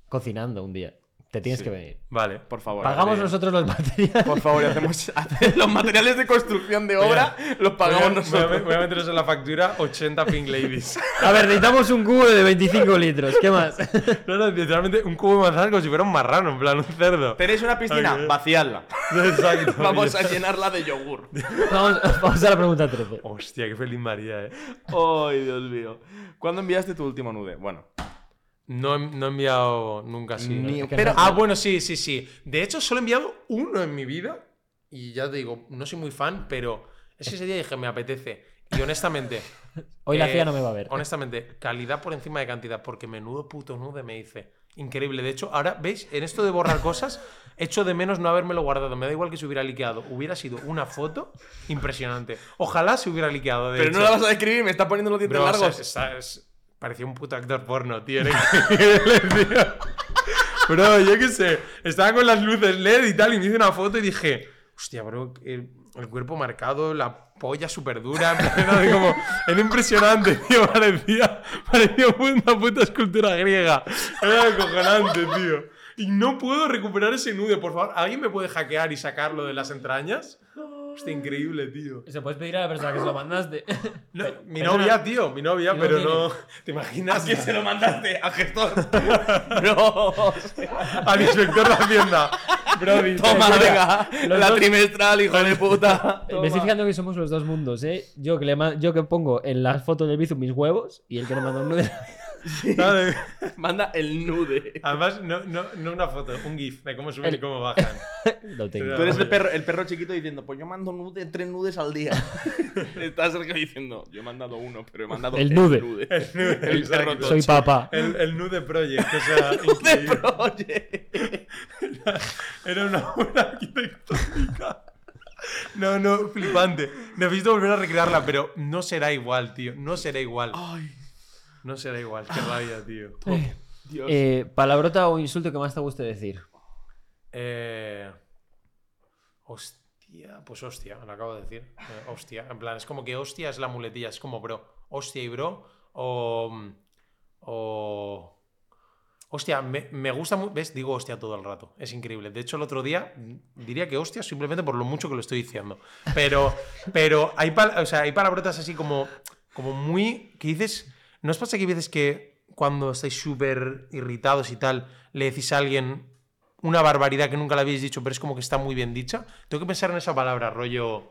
cocinando un día. Te tienes que venir. Vale. Por favor. Pagamos eh, nosotros los materiales. Por favor, y hacemos *laughs* hacer los materiales de construcción de obra, los pagamos voy a, nosotros. Voy a, voy a meteros en la factura 80 Pink Ladies. *laughs* A ver, necesitamos un cubo de 25 litros. ¿Qué más? *laughs* No, no, literalmente un cubo de manzana como si fuera un marrano, en plan, un cerdo. ¿Tenéis una piscina? Ok. Vaciadla. Exacto. Vamos a llenarla de yogur. Vamos, vamos a la pregunta 13. Hostia, qué feliz María, eh. Ay, Dios mío. ¿Cuándo enviaste tu último nude? Bueno, No, he- no he enviado nunca así. Ni- ¿no? pero- ah, bueno, sí, sí, sí. De hecho, solo he enviado uno en mi vida. Y ya te digo, no soy muy fan, pero es que ese día dije, me apetece. Y honestamente. *laughs* Hoy la eh, CIA no me va a ver. Honestamente, calidad por encima de cantidad, porque menudo puto nude me hice. Increíble. De hecho, ahora, ¿veis? En esto de borrar cosas, *laughs* echo de menos no habérmelo guardado. Me da igual que se hubiera liqueado. Hubiera sido una foto impresionante. Ojalá se hubiera liqueado. De pero hecho. no la vas a describir, me está poniendo los dientes Bro, o sea, largos. es- es- parecía un puto actor porno, *laughs* tío. Bro, yo qué sé. Estaba con las luces LED y tal, y me hice una foto y dije, hostia, bro, el, el cuerpo marcado, la polla súper dura. *laughs* Como, era impresionante, tío. Parecía, parecía una puta escultura griega. Era acojonante, tío. Y no puedo recuperar ese nude, por favor. ¿Alguien me puede hackear y sacarlo de las entrañas? Hostia, increíble, tío. Se puedes pedir a la persona que se lo mandaste. *laughs* No, mi novia, tío, mi novia, ¿Y no pero tiene? no. ¿Te imaginas? ¿A quién se lo mandaste? Al gestor. *laughs* no. Al inspector de Hacienda. Toma, mira, venga. los La dos- trimestral, hijo de puta. Me estoy fijando que somos los dos mundos, ¿eh? Yo que, le yo que pongo en las fotos del Bizum mis huevos y el que le manda un nude. ¿sabes? *laughs* Manda el nude. Además, no, no, no una foto, un GIF de cómo suben El- y cómo bajan. *laughs* Lo tengo. Tú eres el perro, el perro chiquito diciendo, pues yo mando nude, tres nudes al día. *laughs* Está Sergio diciendo, yo he mandado uno, pero he mandado El nude. El perro Exacto. Soy papá. El, el nude project, o sea, de increíble. Project. Era una obra arquitectónica. No, no, flipante. Necesito volver a recrearla, pero no será igual, tío. No será igual. Ay, No será igual. Qué rabia, tío. Dios. Eh, palabrota o insulto que más te guste decir. Eh... Hostia, pues hostia, lo acabo de decir. Eh, hostia, en plan, es como que hostia es la muletilla, es como bro. Hostia y bro. O. O. Hostia, me, me gusta mucho. ¿Ves? Digo hostia todo el rato. Es increíble. De hecho, el otro día mm, diría que hostia simplemente por lo mucho que lo estoy diciendo. Pero, pero hay, pal- o sea, hay palabrotas así como, como muy. que dices. ¿No os pasa que hay veces que cuando estáis súper irritados y tal, le decís a alguien una barbaridad que nunca le habéis dicho, pero es como que está muy bien dicha? Tengo que pensar en esa palabra, rollo.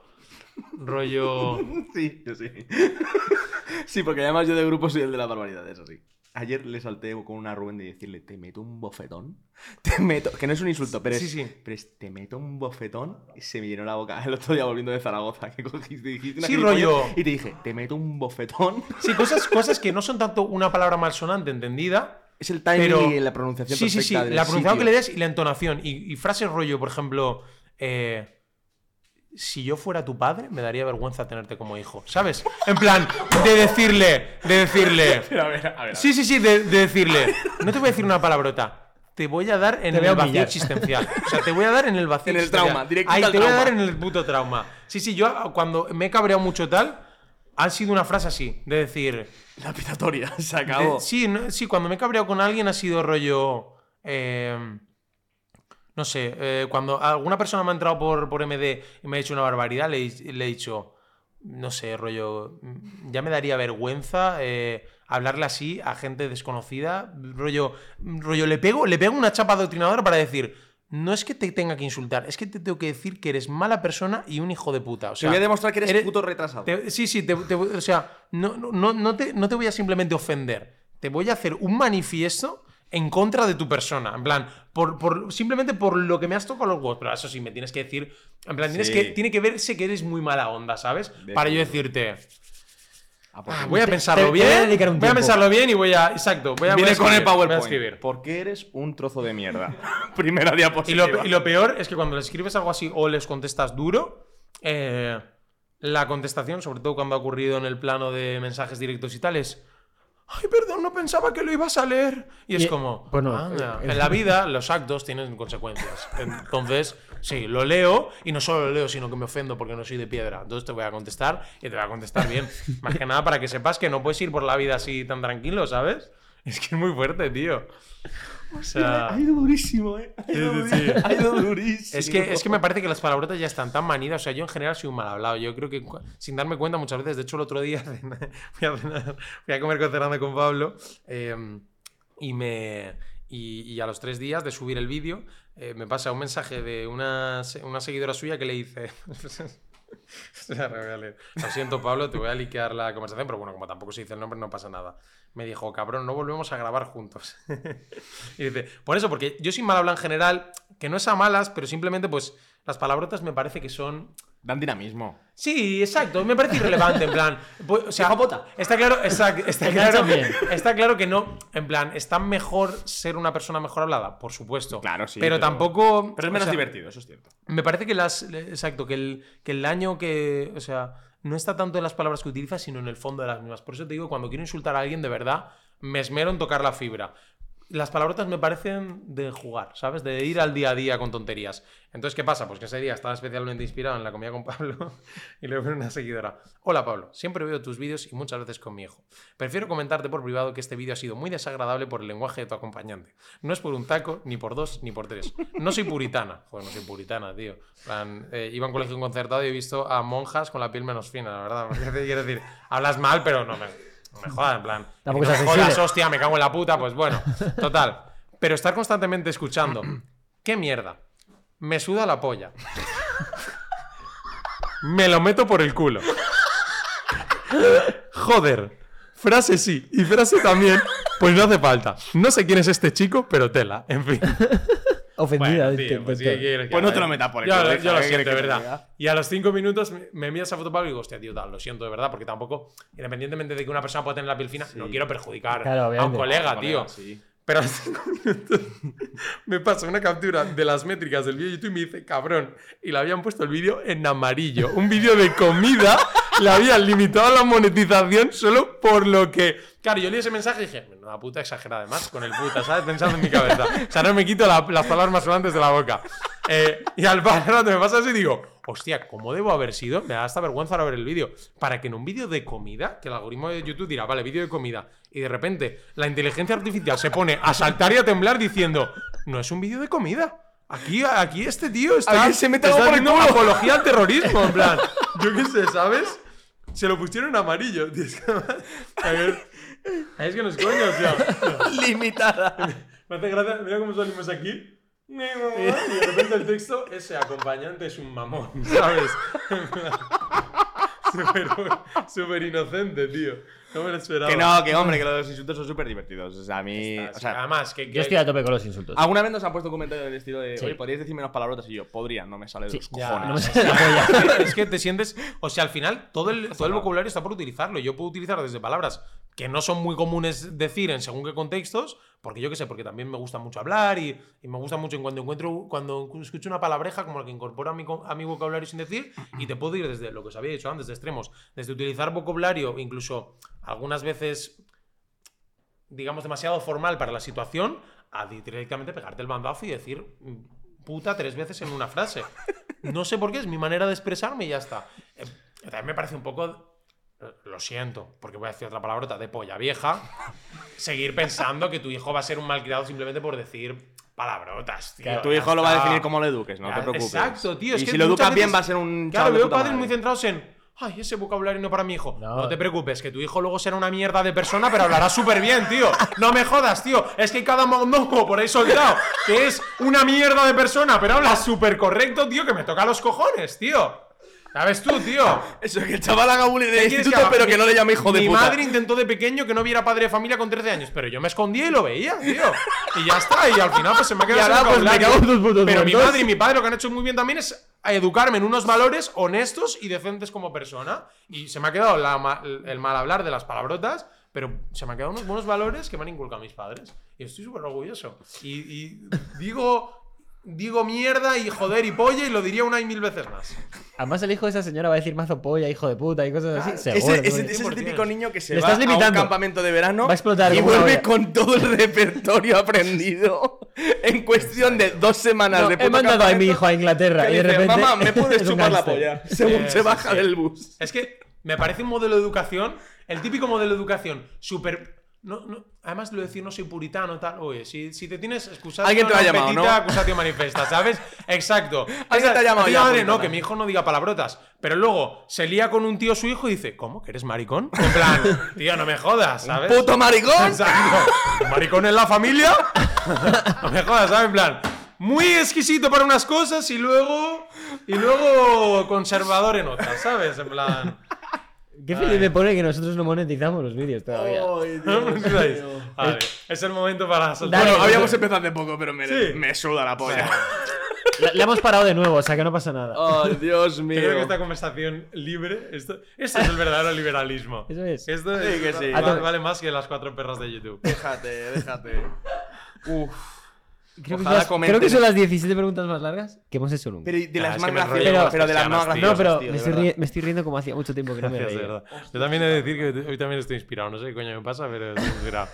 rollo. *laughs* Sí, yo sí. *laughs* sí, porque además yo de grupo soy el de las barbaridades, así. Ayer le salté con una Rubén de decirle, te meto un bofetón. *laughs* Te meto. Que no es un insulto, pero es. Sí, sí. Pero es, te meto un bofetón. Y se me llenó la boca. *laughs* El otro día volviendo de Zaragoza, que cogiste, dijiste una Sí, rollo. Y te dije, te meto un bofetón. *laughs* Sí, cosas, cosas que no son tanto una palabra malsonante entendida. Es el timing Pero- y la pronunciación Sí, sí, sí. perfecta del La pronunciación que le des y la entonación. Y, y frases rollo, por ejemplo. eh, si yo fuera tu padre, me daría vergüenza tenerte como hijo. ¿Sabes? En plan, de decirle, de decirle. *laughs* Pero a ver, a ver. a ver. Sí, sí, sí, de, de decirle. No te voy a decir una palabrota. Te voy a dar en Te el vacío humillar. existencial. O sea, te voy a dar en el vacío En el trauma, directito Ahí te voy a dar en el puto trauma. Sí, sí, yo cuando me he cabreado mucho tal, ha sido una frase así, de decir. Lapidatoria, *laughs* se de- acabó. sí, no- sí, cuando me he cabreado con alguien ha sido rollo. eh, no sé, eh, cuando alguna persona me ha entrado por, por MD y me ha dicho una barbaridad, le, he- le he dicho, no sé, rollo, mm, ya me daría vergüenza eh, hablarle así a gente desconocida, rollo, rollo le pego, le pego una chapa adoctrinadora para decir, no es que te tenga que insultar, es que te tengo que decir que eres mala persona y un hijo de puta. O Te sea, voy a demostrar que eres, eres- puto retrasado. te- sí, sí, te- te- o sea, no- no, no, te, no te voy a simplemente ofender, te voy a hacer un manifiesto en contra de tu persona, en plan, por, por- simplemente por lo que me has tocado los huevos, pero eso sí, me tienes que decir, en plan, tienes Sí. que, tiene que verse que eres muy mala onda, ¿sabes? De Para yo decirte, Ah, pues "Ah, voy a Te- pensarlo te- te voy a bien, voy a tiempo". pensarlo bien y voy a, exacto, voy a, voy a Viene con el escribir, voy a PowerPoint. escribir. Porque eres un trozo de mierda. *laughs* Primera Y diapositiva. lo, y lo peor es que cuando le escribes algo así o les contestas duro, eh, la contestación, sobre todo cuando ha ocurrido en el plano de mensajes directos y tal, es. Ay, perdón, no pensaba que lo ibas a leer. Y es Y- como. bueno, "Anda". eh, en la *laughs* vida, los actos tienen consecuencias. Entonces, sí, lo leo y no solo lo leo, sino que me ofendo porque no soy de piedra. Entonces te voy a contestar y te voy a contestar bien. *laughs* Más que nada para que sepas que no puedes ir por la vida así tan tranquilo, ¿sabes? Es que es muy fuerte, tío. O sea, Ha ido durísimo, eh. Ha ido, Sí, sí, durísimo. sí. Ha ido durísimo. Es que, es que me parece que las palabrotas ya están tan manidas. O sea, yo en general soy un mal hablado. Yo creo que sin darme cuenta muchas veces, de hecho el otro día *laughs* fui a, cenar- fui a comer con Fernando con Pablo eh, y me... Y, y a los tres días de subir el vídeo eh, me pasa un mensaje de una, una seguidora suya que le dice... *laughs* Lo siento, Pablo, te voy a liquear la conversación, pero bueno, como tampoco se dice el nombre, no pasa nada. Me dijo, cabrón, no volvemos a grabar juntos. *laughs* y dice, por eso, porque yo soy mal hablado en general, que no es a malas, pero simplemente, pues, las palabrotas me parece que son. Dan dinamismo. Sí, exacto, me parece irrelevante, en plan. pues, o sea, está claro, está, Te claro, está claro que no, en plan, está mejor ser una persona mejor hablada, por supuesto. Claro, sí, Pero, pero- tampoco. Pero es o menos sea, divertido, eso es cierto. me parece que las. Exacto, que el, que el daño que. O sea, no está tanto en las palabras que utilizas, sino en el fondo de las mismas. Por eso te digo, cuando quiero insultar a alguien, de verdad, me esmero en tocar la fibra. Las palabrotas me parecen de jugar, ¿sabes? De ir al día a día con tonterías. Entonces, ¿qué pasa? Pues que ese día estaba especialmente inspirado en la comida con Pablo *laughs* y le veo una seguidora. Hola Pablo, siempre veo tus vídeos y muchas veces con mi hijo. Prefiero comentarte por privado que este vídeo ha sido muy desagradable por el lenguaje de tu acompañante. No es por un taco, ni por dos, ni por tres. No soy puritana. *laughs* Joder, no soy puritana, tío. Plan, eh, iba a un colegio concertado y he visto a monjas con la piel menos fina, la verdad. *laughs* Quiero decir, hablas mal, pero no me, no me jodas, en plan. Tampoco no es me jodas, hostia, me cago en la puta, pues bueno, *laughs* total. Pero estar constantemente escuchando, ¿qué mierda? Me suda la polla. Me lo meto por el culo. Joder. Frase sí y frase también, pues no hace falta. No sé quién es este chico, pero tela, en fin. Ofendida. Bueno, tío, pues, ¿qué quieres que Pues no te lo metas por el Yo, yo lo ¿qué siento, de verdad. Y a los cinco minutos me, me envías esa foto, Pablo, y digo, hostia, tío, tal, lo siento de verdad, porque tampoco, independientemente de que una persona pueda tener la piel fina, no quiero perjudicar Claro, a un Colega, tío. sí. Pero a los cinco minutos *laughs* me pasa una captura de las métricas del vídeo de YouTube y me dice, cabrón, y le habían puesto el vídeo en amarillo. Un vídeo de comida, le habían limitado la monetización solo por lo que... Claro, yo leí ese mensaje y dije, una puta exagerada además con el puta, ¿sabes? Pensando en mi cabeza. O sea, no me quito la- las palabras más sonantes de la boca. Eh, y al rato me pasa eso y digo, hostia, ¿cómo debo haber sido? Me da hasta vergüenza ahora ver el vídeo. Para que en un vídeo de comida, que el algoritmo de YouTube dirá, vale, vídeo de comida, y de repente la inteligencia artificial se pone a saltar y a temblar diciendo, no es un vídeo de comida. Aquí, aquí este tío está, se mete está haciendo culo". apología al terrorismo, en plan. *laughs* Yo qué sé, ¿sabes? Se lo pusieron en amarillo. *laughs* tío, es que además- a ver, es que no es coño, o sea. *laughs* Limitada. *laughs* Me hace gracia, mira cómo salimos aquí. Y de repente el texto, ese acompañante es un mamón, ¿sabes? Súper inocente, tío. No me lo esperaba. Que no, que hombre, que los insultos son súper divertidos. O sea, a mí. Estás- O sea, además, que, que- Yo estoy a tope con los insultos. ¿Alguna vez nos han puesto un comentario del estilo de, Sí. oye, ¿podríais decir menos palabrotas? Y yo, podría, no me sale de Sí, los Ya, cojones. no me sale la polla. es que te sientes. O sea, al final, todo el, todo el vocabulario está por utilizarlo. Yo puedo utilizar desde palabras que no son muy comunes decir en según qué contextos, porque yo qué sé, porque también me gusta mucho hablar y, me gusta mucho en cuando encuentro, cuando escucho una palabreja como la que incorpora a mi, a vocabulario sin decir, y te puedo ir desde lo que os había dicho antes, de extremos, desde utilizar vocabulario, incluso algunas veces, digamos, demasiado formal para la situación, a di- directamente pegarte el bandazo y decir mm, puta tres veces en una frase. No sé por qué, es mi manera de expresarme y ya está. Eh, también me parece un poco. Lo siento, porque voy a decir otra palabrota de polla vieja. Seguir pensando que tu hijo va a ser un malcriado simplemente por decir palabrotas, tío. Tu ya hijo lo va a definir como lo eduques, no Ya, te preocupes. Exacto, tío. Es y que si lo educas bien, va a ser un Claro, veo padres muy centrados en. Ay, ese vocabulario no para mi hijo. No. No. te preocupes, que tu hijo luego será una mierda de persona, pero hablará súper bien, tío. No me jodas, tío. Es que cada mondongo por ahí soltado, que es una mierda de persona, pero habla súper correcto, tío, que me toca los cojones, tío. ¿Sabes tú, tío? *laughs* Eso, que el chaval haga bullying en ¿Qué el quieres instituto, pero Mi- que no le llame hijo de Mi puta. madre intentó de pequeño que no viera padre de familia con 13 años, pero yo me escondía y lo veía, tío. Y ya está, y al final pues se me ha quedado ahora, pues, me vocabulario. cago en tus putos Pero mi madre y mi padre lo que han hecho muy bien también es educarme en unos valores honestos y decentes como persona. Y se me ha quedado la el mal hablar de las palabrotas, pero se me han quedado unos buenos valores que me han inculcado mis padres. Y estoy súper orgulloso. Y, y digo, digo mierda y joder y polla y lo diría una y mil veces más. Además, el hijo de esa señora va a decir mazo polla, hijo de puta y cosas así. Ese, Seguro, ese- tío. ese es el típico niño que se va estás a un campamento de verano Va a explotar y vuelve olla. con todo el repertorio aprendido en cuestión de dos semanas No, de he mandado a mi hijo a Inglaterra y de dice, repente. Mamá, ¿me *laughs* puedes chupar la gángster". polla? *laughs* Según se baja sí. del bus. Es que me parece un modelo de educación, el típico modelo de educación súper No, no, además lo de decir no soy puritano, tal. Oye, si, si te tienes excusado. Alguien te lo ha llamado, ¿no? acusatio manifesta, ¿sabes? *laughs* Exacto. Alguien te ha llamado ya, madre, no, que mi hijo no diga palabrotas. Pero luego se lía con un tío su hijo y dice, ¿cómo? ¿Que eres maricón? En plan, *laughs* tío, no me jodas, ¿sabes? ¡Puto maricón! *laughs* Exacto. ¿Maricón en la familia? No me jodas, ¿sabes? En plan, muy exquisito para unas cosas y luego. Y luego conservador en otras, ¿sabes? En plan. Qué feliz me pone que nosotros no monetizamos los vídeos todavía. ¿No me escucháis? Vale, es el momento para soltar. Dale, Bueno, pues, habíamos empezado hace poco, pero me, Sí. me suda la polla. *laughs* Le, le hemos parado de nuevo, o sea que no pasa nada. ¡Ay, Dios Yo *laughs* mío! creo que esta conversación libre, esto, esto es el verdadero liberalismo. *laughs* Eso es. Esto Sí, es- que sí. va- A tope. vale más que las cuatro perras de YouTube. Déjate, déjate. Uf. Creo, que, Ojalá son las, creo que son las 17 preguntas más largas que hemos hecho nunca. Pero y de Ah, las más graciosas. Pero, de las más graciosas. no, pero tío, me, estoy verdad. ri- me estoy riendo como hacía mucho tiempo que no me Gracias, de reía. verdad. Yo también he de decir que hoy también estoy inspirado. No sé qué coño me pasa, pero estoy inspirado.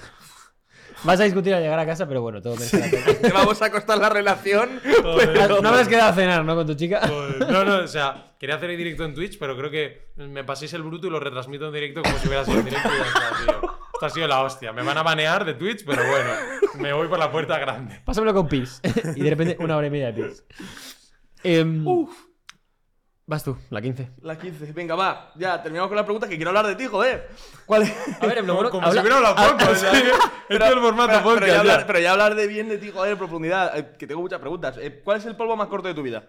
Vas a discutir al llegar a casa, pero bueno, todo merece la pena. *laughs* Te vamos a costar la relación. pero- No habrás quedado a cenar, ¿no? Con tu chica. No, no, o sea, quería hacer el directo en Twitch, pero creo que me paséis el bruto y lo retransmito en directo como si hubiera sido en directo y ya está, tío. Esto ha sido la hostia. Me van a banear de Twitch, pero bueno, me voy por la puerta grande. Pásamelo con Pis. y de repente una hora y media de Pis. Em, Vas tú, la 15. La 15. Venga, va. Ya, terminamos con la pregunta que quiero hablar de ti, joder. ¿Cuál es? A ver, Como, como si hubiera hablado poco. o sea, que este es el formato pero, podcast. pero ya ya. hablar, pero ya hablar de bien de ti, joder, en profundidad. eh, que tengo muchas preguntas. Eh, ¿Cuál es el polvo más corto de tu vida?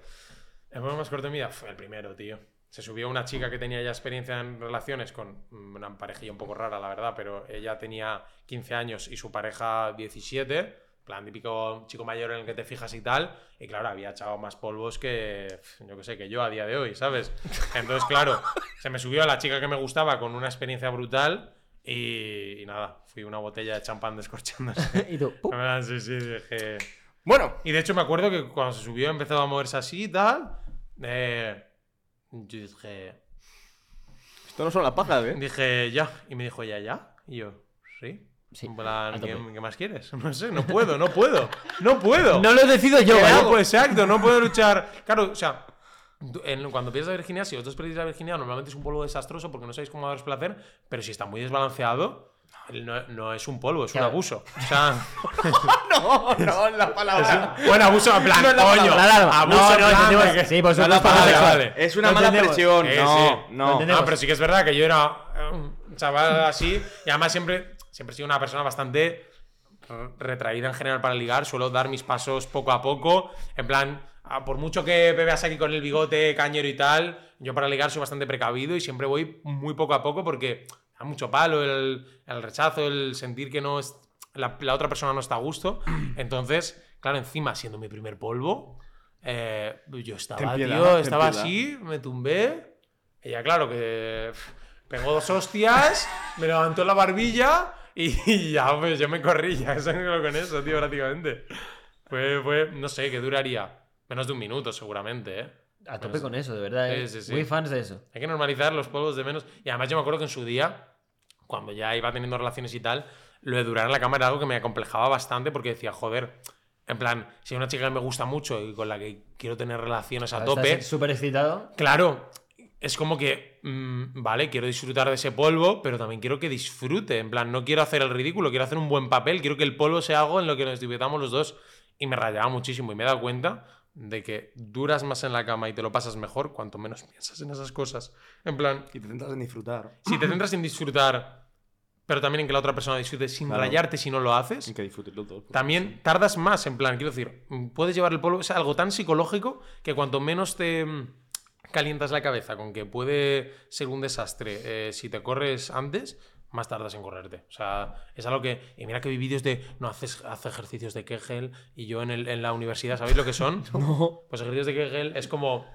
El juego más corto de mi vida fue el primero, tío. Se subió una chica que tenía ya experiencia en relaciones con una parejilla un poco rara, la verdad, pero ella tenía 15 años y su pareja 17. Plan típico chico mayor en el que te fijas y tal. Y claro, había echado más polvos que, yo que sé, que yo a día de hoy, ¿sabes? Entonces, claro, se me subió a la chica que me gustaba con una experiencia brutal. Y, y nada, fui una botella de champán descorchándose. *laughs* Y tú, sí, sí, dije. Bueno, Y de hecho me acuerdo que cuando se subió empezaba a moverse así y tal. Eh, yo dije, esto no son las pajas, ¿eh? dije, ya. Y me dijo, ya, ya. Y yo, sí. Sí, En plan, ¿qué, más quieres? *laughs* No sé, no puedo, no puedo. No puedo. No lo decido yo, ¿Qué ¿vale? hago? Exacto, no puedo luchar. Claro, o sea, en- cuando pierdes la virginidad, si vosotros perdéis la virginidad, normalmente es un polvo desastroso porque no sabéis cómo daros placer, pero si está muy desbalanceado, no, no es un polvo, es un abuso. *laughs* O sea, *laughs* No, no, la palabra. bueno, abuso en plan, No es la coño. palabra. Abuso no, en no, plan que- Sí, por No es supuesto. la palabra, vale, vale. vale. Es una mala presión. Eh, no, sí. No. entendemos. Ah, pero sí que es verdad que yo era eh, un chaval así y además siempre, siempre he sido una persona bastante re- retraída en general para ligar. Suelo dar mis pasos poco a poco. En plan, por mucho que me veas aquí con el bigote cañero y tal, yo para ligar soy bastante precavido y siempre voy muy poco a poco porque da mucho palo el, el rechazo, el sentir que no es, la, la otra persona no está a gusto. *clears throat* Entonces, claro, encima siendo mi primer polvo, eh, yo estaba, piedad, tío, estaba así, me tumbé. Ella, claro, que pegó dos hostias, *laughs* me levantó la barbilla y, ya, pues yo me corrí, ya eso con eso, tío, prácticamente. Fue, fue, no sé, que duraría menos de un minuto, seguramente, ¿eh? A tope con eso, de verdad. ¿eh? Sí, sí, sí. Muy fans de eso. Hay que normalizar los polvos de menos. Y además yo me acuerdo que en su día, cuando ya iba teniendo relaciones y tal, lo de durar en la cama era algo que me acomplejaba bastante porque decía, joder, en plan, si hay una chica que me gusta mucho y con la que quiero tener relaciones a tope, súper excitado. Claro, es como que, mm, vale, quiero disfrutar de ese polvo, pero también quiero que disfrute. En plan, no quiero hacer el ridículo, quiero hacer un buen papel, quiero que el polvo sea algo en lo que nos divirtamos los dos. Y me rayaba muchísimo y me he dado cuenta de que duras más en la cama y te lo pasas mejor cuanto menos piensas en esas cosas. En plan, Y te centras en disfrutar. si te centras en disfrutar, pero también en que la otra persona disfrute sin Claro. rayarte si no lo haces, Sin que disfrutes los dos. también tardas más, en plan, quiero decir, puedes llevar el polvo, es algo tan psicológico que cuanto menos te mm, calientas la cabeza con que puede ser un desastre eh, si te corres antes, más tardas en correrte. O sea, es algo que, y mira que vi vídeos de, no, haces, hace ejercicios de Kegel y yo en, el- en la universidad, ¿sabéis lo que son? *laughs* No. Pues ejercicios de Kegel es como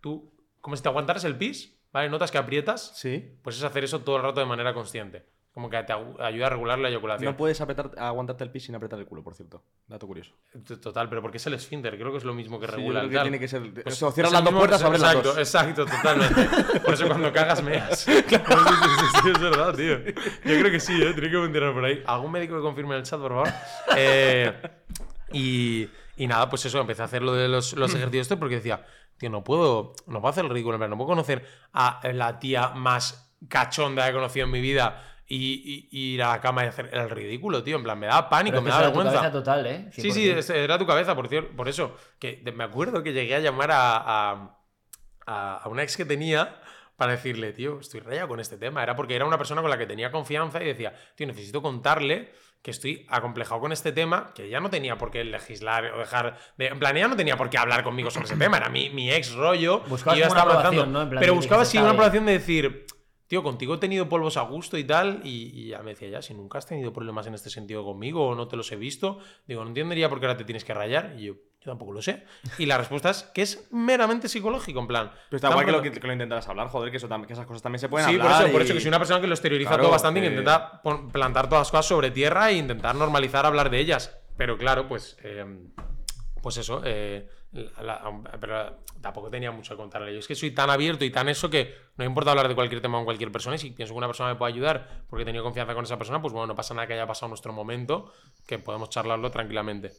tú, como si te aguantaras el pis, ¿vale? Notas que aprietas, Sí. pues es hacer eso todo el rato de manera consciente. Como que te ayuda a regular la eyaculación. No puedes apretar, aguantarte el pis sin apretar el culo, por cierto. Dato curioso. Total, pero porque es el esfínter, creo que es lo mismo que Sí, yo regula creo que tiene que ser. Pues o sea, cierras las dos puertas, abres las exacto, dos. *laughs* Exacto, totalmente. Por eso cuando cagas meas. *laughs* Sí, sí, sí, sí, es verdad, tío. Yo creo que sí, ¿eh? Tiene que funcionar por ahí. ¿Algún médico que confirme en el chat, por favor? Eh, y, y nada, pues eso, empecé a hacer lo de los, los ejercicios estos porque decía, tío, no puedo, no puedo hacer el ridículo, no puedo conocer a la tía más cachonda que he conocido en mi vida y, y ir a la cama y hacer el ridículo, tío. En plan, me da pánico, Pero me da eso era tu vergüenza. cabeza total, ¿eh? Sí, sí, 100%. es- era tu cabeza, por, cier- por eso. Que me acuerdo que llegué a llamar a, a, una ex que tenía para decirle, tío, estoy rayado con este tema. Era porque era una persona con la que tenía confianza y decía, tío, necesito contarle que estoy acomplejado con este tema, que ya no tenía por qué legislar o dejar de... En plan, ella no tenía por qué hablar conmigo sobre ese tema, era mi, mi ex rollo. Buscabas y yo estaba avanzando. ¿no? En plan, Pero buscaba se sí una aprobación de decir, tío, contigo he tenido polvos a gusto y tal, y, y ya me decía, ya, si nunca has tenido problemas en este sentido conmigo o no te los he visto, digo, no entendería por qué ahora te tienes que rayar, y yo, yo tampoco lo sé. Y la respuesta es que es meramente psicológico, en plan. Pero está guay que lo, que, que lo intentarás hablar, joder, que, eso, que esas cosas también se pueden Sí, por hablar. eso, por y- eso que soy una persona que lo exterioriza Claro, todo bastante y que que- intenta plantar todas las cosas sobre tierra e intentar normalizar hablar de ellas. Pero claro, pues. eh, pues eso. eh, pero tampoco tenía mucho que contarle. Yo es que soy tan abierto y tan eso que no importa hablar de cualquier tema con cualquier persona. Y si pienso que una persona me puede ayudar porque he tenido confianza con esa persona, pues bueno, no pasa nada que haya pasado nuestro momento, que podemos charlarlo tranquilamente.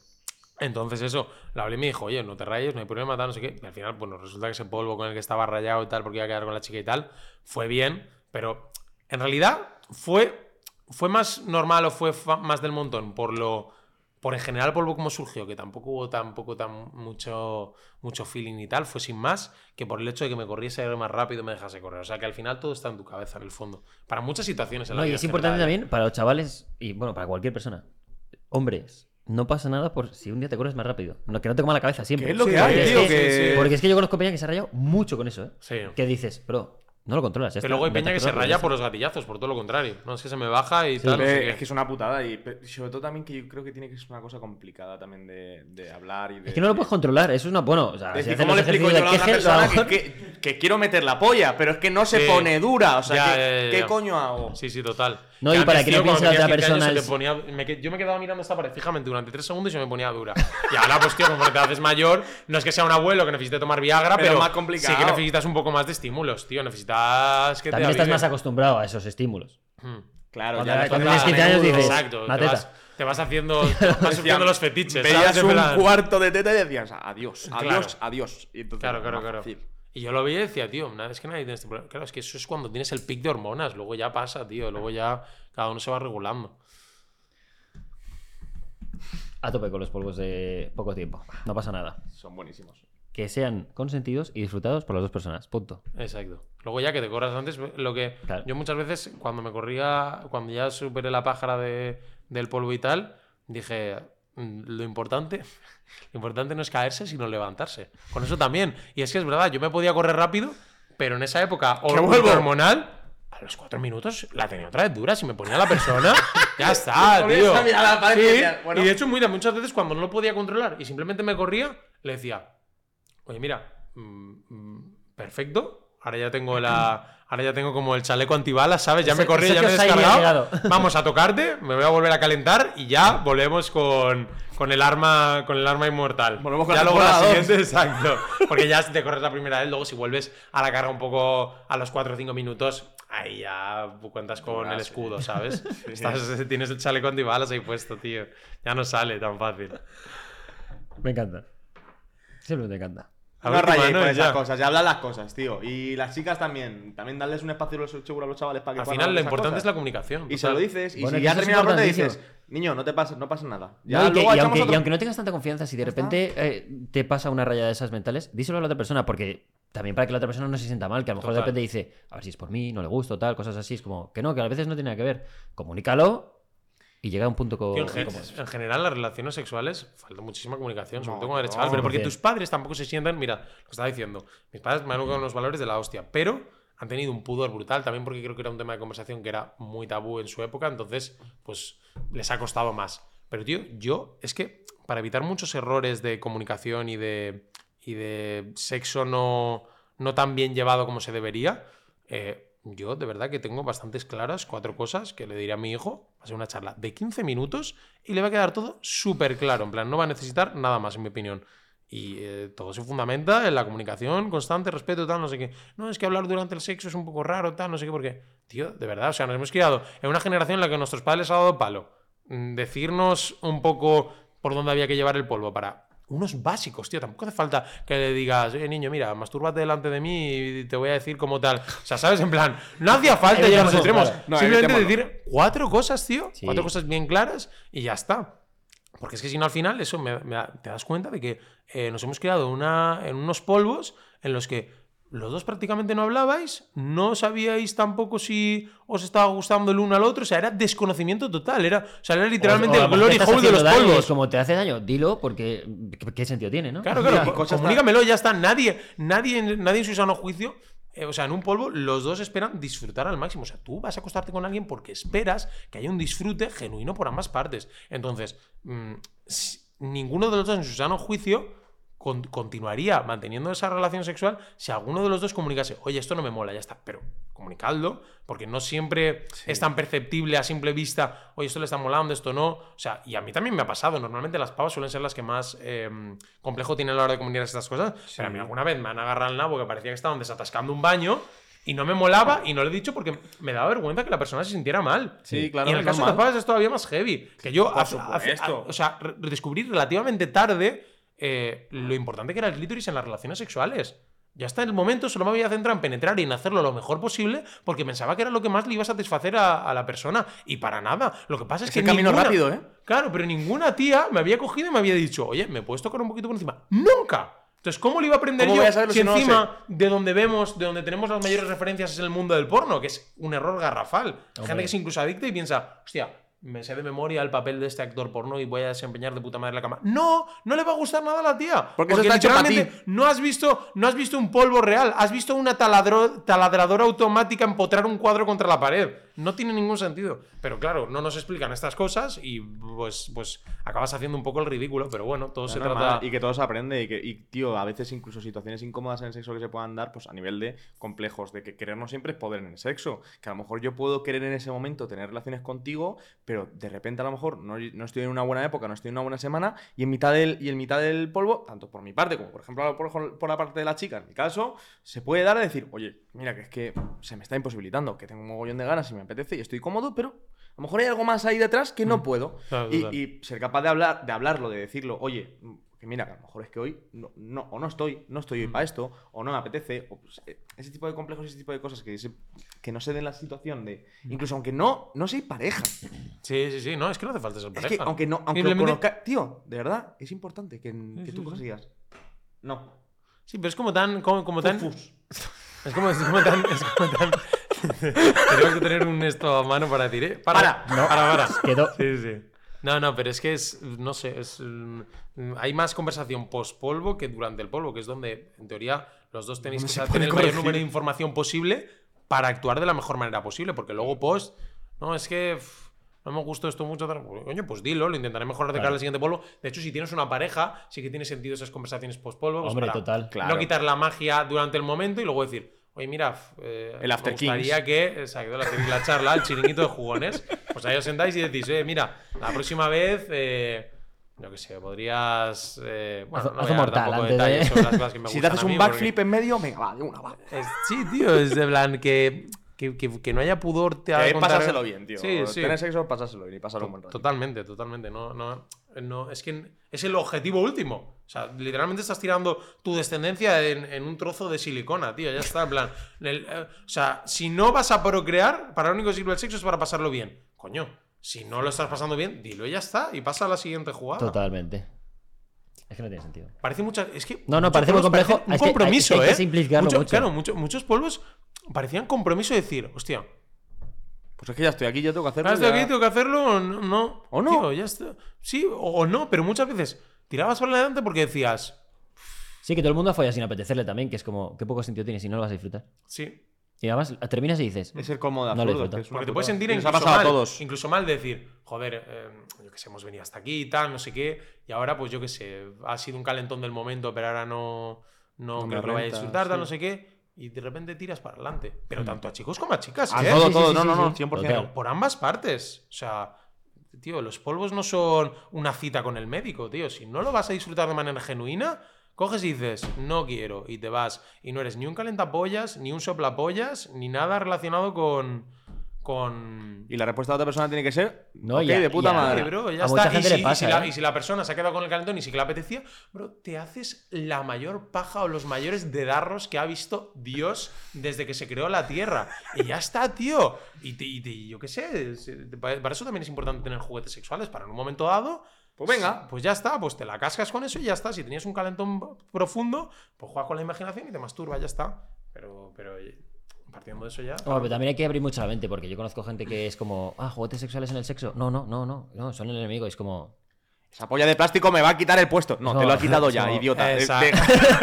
Entonces eso, la hablé y me dijo, oye, no te rayes, no hay problema, tal, no sé qué. Y al final, bueno, resulta que ese polvo con el que estaba rayado y tal, porque iba a quedar con la chica y tal, fue bien, pero en realidad fue, fue más normal o fue más del montón por lo... Por en general el polvo como surgió, que tampoco hubo tampoco tan mucho, mucho feeling y tal, fue sin más que por el hecho de que me corriese más rápido y me dejase correr. O sea que al final todo está en tu cabeza, en el fondo. Para muchas situaciones en la No, y vida es importante general, ¿eh? también para los chavales y bueno, para cualquier persona. Hombres, no pasa nada por si un día te corres más rápido. No, que no te coma la cabeza siempre. Que es lo que hay, tío. sí, que... sí. Porque es que yo conozco peña que se ha rayado mucho con eso, ¿eh? Sí. Que dices, bro, no lo controlas. ya Pero luego hay peña que se raya por los gatillazos, por todo lo contrario. No, es que se me baja y Sí, tal. no sé es que es una putada y sobre todo también que yo creo que tiene que ser una cosa complicada también de, de hablar y de... Es que no lo puedes controlar, eso es una. Bueno, o sea, Es si decir, haces ¿cómo le los explico yo a la ejercicios otra de Kegel, persona a lo que, mejor- que- que quiero meter la polla, pero es que no se Sí. pone dura? O sea, Ya, ¿qué, ya, ya, qué ya. coño hago? Sí, sí, total. No, y para que no piense la otra 15 años, persona es- ponía- me yo me quedaba mirando esta pared fijamente durante tres segundos y se me ponía dura. Y ahora, pues, tío, como te haces mayor, no es que sea un abuelo que necesite tomar Viagra, Pero pero, más complicado. sí que necesitas un poco más de estímulos, tío. Necesitas que También te estás más acostumbrado a esos estímulos. Hmm. Claro, Cuando ya estás tienes tan 15 años menudo. dices, Exacto. "Una Te teta". vas, te vas haciendo, vas *laughs* sufriendo los fetiches. Veías un plan- cuarto de teta y decías, adiós, adiós, Claro. adiós. Y entonces, Claro, claro, claro. fácil. Y yo lo veía y decía, tío, nada, es que nadie tiene este problema. Claro, es que eso es cuando tienes el pic de hormonas. Luego ya pasa, tío. Luego ya cada uno se va regulando. A tope con los polvos de poco tiempo. No pasa nada. Son buenísimos. Que sean consentidos y disfrutados por las dos personas. Punto. Exacto. Luego ya que te corras antes, lo que Claro. yo muchas veces cuando me corría, cuando ya superé la pájara de, del polvo y tal, dije, "Mm, lo importante, *laughs* lo importante no es caerse, sino levantarse. Con eso también. Y es que es verdad, yo me podía correr rápido, pero en esa época hormonal, a los cuatro minutos la tenía otra vez dura. Si me ponía la persona, *laughs* ya está, tío. Sí, bueno. Y de hecho, mira, muchas veces cuando no lo podía controlar y simplemente me corría, le decía, Oye, mira, mm, mm, perfecto. Ahora ya tengo la. Ahora ya tengo como el chaleco antibalas, ¿sabes? Ya me corrí, ya me he descargado. *laughs* Vamos a tocarte, me voy a volver a calentar y ya volvemos con, con el arma con el arma inmortal. Volvemos con ya la luego la siguiente, *laughs* exacto. Porque ya si te corres la primera vez, luego si vuelves a la carga un poco a los 4 o 5 minutos, ahí ya cuentas con Ah, el sí. escudo, *laughs* ¿sabes? Estás- tienes el chaleco antibalas ahí puesto, tío. Ya no sale tan fácil. Me encanta. Siempre me encanta. No rayéis ya. cosas, ya hablan las cosas, tío. Y las chicas también. También darles un espacio los- seguro a los chavales para que Al puedan final lo esas importante cosas. es la comunicación. Y se total. lo dices, y Bueno, si que ya eso es termina la ronda dices, niño, no te pasa, no pasa nada. No, y, que- luego y echamos aunque, otro- y aunque no tengas tanta confianza, si de repente eh, te pasa una raya de esas mentales, díselo a la otra persona, porque también para que la otra persona no se sienta mal, que a lo mejor de Total. repente dice, a ver si es por mí, no le gusto, tal, cosas así. Es como que no, que a veces no tiene nada que ver. Comunícalo y llega a un punto co- Tío, en, gen- incómodo. en general, las relaciones sexuales falta muchísima comunicación, sobre No, todo eres no, chaval. Pero porque 100%. tus padres tampoco se sientan. Mira, lo que estaba diciendo. Mis padres me han educado unos valores de la hostia, pero han tenido un pudor brutal también porque creo que era un tema de conversación que era muy tabú en su época. Entonces, pues les ha costado más. Pero, tío, yo es que para evitar muchos errores de comunicación y de, y de sexo no, no tan bien llevado como se debería, eh, yo de verdad que tengo bastantes claras cuatro cosas que le diré a mi hijo. Va a ser una charla de 15 minutos y le va a quedar todo súper claro. En plan, no va a necesitar nada más, en mi opinión. Y eh, todo se fundamenta en la comunicación constante, respeto, tal, no sé qué. No, es que hablar durante el sexo es un poco raro, tal, no sé qué, porque, tío, de verdad, o sea, nos hemos criado en una generación en la que nuestros padres han dado palo. Mm, Decirnos un poco por dónde había que llevar el polvo para unos básicos, tío. Tampoco hace falta que le digas, oye, niño, mira, mastúrbate delante de mí y te voy a decir como tal. O sea, ¿sabes? En plan, no *laughs* hacía falta llegar a los extremos. No, Simplemente decir cuatro cosas, tío. Sí. Cuatro cosas bien claras y ya está. Porque es que si no, al final, eso me- me da- te das cuenta de que eh, nos hemos creado una, en unos polvos en los que los dos prácticamente no hablabais, no sabíais tampoco si os estaba gustando el uno al otro, o sea, era desconocimiento total, era, o sea, era literalmente O- o a el glory hole de los polvos. como te hace daño, dilo porque ¿qué, qué sentido tiene, no? Claro, claro, *laughs* comunícamelo, ya está. Nadie, nadie, en- nadie en su sano juicio, eh, o sea, en un polvo, los dos esperan disfrutar al máximo. O sea, tú vas a acostarte con alguien porque esperas que haya un disfrute genuino por ambas partes. Entonces, mm, si- ninguno de los dos en su sano juicio con- continuaría manteniendo esa relación sexual si alguno de los dos comunicase, oye, esto no me mola, ya está, pero comunicadlo, porque no siempre es tan perceptible a simple vista, oye, esto le está molando, esto no. O sea, y a mí también me ha pasado, normalmente las pavas suelen ser las que más eh, complejo tienen a la hora de comunicar estas cosas, pero a mí alguna vez me han agarrado el nabo que parecía que estaban desatascando un baño. Y no me molaba y no lo he dicho porque me daba vergüenza que la persona se sintiera mal. Sí, claro, Y en el caso de las pavas es todavía más heavy. Que yo, hace- supuesto. o sea, descubrí relativamente tarde eh, lo importante que era el clítoris en las relaciones sexuales. Ya hasta el momento solo me había centrado en penetrar y en hacerlo lo mejor posible porque pensaba que era lo que más le iba a satisfacer a, a la persona. Y para nada. Lo que pasa es, Es que. camino ninguna- rápido, ¿eh? Claro, pero ninguna tía me había cogido y me había dicho, oye, ¿me puedes tocar un poquito por encima? ¡Nunca! Entonces, ¿cómo le iba a aprender ¿Cómo yo a si si no encima de donde vemos, de donde tenemos las mayores referencias es el mundo del porno? Que es un error garrafal. Hay gente Hombre. que es incluso adicta y piensa, hostia, me sé de memoria el papel de este actor porno y voy a desempeñar de puta madre la cama. No, no le va a gustar nada a la tía. Porque pa' literalmente no has visto, no has visto un polvo real, has visto una taladro- taladradora automática empotrar un cuadro contra la pared. No tiene ningún sentido. Pero claro, no nos explican estas cosas y pues, pues acabas haciendo un poco el ridículo. Pero bueno, todo se normal, trata. Y que todo se aprende y que, y, tío, a veces incluso situaciones incómodas en el sexo que se puedan dar, pues a nivel de complejos, de que querer no siempre es poder en el sexo. Que a lo mejor yo puedo querer en ese momento tener relaciones contigo, pero de repente a lo mejor no, no estoy en una buena época, no estoy en una buena semana, y en mitad del, y en mitad del polvo, tanto por mi parte como por ejemplo por, por la parte de la chica, en mi caso, se puede dar a decir, oye, mira que es que se me está imposibilitando, que tengo un mogollón de ganas y me apetece y estoy cómodo, pero a lo mejor hay algo más ahí detrás que no puedo. Claro, Y- ser capaz de hablar, de hablarlo, de decirlo, oye, mm, que mira, que a lo mejor es que hoy no, no- o no estoy, no estoy hoy Mm. para esto, o no me apetece, o pues, eh, ese tipo de complejos, ese tipo de cosas que, se- que no se den la situación de, Mm. incluso aunque no, no seis pareja, Sí, sí, sí. No, es que no hace falta ser es pareja. que aunque no, aunque lo Simplemente- conozca, tío, de verdad, es importante que, Sí, tú sí, digas, no, Sí, pero es como tan. Como, como tan Fufus. *laughs* es, como, es como tan. Es como tan. *laughs* Tenemos que tener un esto a mano para decir, ¿eh? Para, No. para, para. Quedó. Sí, sí. No, no, pero es que es. No sé, es. mm, Hay más conversación post-polvo que durante el polvo, que es donde, en teoría, los dos tenéis que tener el mayor número de información posible para actuar de la mejor manera posible, porque luego post. No, es que. uf, no me gustó esto mucho. tal. Coño, pues dilo, lo intentaré mejorar de cara al siguiente polvo. De hecho, si tienes una pareja, sí que tiene sentido esas conversaciones post-polvo. pues Hombre, para total. Claro. No quitar la magia durante el momento y luego decir, oye, mira, eh, El After me gustaría Kings. que, exacto, la, la charla, el chiringuito de jugones, pues ahí os sentáis y decís, eh, mira, la próxima vez, eh, yo qué sé, podrías... eh, bueno, Haz- no voy a dar mortal tampoco antes detalles *laughs* sobre las cosas que me si te gustan haces un porque- backflip en medio, venga, va, de una, va. es- sí, tío, es de plan que, que, que- que no haya pudor te Que contar- pasárselo bien, tío. Sí, sí. Tener sexo, pasárselo bien y pasarlo un buen rato. Totalmente, totalmente. No, no, no, es que es el objetivo último. O sea, literalmente estás tirando tu descendencia en, en un trozo de silicona, tío. Ya está, en plan. el- eh, o sea, si no vas a procrear, para lo único que sirve el sexo es para pasarlo bien. Coño, si no lo estás pasando bien, dilo y ya está. Y pasa a la siguiente jugada. Totalmente. Es que no tiene sentido. Parece mucha. Es que. No, no, parece muy complejo. Un Es que hay- compromiso, es que hay que ¿eh? simplificarlo mucho. Claro, mucho- muchos polvos parecían compromiso de decir, hostia, Pues es que ya estoy aquí, yo tengo que hacerlo. ¿Ahora estoy ya- aquí, tengo que hacerlo o no? no. ¿O no? Tío, ya está. Sí, o, o no, pero muchas veces tirabas para adelante porque decías, Sí, que todo el mundo folla sin apetecerle también, que es como, qué poco sentido tiene si no lo vas a disfrutar. sí. Y además terminas y dices, Es el colmo de No absurdo. Porque te putada. puedes sentir nos ha incluso pasado mal, a todos. incluso mal de decir, joder, eh, yo que sé, hemos venido hasta aquí y tal, no sé qué, y ahora pues yo que sé, ha sido un calentón del momento, pero ahora no, no, No creo que lo vaya a disfrutar, tal, sí. no sé qué, y de repente tiras para adelante. Pero tanto a chicos como a chicas, A ¿eh? todo, Sí, todo. sí, no, sí, no, no, sí. 100%. Total. por ambas partes. O sea, tío, los polvos no son una cita con el médico, tío. Si no lo vas a disfrutar de manera genuina, coges y dices, no quiero, y te vas. Y no eres ni un calentapollas, ni un soplapollas, ni nada relacionado con, con. Y la respuesta de otra persona tiene que ser. No, ok, y a- de puta madre. Bro, ya A está. mucha Y si, le y pasa, si la, ¿eh? y si la persona se ha quedado con el calentón y sí que le apetecía, bro, te haces la mayor paja o los mayores dedarros que ha visto Dios desde que se creó la tierra. Y ya está, tío. Y, te- y te- yo qué sé. Para eso también es importante tener juguetes sexuales. Para en un momento dado. Pues venga. Pues ya está, pues te la cascas con eso y ya está. Si tenías un calentón profundo, pues juega con la imaginación y te masturba, ya está. Pero, pero partiendo de eso ya. Bueno, pero también hay que abrir mucho la mente, porque yo conozco gente que es como, ah, juguetes sexuales en el sexo. No, no, no, no, no, son el enemigo. Es como, Esa polla de plástico me va a quitar el puesto. No, te lo ha quitado *laughs* ya, No, idiota. De- *laughs* exacto.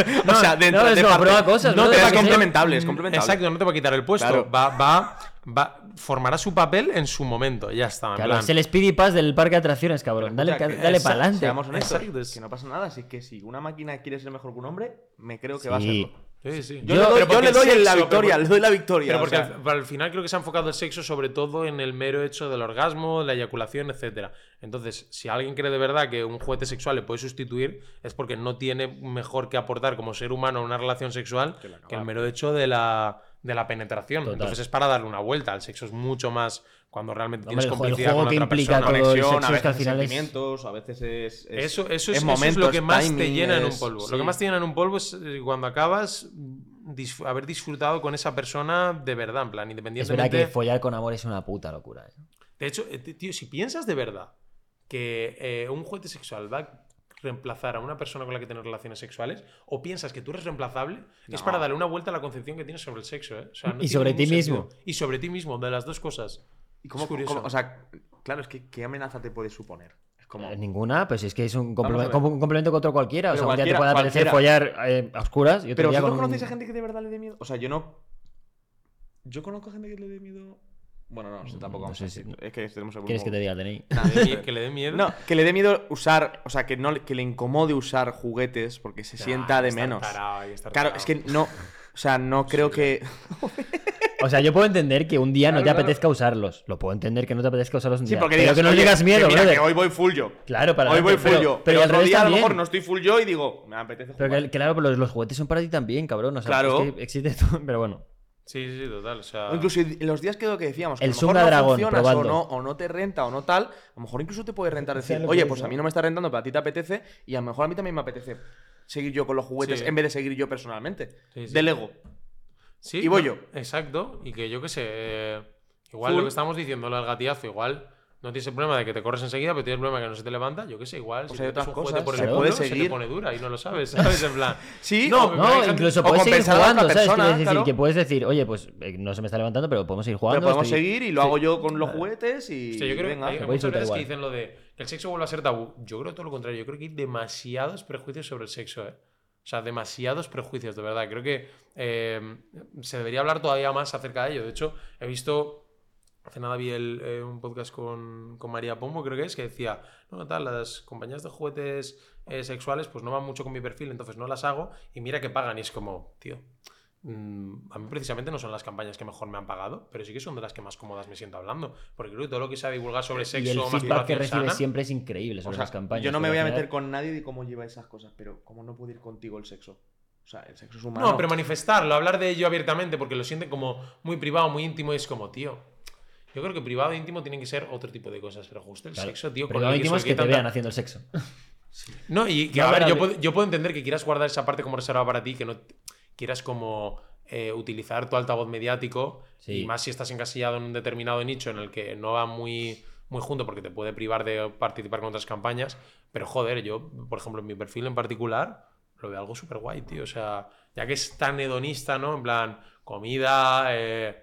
de- *laughs* o sea, dentro no, de parte- prueba cosas, No te va sí. complementable, es complementable. Exacto, no te va a quitar el puesto. Claro. Va, va, va, formará su papel en su momento, ya está. en claro, plan. es el Speedy Pass del parque de atracciones, cabrón. Dale, dale para adelante. Seamos honestos, Exacto, es- que no pasa nada. Así que si una máquina quiere ser mejor que un hombre, me creo que Sí. va a serlo. Sí, sí. Yo, Yo- le doy, yo le la victoria, pero- le doy la victoria. Pero o porque sea, al, al final creo que se ha enfocado el sexo sobre todo en el mero hecho del orgasmo, la eyaculación, etcétera. Entonces, si alguien cree de verdad que un juguete sexual le puede sustituir, es porque no tiene mejor que aportar como ser humano en una relación sexual que el mero hecho de la, de la penetración. Total. Entonces es para darle una vuelta. El sexo es mucho más cuando realmente Hombre, tienes complicidad juego con que otra implica persona. conexión, a es veces que al final es- sentimientos, a veces es. es- Eso, eso, es, es eso es lo momentos, que más te llena en un es- polvo. Lo sí. que más te llena en un polvo es eh, cuando acabas dis- haber disfrutado con esa persona de verdad, en plan, Es independientemente. verdad que follar con amor es una puta locura. ¿eh? De hecho, eh, tío, si piensas de verdad que eh, un juguete sexual va a reemplazar a una persona con la que tener relaciones sexuales, o piensas que tú eres reemplazable, es No. para darle una vuelta a la concepción que tienes sobre el sexo. ¿eh? O sea, no Y sobre ti mismo. sentido. Y sobre ti mismo, de las dos cosas. ¿Y cómo, Es curioso. cómo- o sea, claro, es que ¿qué amenaza te puede suponer? Es como. Eh, Ninguna, pues es que es un, a complemento- un complemento con otro cualquiera. O sea, un día te puede cualquiera. follar eh, a oscuras y otro Pero día vosotros con conocéis a gente que de verdad le dé miedo. O sea, yo no. Yo conozco gente que le dé miedo. Bueno, no, no sé, tampoco. No sé a si-. Es que tenemos el ¿Quieres que te diga el DNI? Que le- dé miedo. No, que le dé miedo usar. O sea, que, no, le- que le incomode usar juguetes porque se Nah, sienta de menos. Claro, es que no. O sea, no creo que. *laughs* O sea, yo puedo entender que un día no te claro. apetezca usarlos. Lo puedo entender que no te apetezca usarlos un Sí, día. porque pero digas, que no "Oye, digas miedo, que mira, brother. que hoy voy full yo. Claro, para Hoy voy full pero- yo. pero Pero al otro revés día a lo también. mejor no estoy full yo y digo, me apetece Pero que, claro, pero los, los juguetes son para ti también, cabrón. O sea, Claro. es que existe todo, *laughs* pero bueno. Sí, sí, sí, total. O sea, O incluso en los días que lo que decíamos, que El a lo mejor Zunga no Dragon, funcionas o no, o no te renta o no tal, a lo mejor incluso te puede rentar decir, oye, es, pues a mí no me está rentando, pero a ti te apetece, y a lo mejor a mí también me apetece seguir yo con los juguetes Sí. en vez de seguir yo personalmente. Sí, sí. Delego. Sí, Y voy no, yo. Exacto. Y que yo qué sé. eh, igual Full. lo que estamos diciendo, lo del gatillazo, igual no tienes el problema de que te corres enseguida, pero tienes el problema de que no se te levanta. Yo qué sé, igual. Pues si te un cosas, por se el puede culo, se te seguir. pone dura y no lo sabes, *laughs* ¿sabes? En plan. Sí, No, o- No, incluso o puedes seguir jugando, ¿sabes? persona, Quiero decir claro. que puedes decir, oye, pues eh, no se me está levantando, pero podemos seguir jugando. pero podemos estoy- seguir y lo hago yo con los juguetes y. Hostia, yo creo venga. que hay se muchas veces que dicen lo de que el sexo vuelve a ser tabú. Yo creo todo lo contrario. Yo creo que hay demasiados prejuicios sobre el sexo, ¿eh? O sea, demasiados prejuicios, de verdad. Creo que eh, se debería hablar todavía más acerca de ello. De hecho, he visto. Hace nada vi el, eh, un podcast con, con María Pombo, creo que es, que decía, no, tal, las compañías de juguetes eh, sexuales pues no van mucho con mi perfil, entonces no las hago y mira que pagan. Y es como, tío, a mí precisamente no son las campañas que mejor me han pagado, pero sí que son de las que más cómodas me siento hablando. Porque creo que todo lo que se ha divulgado sobre Y sexo, el feedback que recibes sana, siempre es increíble O sobre sea, las campañas. yo no me porque voy a meter con nadie de cómo lleva esas cosas, pero ¿cómo no puede ir contigo el sexo? O sea, el sexo es humano. No, pero manifestarlo, hablar de ello abiertamente, porque lo sienten como muy privado, muy íntimo, y es como, tío. Yo creo que privado e íntimo tienen que ser otro tipo de cosas, pero justo el Claro. sexo, tío, el íntimo es que que te tanta- vean haciendo el sexo. *laughs* No, y que, No, a ver, yo puedo, yo puedo entender que quieras guardar esa parte como reservada para ti, que no quieras como eh, utilizar tu altavoz mediático, Sí. y más si estás encasillado en un determinado nicho en el que no va muy, muy junto porque te puede privar de participar con otras campañas. Pero joder, yo, por ejemplo, en mi perfil en particular, lo veo algo súper guay, tío. O sea, ya que es tan hedonista, ¿no? En plan, comida, eh,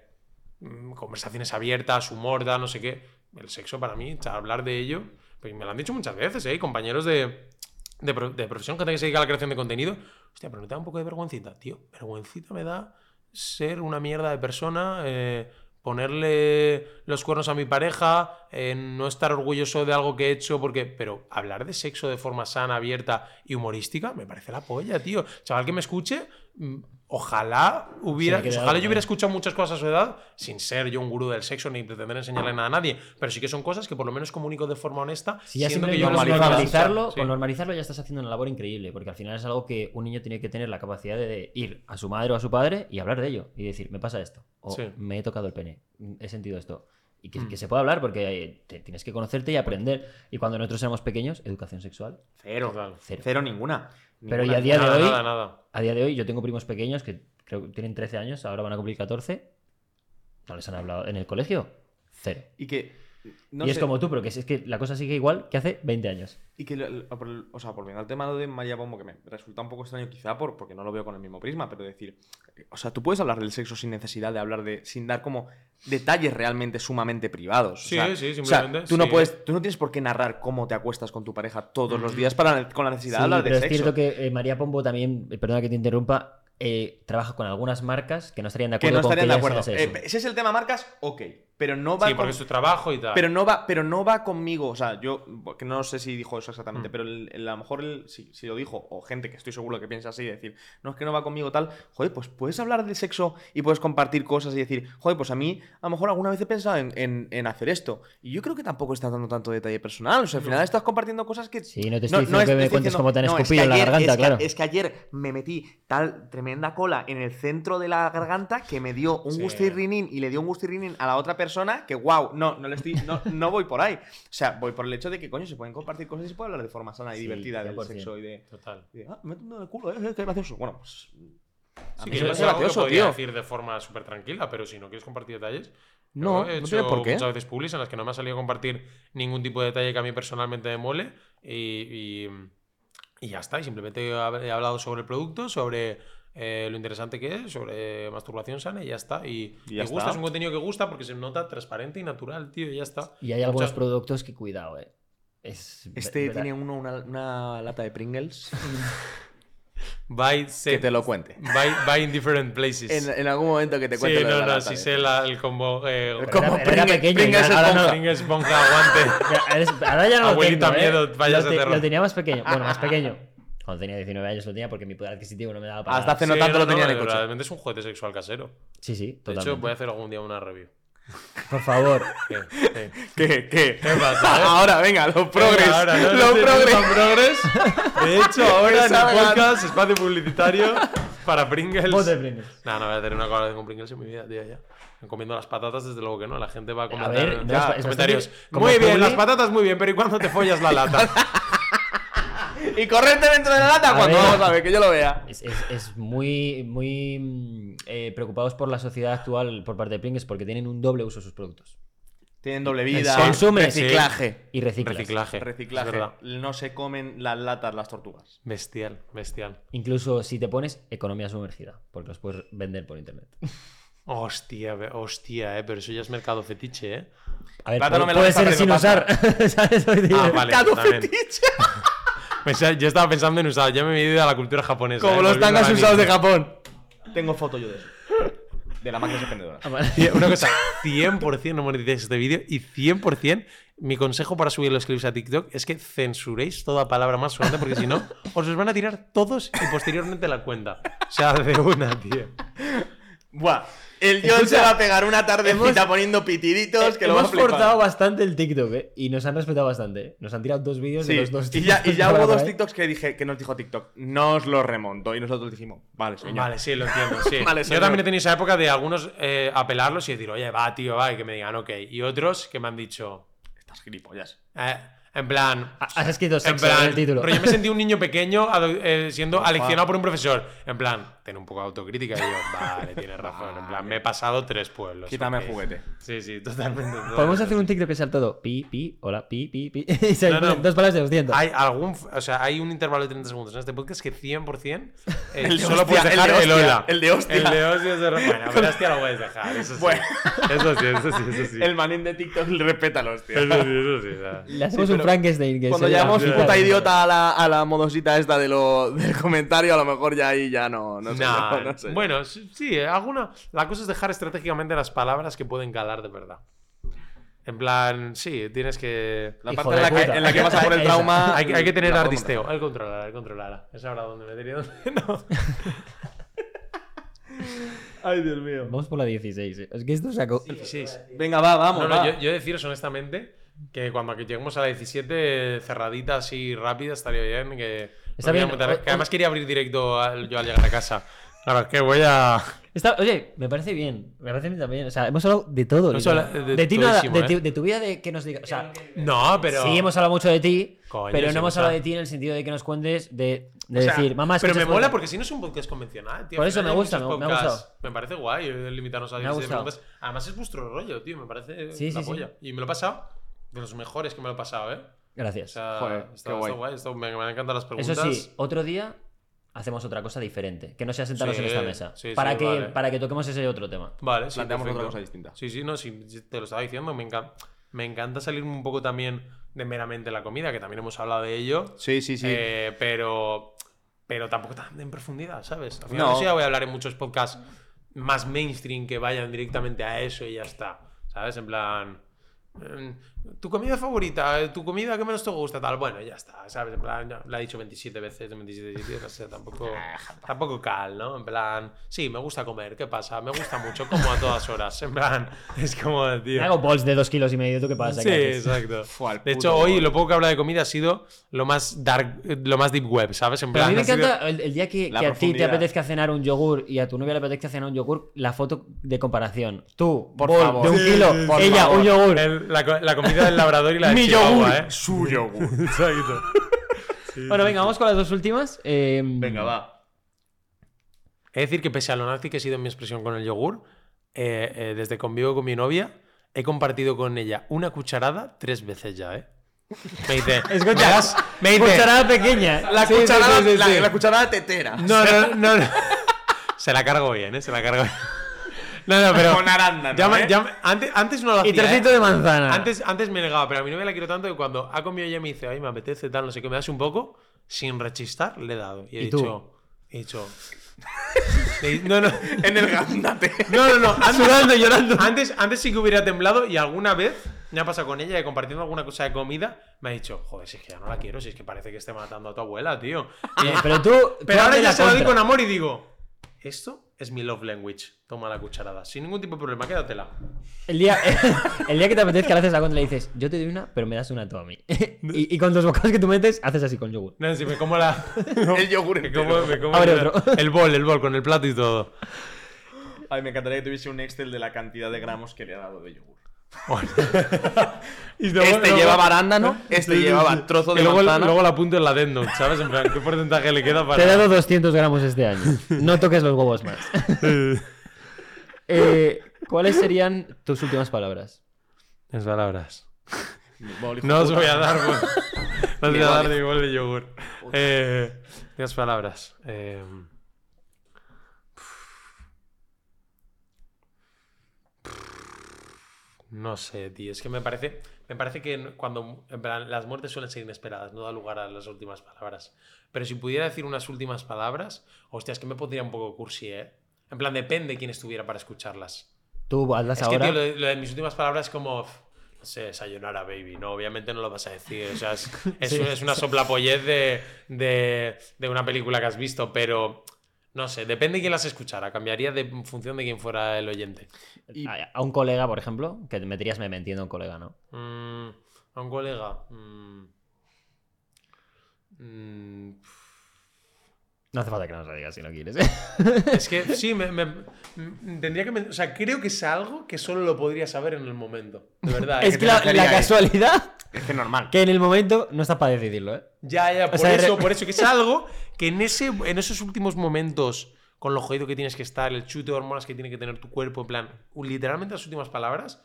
mm, conversaciones abiertas, humor, tal, no sé qué. El sexo para mí, hablar de ello, pues me lo han dicho muchas veces, ¿eh? Compañeros de, de, pro- de profesión, que se a la creación de contenido. Hostia, pero te da un poco de vergüencita, tío. Vergüencita me da ser una mierda de persona, eh, ponerle los cuernos a mi pareja, eh, no estar orgulloso de algo que he hecho, porque. Pero hablar de sexo de forma sana, abierta y humorística, me parece la polla, tío. Chaval que me escuche, mm, Ojalá hubiera, ojalá yo hubiera escuchado muchas cosas a su edad, sin ser yo un gurú del sexo ni pretender enseñarle nada a nadie, pero sí que son cosas que por lo menos comunico de forma honesta. Si ya siendo que yo normalizarlo, normalizarlo, Sí. con normalizarlo ya estás haciendo una labor increíble, porque al final es algo que un niño tiene que tener la capacidad de ir a su madre o a su padre y hablar de ello y decir, me pasa esto, o Sí. me he tocado el pene, he sentido esto. Y que, Mm. que se pueda hablar porque eh, te- tienes que conocerte y aprender. Y cuando nosotros éramos pequeños, educación sexual, Cero. Total. cero. Cero ninguna. Pero Ninguna. y a día nada, de hoy, nada, nada. a día de hoy yo tengo primos pequeños que creo que tienen 13 años, ahora van a cumplir 14. No les han hablado en el colegio, cero. Y que. No y es como tú, pero que es, es que la cosa sigue igual que hace 20 años. Y que, o sea, volviendo al tema de María Pombo, que me resulta un poco extraño quizá por, porque no lo veo con el mismo prisma, pero decir, o sea, tú puedes hablar del sexo sin necesidad de hablar de, sin dar como detalles realmente sumamente privados. O Sí, sea, sí, o sea, simplemente, tú no sí. puedes, tú no tienes por qué narrar cómo te acuestas con tu pareja todos los días para, con la necesidad Sí, de hablar pero de es sexo. cierto que eh, María Pombo también, eh, perdona que te interrumpa, eh, trabaja con algunas marcas que no estarían de que acuerdo no estarían de con acuerdo. que se hace Eh, eso. ese es el tema marcas, ok. Pero no va Sí, con- porque es su trabajo y tal. Pero no va, pero no va conmigo. O sea, yo, que no sé si dijo eso Mm. exactamente, pero el- el- a lo mejor el- si, si lo dijo, o gente que estoy seguro que piensa así, decir, no es que no va conmigo tal, joder, pues puedes hablar de sexo y puedes compartir cosas y decir, joder, pues a mí a lo mejor alguna vez he pensado en, en- en hacer esto. Y yo creo que tampoco estás dando tanto detalle personal. O sea, al final estás compartiendo cosas que. Sí, no te estoy diciendo que me cuentes cómo te han es que escupido en la garganta, es que- claro. es que ayer me metí tal tremenda cola en el centro de la garganta que me dio un Sí. gustirrinín y le dio un gustirrinín a la otra persona que, wow, no, no le estoy, no, no voy por ahí. O sea, voy por el hecho de que, coño, se pueden compartir cosas y se puede hablar de forma sana y Sí, divertida del 100%. sexo y de, Total. y de, ah, me en el culo, eh, qué gracioso. Bueno, pues. A Sí, mí que me es parece algo que gracioso, tío. decir de forma súper tranquila, pero si no quieres compartir detalles. No, he no hecho por qué. muchas veces publis en las que no me ha salido a compartir ningún tipo de detalle que a mí personalmente me mole y, y, y ya está. Y simplemente he he hablado sobre el producto, sobre eh, lo interesante que es, sobre masturbación sana y ya está. Y, Y ya me gusta, está. es un contenido que gusta porque se nota transparente y natural, tío, y ya está. Y hay algunos Muchas- productos que cuidado, eh. Es, Este ¿verdad? tiene uno una, una lata de Pringles *laughs* Buy, que te lo cuente. buy, buy in different places. En, en algún momento que te cuente sí, lo de no, la no, lata sí de sé la- el combo. Eh, El combo Era- pequeño, Pringles ahora esponja. no. Pringles, esponja, aguante. Ahora ya no Abuelita, lo tengo, ¿eh? miedo, vayas lo, a terror. lo tenía más pequeño. Bueno, más pequeño. Cuando tenía 19 años lo tenía porque mi poder adquisitivo no me daba para Hasta hace no tanto lo tenía en el no, coche. Realmente es un juguete sexual casero. Sí, sí, De totalmente. hecho, voy a hacer algún día una review. *laughs* Por favor. ¿Qué? ¿Qué? ¿Qué? ¿Qué? ¿Qué pasa, eh? *laughs* Ahora, venga, los progres. Venga, ahora, ¿no? los es progres. progres. De hecho, *laughs* ahora en el podcast, espacio publicitario para Pringles. Bote Pringles. No, no voy a tener una colaboración con Pringles en mi vida, tío, ya. Comiendo las patatas, desde luego que no. La gente va a comentar ver, no, ya, comentarios. Muy bien, las patatas muy bien, pero ¿y cuándo te follas la lata? Y correte dentro de la lata A cuando ver. vamos a ver, que yo lo vea. Es, es- es muy, muy mm, eh, preocupados por la sociedad actual por parte de Pringles porque tienen un doble uso de sus productos. Tienen doble vida. Sí. Consumes. Reciclaje. Y reciclas. Reciclaje. Reciclaje. No se comen las latas las tortugas. Bestial, bestial. Incluso si te pones economía sumergida, porque los puedes vender por internet. Hostia, hostia, eh, pero eso ya es mercado fetiche, eh. A ver, Plátano, puede, puede ser sin pasta. usar. *laughs* ¿Sabes lo que te Ah, vale. Mercado también. fetiche. Yo estaba pensando en usar, ya me he ido a la cultura japonesa. Como eh, los tangas usados de. Japón. Tengo foto yo de eso. De la máquina expendedora. Ah, Una cosa, 100% no monetizáis este vídeo y 100% mi consejo para subir los clips a TikTok es que censuréis toda palabra más sonante porque si no, os los van a tirar todos y posteriormente la cuenta. O sea, de una, tío. Buah. El John Escucha, se va a pegar una tardecita hemos- poniendo pitiditos que lo va a Hemos forzado bastante el TikTok, ¿eh? Y nos han respetado bastante. ¿eh? Nos han tirado dos vídeos de Sí, los dos y ya, y TikToks ya hubo dos. TikToks que, dije, que nos dijo TikTok. No os lo remonto. Y nosotros dijimos, vale, señor. Vale, sí, lo entiendo. Sí. *laughs* Vale, Yo también he tenido esa época de algunos eh, apelarlos y decir, oye, va, tío, va, y que me digan, ok. Y otros que me han dicho, Estás gilipollas. eh, en plan, Has escrito En sexo en plan, el título. pero yo me sentí un niño pequeño eh, siendo aleccionado por un profesor. En plan, ten un poco de autocrítica. Y yo, *laughs* vale, tienes razón. En plan, me he pasado tres pueblos. Quítame ok. el juguete. Sí, sí, *laughs* totalmente. Podemos hacer un TikTok que sea todo pi, pi, hola, pi, pi, pi. *laughs* Y se No, no. dos palabras de 200. Hay algún, o sea, hay un intervalo de 30 segundos en este podcast que 100% eh, El de solo hostia, puedes el dejar de el, hostia, hola. el de hostia. El de hostia es de Bueno, pero hostia lo puedes dejar, eso sí. Bueno. Eso sí, eso sí, eso sí. El manín de TikTok respétalos, tío. Eso sí, eso sí. Le hacemos Sí, un Frankenstein que Cuando llamamos puta idiota a la, a la modosita esta de lo, del comentario, a lo mejor ya ahí ya no, no. Nah, yo, no sé. Bueno, sí, alguna. La cosa es dejar estratégicamente las palabras que pueden calar de verdad. En plan, sí, tienes que. La Hijo parte en la, de que, en la que vas a por el trauma. Hay, que- hay que tener artisteo, hay que controlar, hay que controlar. Es ahora dónde meter y dónde *laughs* no. Ay, Dios mío. Vamos por la 16. eh. Es que esto sacó. 16. Venga, va, vamos. No, no, va. yo, yo deciros honestamente que cuando lleguemos a la 17, cerradita así rápida, estaría bien. Que, Está bien, montar- que además quería abrir directo al- yo al llegar a casa. Claro, es que voy a. Está- oye, me parece bien. Me parece bien también. O sea, hemos hablado de todo. Hemos literal. hablado de de, ti nada, de, ¿eh? de tu vida, de que nos digas. O sea, No, pero. sí hemos hablado mucho de ti, Coño, pero sí, no hemos hablado de ti en el sentido de que nos cuentes de, de O sea, decir, mamá, Pero me ¿escuchas mola podcast?". porque si no es un podcast convencional, tío. Por eso me gusta, me- me ha gustado. Me parece guay limitarnos a Me ha 16 gustado. preguntas. Además es vuestro rollo, tío. Me parece Sí, la sí, sí. polla. Y me lo he pasado de los mejores que me lo he pasado, ¿eh? O Gracias. sea, Joder, está, qué está guay. me, me han encantado las Eso preguntas. sí, otro día hacemos otra cosa diferente. Que no sea sentarnos Sí, en esta mesa. sí, sí, para, que, vale. para que toquemos ese otro tema. Vale, sí, Planteamos otra cosa distinta. Sí, sí, no, sí, te lo estaba diciendo. Me, encan- me encanta salirme un poco también de meramente la comida, que también hemos hablado de ello. Sí, sí, sí. Eh, pero, pero tampoco tan en profundidad, ¿sabes? Al final No. no. ya voy a hablar en muchos podcasts más mainstream que vayan directamente a eso y ya está. ¿Sabes? En plan. Tu comida favorita, eh, tu comida que menos te gusta, tal. Bueno, ya está, ¿sabes? En plan, ya la he dicho 27 veces, 27 sitios, o sea, tampoco, *laughs* tampoco cal, ¿no? En plan, sí, me gusta comer, ¿qué pasa? Me gusta mucho, como a todas horas. En plan, *laughs* es como, tío. Me hago bols de dos kilos y medio, ¿tú qué pasa? Sí, ¿Qué exacto. *laughs* Fue De hecho, hoy lo poco que habla de comida ha sido lo más dark, lo más deep web, ¿sabes? En Pero a plan, mí me sido- encanta el, el día que, que a ti te apetezca cenar un yogur y a tu novia le apetezca cenar un yogur, la foto de comparación. Tú, Por bol favor. de un Sí, kilo, sí, por ella, favor. un yogur. El- la, la comida del labrador y la de Mi Chihuahua, yogur. ¿eh? Su yogur. *laughs* Exacto. Bueno, venga, vamos con las dos últimas. Eh, Venga, va. He de decir que pese a lo nazi que he sido en mi expresión con el yogur, eh, eh, desde que convivo con mi novia, he compartido con ella una cucharada tres veces ya, ¿eh? Me dice, *laughs* Escucha, "¿Me das-?" me dice, Cucharada pequeña. La Sí, sí, cucharada, sí, sí, la, sí. la cucharada tetera. No, no, no, no. *laughs* Se la cargo bien, ¿eh? Se la cargo bien. No, no, pero. Con arándano, ya ¿eh? ya antes, antes no lo hacía. Y trocito ¿eh? de manzana. Antes, antes me negaba, pero a mi novia la quiero tanto que cuando ha comido ella me dice, ay, me apetece tal, no sé qué, me das un poco, sin rechistar, le he dado. Y he ¿Y tú? dicho. He dicho. No, no. *laughs* En el gandate. No, no, no. Antes, Sudando, llorando. Antes, antes sí que hubiera temblado y alguna vez me ha pasado con ella y compartiendo alguna cosa de comida, me ha dicho, joder, si es que ya no la quiero, si es que parece que esté matando a tu abuela, tío. Y- pero tú. tú pero ahora ya se lo doy contra. con amor y digo, esto es mi love language. Toma la cucharada. Sin ningún tipo de problema, quédatela. El día, *laughs* el día que te apetezca le haces la contra y le dices, yo te doy una, pero me das una tú a mí. y, y con los bocados que tú metes, haces así con yogur. No, si me como la. *laughs* El yogur me como, me como Abre el, otro. *laughs* el bol, el bol, con el plato y todo. Ay, me encantaría que tuviese un Excel de la cantidad de gramos que le ha dado de yogur. Y luego- Este luego- llevaba arándano, este Sí, sí, llevaba sí. trozo de y luego, manzana. luego la apunto en la addendum, ¿sabes? En plan, ¿qué porcentaje le queda para.? Te he dado 200 gramos este año. No toques los huevos más. *laughs* Eh, ¿Cuáles serían tus últimas palabras? Las palabras. Hijo No os voy a dar. bol- No os voy a dar ni bol de yogur. Eh, palabras. Eh, No sé, tío. Es que me parece. Me parece que cuando. En plan, las muertes suelen ser inesperadas, no da lugar a las últimas palabras. Pero si pudiera decir unas últimas palabras. Hostia, es que me pondría un poco cursi, ¿eh? En plan, depende de quién estuviera para escucharlas. Tú hazlas Es que, ahora. tío, lo de, lo de mis últimas palabras es como. No sé, sayonara, baby. No, obviamente no lo vas a decir. O sea, es, *laughs* es, Sí. es una soplapollez de, de, de una película que has visto, pero. No sé, depende de quién las escuchara. Cambiaría de, en función de quién fuera el oyente. Y- A, a un colega, por ejemplo, que te meterías me entiendo un colega, ¿no? Mm, a un colega. mm, mm, No hace falta que nos lo digas si no quieres. ¿eh? es que sí, me, me- mm, tendría que. O sea, creo que es algo que solo lo podría saber en el momento. De verdad. es que la, casualidad Es que normal. que en el momento no estás para decidirlo, ¿eh? Ya, ya, por sea, eso, re- por eso, que es *laughs* algo que en, ese, en esos últimos momentos, con lo jodido que tienes que estar, el chute de hormonas que tiene que tener tu cuerpo, en plan, literalmente las últimas palabras,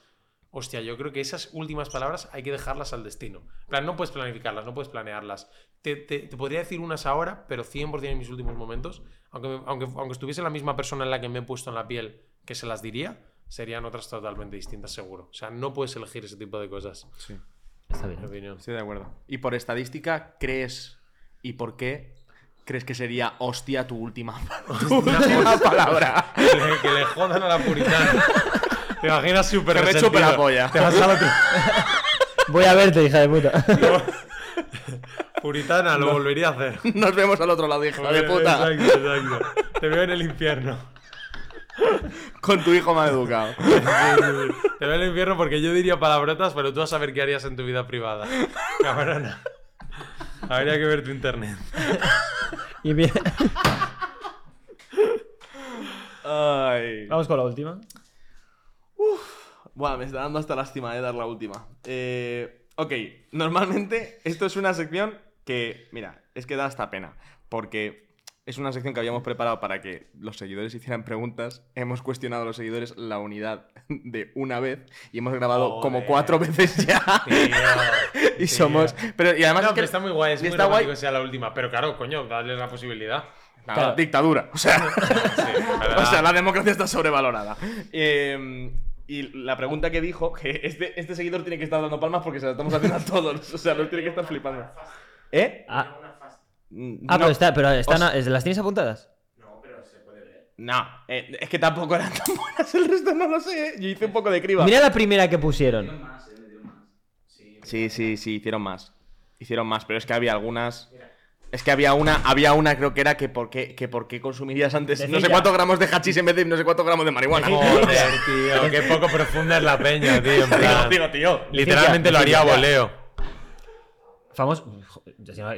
hostia, yo creo que esas últimas palabras hay que dejarlas al destino. En plan, no puedes planificarlas, no puedes planearlas. Te, te- te podría decir unas ahora, pero 100% en mis últimos momentos, aunque, me- aunque, aunque estuviese la misma persona en la que me he puesto en la piel que se las diría, serían otras totalmente distintas, seguro. O sea, no puedes elegir ese tipo de cosas, Sí, Está en mi bien. opinión. estoy de acuerdo. Y por estadística, ¿crees y por qué crees que sería hostia tu última, *laughs* tu última palabra? que, le, que le jodan a la puritana. Te imaginas súper la. Te vas al otro. Voy a verte, hija de puta. *laughs* Puritana, lo volvería a hacer. *laughs* Nos vemos al otro lado, hija de puta. Exacto, exacto. Te veo en el infierno. *laughs* Con tu hijo mal educado. *laughs* Te veo al infierno porque yo diría palabrotas, pero tú vas a saber qué harías en tu vida privada. Cabrona. Habría que ver tu internet. Y bien, Ay. vamos con la última. Buah, me está dando hasta lástima de dar la última. Eh, ok, normalmente esto es una sección que, mira, es que da hasta pena. Porque es una sección que habíamos preparado para que los seguidores hicieran preguntas. Hemos cuestionado a los seguidores la unidad de una vez y hemos grabado como cuatro veces ya. *laughs* y somos. Pero y además No, es que pero está muy guay, es muy está guay. que sea la última. Pero claro, coño, dadle la posibilidad. Nada, Claro. dictadura. O sea. *laughs* Sí, *laughs* O sea, la democracia está sobrevalorada. Eh, y la pregunta que dijo, que este, este seguidor tiene que estar dando palmas porque se la estamos haciendo a todos. O sea, nos tiene que estar flipando. ¿Eh? Ah, Mm, ah, no. pero, está, pero están, Os- ¿las tienes apuntadas? No, eh, es que tampoco eran tan buenas el resto, no lo sé. ¿eh? Yo hice un poco de criba. Mira la primera que pusieron. Sí, sí, sí, hicieron más. Hicieron más, pero es que había algunas. Es que había una, había una creo que era que por qué, que por qué consumirías antes no sé cuántos gramos de hachís en vez de no sé cuántos gramos de marihuana. Joder, tío, qué poco profunda es la peña, tío. en *laughs* plan, digo, tío. literalmente lo haría a Decid ya. voleo. Famoso.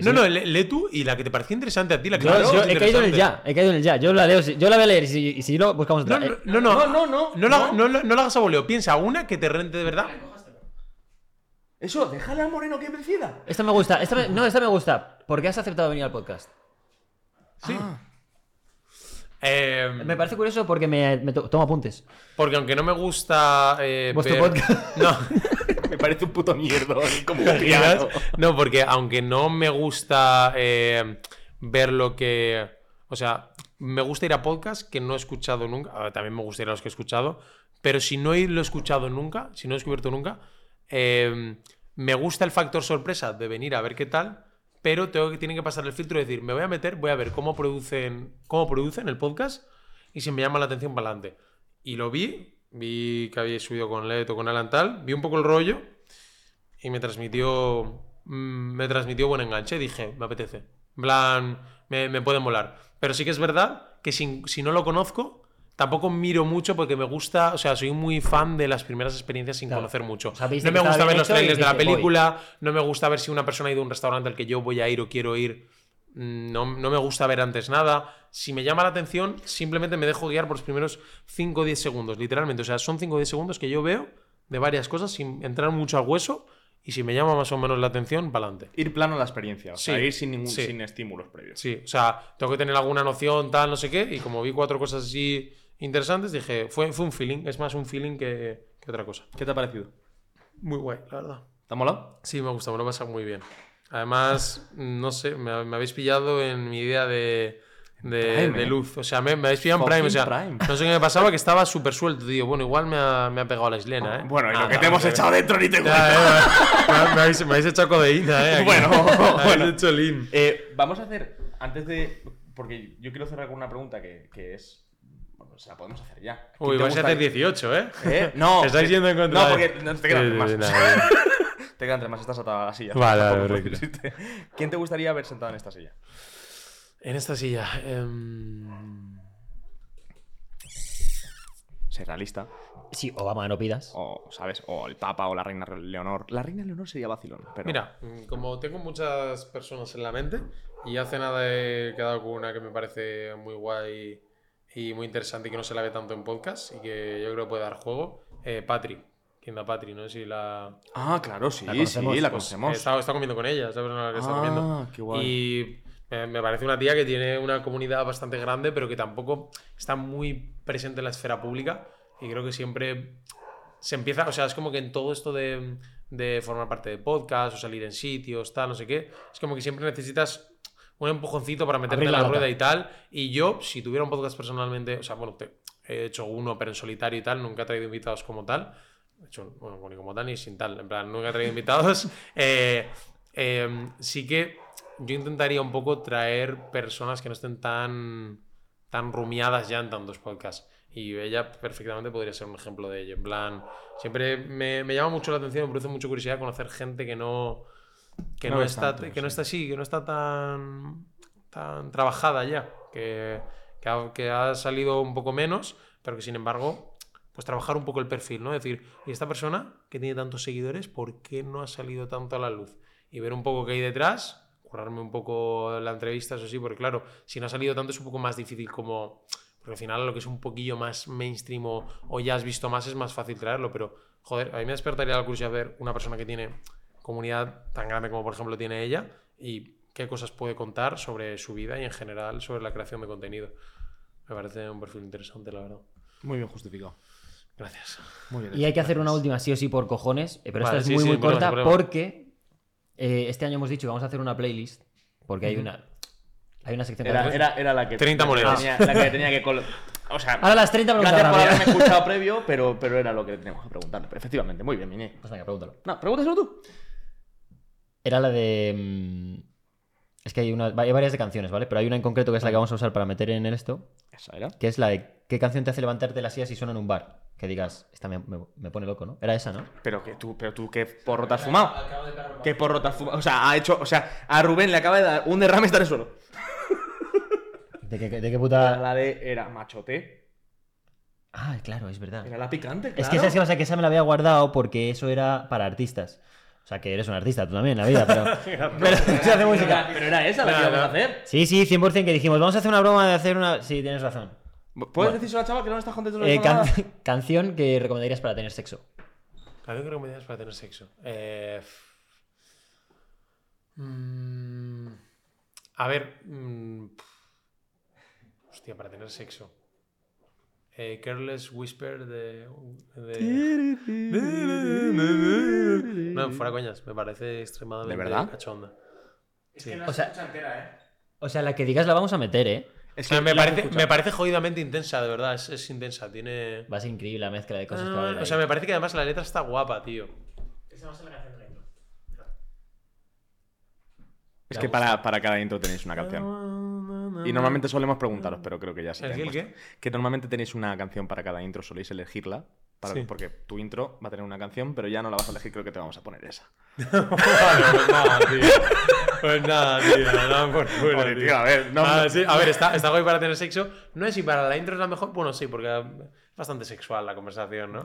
No, no, lee, lee tú y la que te pareció interesante a ti, la que te yo he caído en el ya, he caído en el ya. Yo la leo, yo la voy a leer y si, y si no, buscamos otra. No, no, no, no, No, no, no, no, la, no. no, la- no la hagas a voleo. Piensa una que te rente de verdad. Eso, déjale al moreno que decida. Esta me gusta, esta me- no, esta me gusta. ¿Por qué has aceptado venir al podcast? Sí. Eh, Me parece curioso porque me, me to- tomo apuntes. porque aunque no me gusta. eh, Vuestro ver- podcast. *laughs* No. *laughs* Me parece un puto mierdo. Como un ¿Te criado. imaginas? No, porque aunque no me gusta eh, ver lo que. O sea, me gusta ir a podcast que no he escuchado nunca. a ver, también me gusta ir a los que he escuchado. Pero si no he- lo he escuchado nunca, si no he descubierto nunca, eh, me gusta el factor sorpresa de venir a ver qué tal. Pero tengo que, tienen que pasar el filtro y decir, me voy a meter, voy a ver cómo producen, cómo producen el podcast y si me llama la atención para adelante. Y lo vi, vi que había subido con Leto, con Alan tal, vi un poco el rollo y me transmitió mm, me transmitió buen enganche. Dije, me apetece. Me, me puede molar. Pero sí que es verdad que si, si no lo conozco, tampoco miro mucho porque me gusta, o sea, soy muy fan de las primeras experiencias sin Claro. conocer mucho. O sea, viste no me gusta ver los trailers de la dijiste, voy. película, no me gusta ver si una persona ha ido a un restaurante al que yo voy a ir o quiero ir. Mm, No, no me gusta ver antes nada. Si me llama la atención, simplemente me dejo guiar por los primeros 5 o 10 segundos, literalmente. O sea, son 5 o 10 segundos que yo veo de varias cosas sin entrar mucho al hueso. Y si me llama más o menos la atención, para adelante. Ir plano a la experiencia. O sea, Sí, ir sin, ningún, sí. sin estímulos previos. Sí, o sea, tengo que tener alguna noción, tal, no sé qué. Y como vi cuatro cosas así interesantes, dije, fue, fue un feeling. Es más un feeling que, que otra cosa. ¿Qué te ha parecido? Muy guay, la verdad. ¿Te ha molado? Sí, me gusta, me lo he pasado muy bien. Además, no sé, me, me habéis pillado en mi idea de, de, Prime, de eh. luz. O sea, me, me habéis pillado en Prime. O sea, Prime. no sé qué me pasaba, que estaba súper suelto, tío. Bueno, igual me ha, me ha pegado la islena, ¿eh? Bueno, y lo Ah, que te hemos echado dentro ni te eh, me, habéis, me habéis echado codeína, ¿eh? aquí. Bueno, *laughs* *laughs* bueno. hecho lean. Eh, vamos a hacer, antes de. Porque yo quiero cerrar con una pregunta que, que es. Se la podemos hacer ya. ¿Quién Uy, vais a hacer gustaría- 18, ¿eh? ¿Eh? *laughs* No. Estáis yendo en contra No, porque no, te quedan más. *laughs* te quedan tres más, estás atada a la silla. Vale, irte. ¿Quién te gustaría haber sentado en esta silla? En esta silla. em, Ser realista. Sí, Obama, no pidas. O, ¿sabes? O el Papa o la Reina Leonor. La Reina Leonor sería vacilón. Pero... Mira, como tengo muchas personas en la mente y hace nada he quedado con una que me parece muy guay y muy interesante y que no se la ve tanto en podcast y que yo creo puede dar juego, eh, Patri. ¿Quién da Patri? No sé si la... Ah, claro, sí, La conocemos, sí, la pues, conocemos. He estado, he estado comiendo con ella, esa persona que está Ah, comiendo. qué guay. Y me, me parece una tía que tiene una comunidad bastante grande, pero que tampoco está muy presente en la esfera pública. Y creo que siempre se empieza, o sea, es como que en todo esto de, de formar parte de podcast o salir en sitios, tal, no sé qué, es como que siempre necesitas un empujoncito para meterte en la rueda y tal. Y yo, si tuviera un podcast personalmente, o sea, bueno, te- he hecho uno, pero en solitario y tal, nunca he traído invitados como tal. De hecho, bueno, ni como tal ni sin tal. En plan, nunca he traído invitados. *laughs* Eh, eh, sí que yo intentaría un poco traer personas que no estén tan, tan rumiadas ya en tantos podcasts. Y ella perfectamente podría ser un ejemplo de ello. En plan, siempre me, me llama mucho la atención, me produce mucha curiosidad conocer gente que no, que No está, tanto, que no está así, que no está tan, tan trabajada ya. Que, que ha, que ha salido un poco menos, pero que sin embargo, pues trabajar un poco el perfil, ¿no? Es decir, ¿y esta persona que tiene tantos seguidores, por qué no ha salido tanto a la luz? Y ver un poco qué hay detrás, currarme un poco la entrevista, eso sí, porque claro, si no ha salido tanto es un poco más difícil como... Porque al final lo que es un poquillo más mainstream o, o ya has visto más es más fácil traerlo, pero joder, a mí me despertaría la curiosidad ver una persona que tiene comunidad tan grande como por ejemplo tiene ella y qué cosas puede contar sobre su vida y en general sobre la creación de contenido. Me parece un perfil interesante, la verdad. Muy bien justificado. Gracias. Muy bien. Y hay que hacer una última sí o sí por cojones, eh, pero Vale, esta sí, es muy sí, muy problema, corta problema. porque eh, este año hemos dicho que vamos a hacer una playlist porque hay una hay una sección Era, de era, era la que 30 monedas. tenía- la que tenía que col- O sea, Ahora las 30 preguntas gracias por haberme escuchado previo, pero, pero era lo que teníamos que preguntarle. Pero efectivamente, muy bien, Miñé. Pues venga, pregúntalo. No, pregúntaselo tú. Era la de mm, es que hay una hay varias de canciones, ¿vale? Pero hay una en concreto que es la que vamos a usar para meter en el esto, Esa era. que es la de qué canción te hace levantarte de la silla si suena en un bar. Que digas, esta me, me- me pone loco, ¿no? Era esa, ¿no? Pero que tú, pero tú, ¿qué porro te has fumado? ¿Qué porro te has fumado? O sea, ha hecho. O sea, a Rubén le acaba de dar un derrame estar en el suelo. ¿De qué, de qué puta...? La de. Era machote. Ah, claro, es verdad. Era la picante. Es que claro. esa es que pasa que esa me la había guardado porque eso era para artistas. O sea, que eres un artista tú también en la vida, pero... *laughs* pero se hace música. Pero era esa la que íbamos a hacer. Sí, sí, 100% que dijimos, vamos a hacer una broma de hacer una... Sí, tienes razón. ¿Puedes decírselo a chaval que no estás contento Eh, can- *laughs* canción que recomendarías para tener sexo. Canción que recomendarías para tener sexo. Eh, mm, a ver. mm, hostia, para tener sexo. Eh, Careless Whisper de. de- No, fuera coñas. Me parece extremadamente ¿De verdad? cachonda. Es que no O se sea- entera, ¿eh? O sea, la que digas la vamos a meter, ¿eh? Es O sea, me, parece, me parece jodidamente intensa, de verdad. Es, es intensa. Tiene. Va a ser increíble la mezcla de cosas que va a Ah, haber o sea, me parece que además la letra está guapa, tío. Esa va a ser la canción de la intro. Es que para, para cada intro tenéis una canción. Y normalmente solemos preguntaros, pero creo que ya sí. ¿El qué? Que normalmente tenéis una canción para cada intro, soléis elegirla. para- Sí. Porque tu intro va a tener una canción, pero ya no la vas a elegir, creo que te vamos a poner esa. *laughs* Vale, pues nada, tío. Pues nada, tío. Nada por culo, Joder, tío. tío, a ver, no- sí, a ver, está, está guay para tener sexo. No es si para la intro es la mejor. Bueno, sí, porque bastante sexual la conversación, ¿no?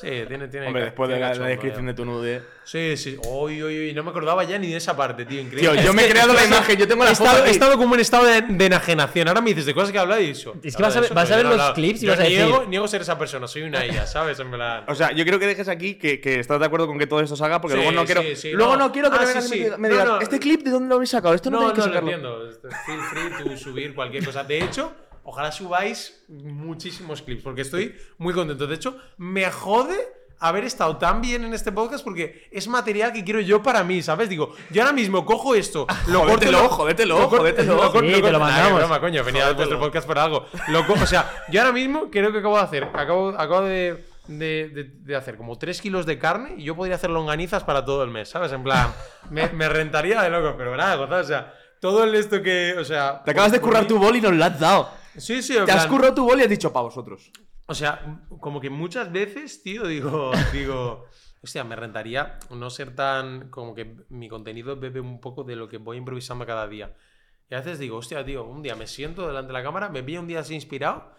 Sí, tiene. tiene Hombre, después de tiene la, la cachondo, descripción ya. de tu nude. Sí, sí. Uy, uy, uy. No me acordaba ya ni de esa parte, tío. Increíble. Tío, yo me he creado la imagen, yo tengo la he foto estado, he estado como en estado de, de enajenación. Ahora me dices de cosas que habla y eso. Es que vas a ver- vas a ver los clips y Yo vas a decir- niego, niego ser esa persona. Soy una ella, ¿sabes? En plan. O sea, yo quiero que dejes aquí que, que estás de acuerdo con que todo esto se haga, porque Sí, luego no quiero. sí, sí, luego no. no, quiero que Ah, me me digas, No, digas, no. ¿este clip de dónde lo habéis sacado? Esto no, No, no, lo entiendo. Feel free to subir cualquier cosa. De hecho, ojalá subáis muchísimos clips, porque estoy muy contento. De hecho, me jode haber estado tan bien en este podcast porque es material que quiero yo para mí, ¿sabes? Digo, yo ahora mismo cojo esto, *laughs* lo corto, lo- jódetelo, lo corto- jódetelo. lo corto- Sí, lo te lo mandamos. broma, coño, venía a vuestro podcast por algo. Lo o sea, yo ahora mismo creo que acabo de hacer, acabo, acabo de, de, de- de hacer como 3 kilos de carne y yo podría hacer longanizas para todo el mes, ¿sabes? En plan, *laughs* me, me rentaría de loco, pero nada, o sea, todo el esto que, o sea... Te acabas de currar mí- tu bol y nos la has dado. Sí, sí, Te has plan- currado tu bol y has dicho para vosotros. o sea, como que muchas veces, tío, digo, *laughs* digo, hostia, me rentaría no ser tan, como que mi contenido bebe un poco de lo que voy improvisando cada día. Y a veces digo, hostia, tío, un día me siento delante de la cámara, me pillo un día así inspirado,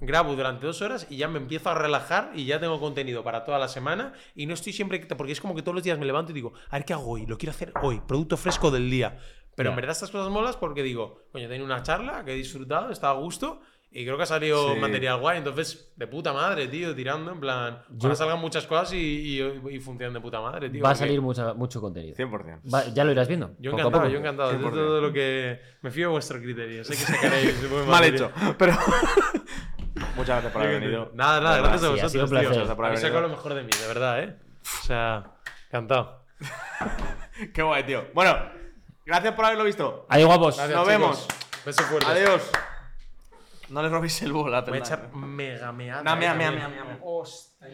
grabo durante dos horas y ya me empiezo a relajar y ya tengo contenido para toda la semana y no estoy siempre, porque es como que todos los días me levanto y digo, a ver qué hago hoy, lo quiero hacer hoy, producto fresco del día. Pero Ya. en verdad estas cosas molas porque digo, coño, he tenido una charla que he disfrutado, estaba a gusto y creo que ha salido Sí. material guay. Entonces, de puta madre, tío, tirando, en plan, ojalá salgan muchas cosas y, y, y funcionen de puta madre, tío. Va a salir mucha- mucho contenido. 100%. Va- ya lo irás viendo. Yo poco a encantado, poco. yo encantado. De 100%. todo lo que... Me fío de vuestro criterio. Sé que sacaréis *laughs* Mal material. hecho. Pero. *laughs* Muchas gracias por haber venido. Nada, nada, gracias a sí, ha vosotros, sido un tío. placer. Gracias por haber sacado lo mejor de mí, de verdad, ¿eh? O sea, encantado. *laughs* Qué guay, tío. Bueno, gracias por haberlo visto. Adiós, guapos. Gracias, Nos chicos. vemos. Beso fuerte. Adiós. No le robéis el bol a Voy a echar mega meada. Mea, también. mea, mea, mea. Hostia.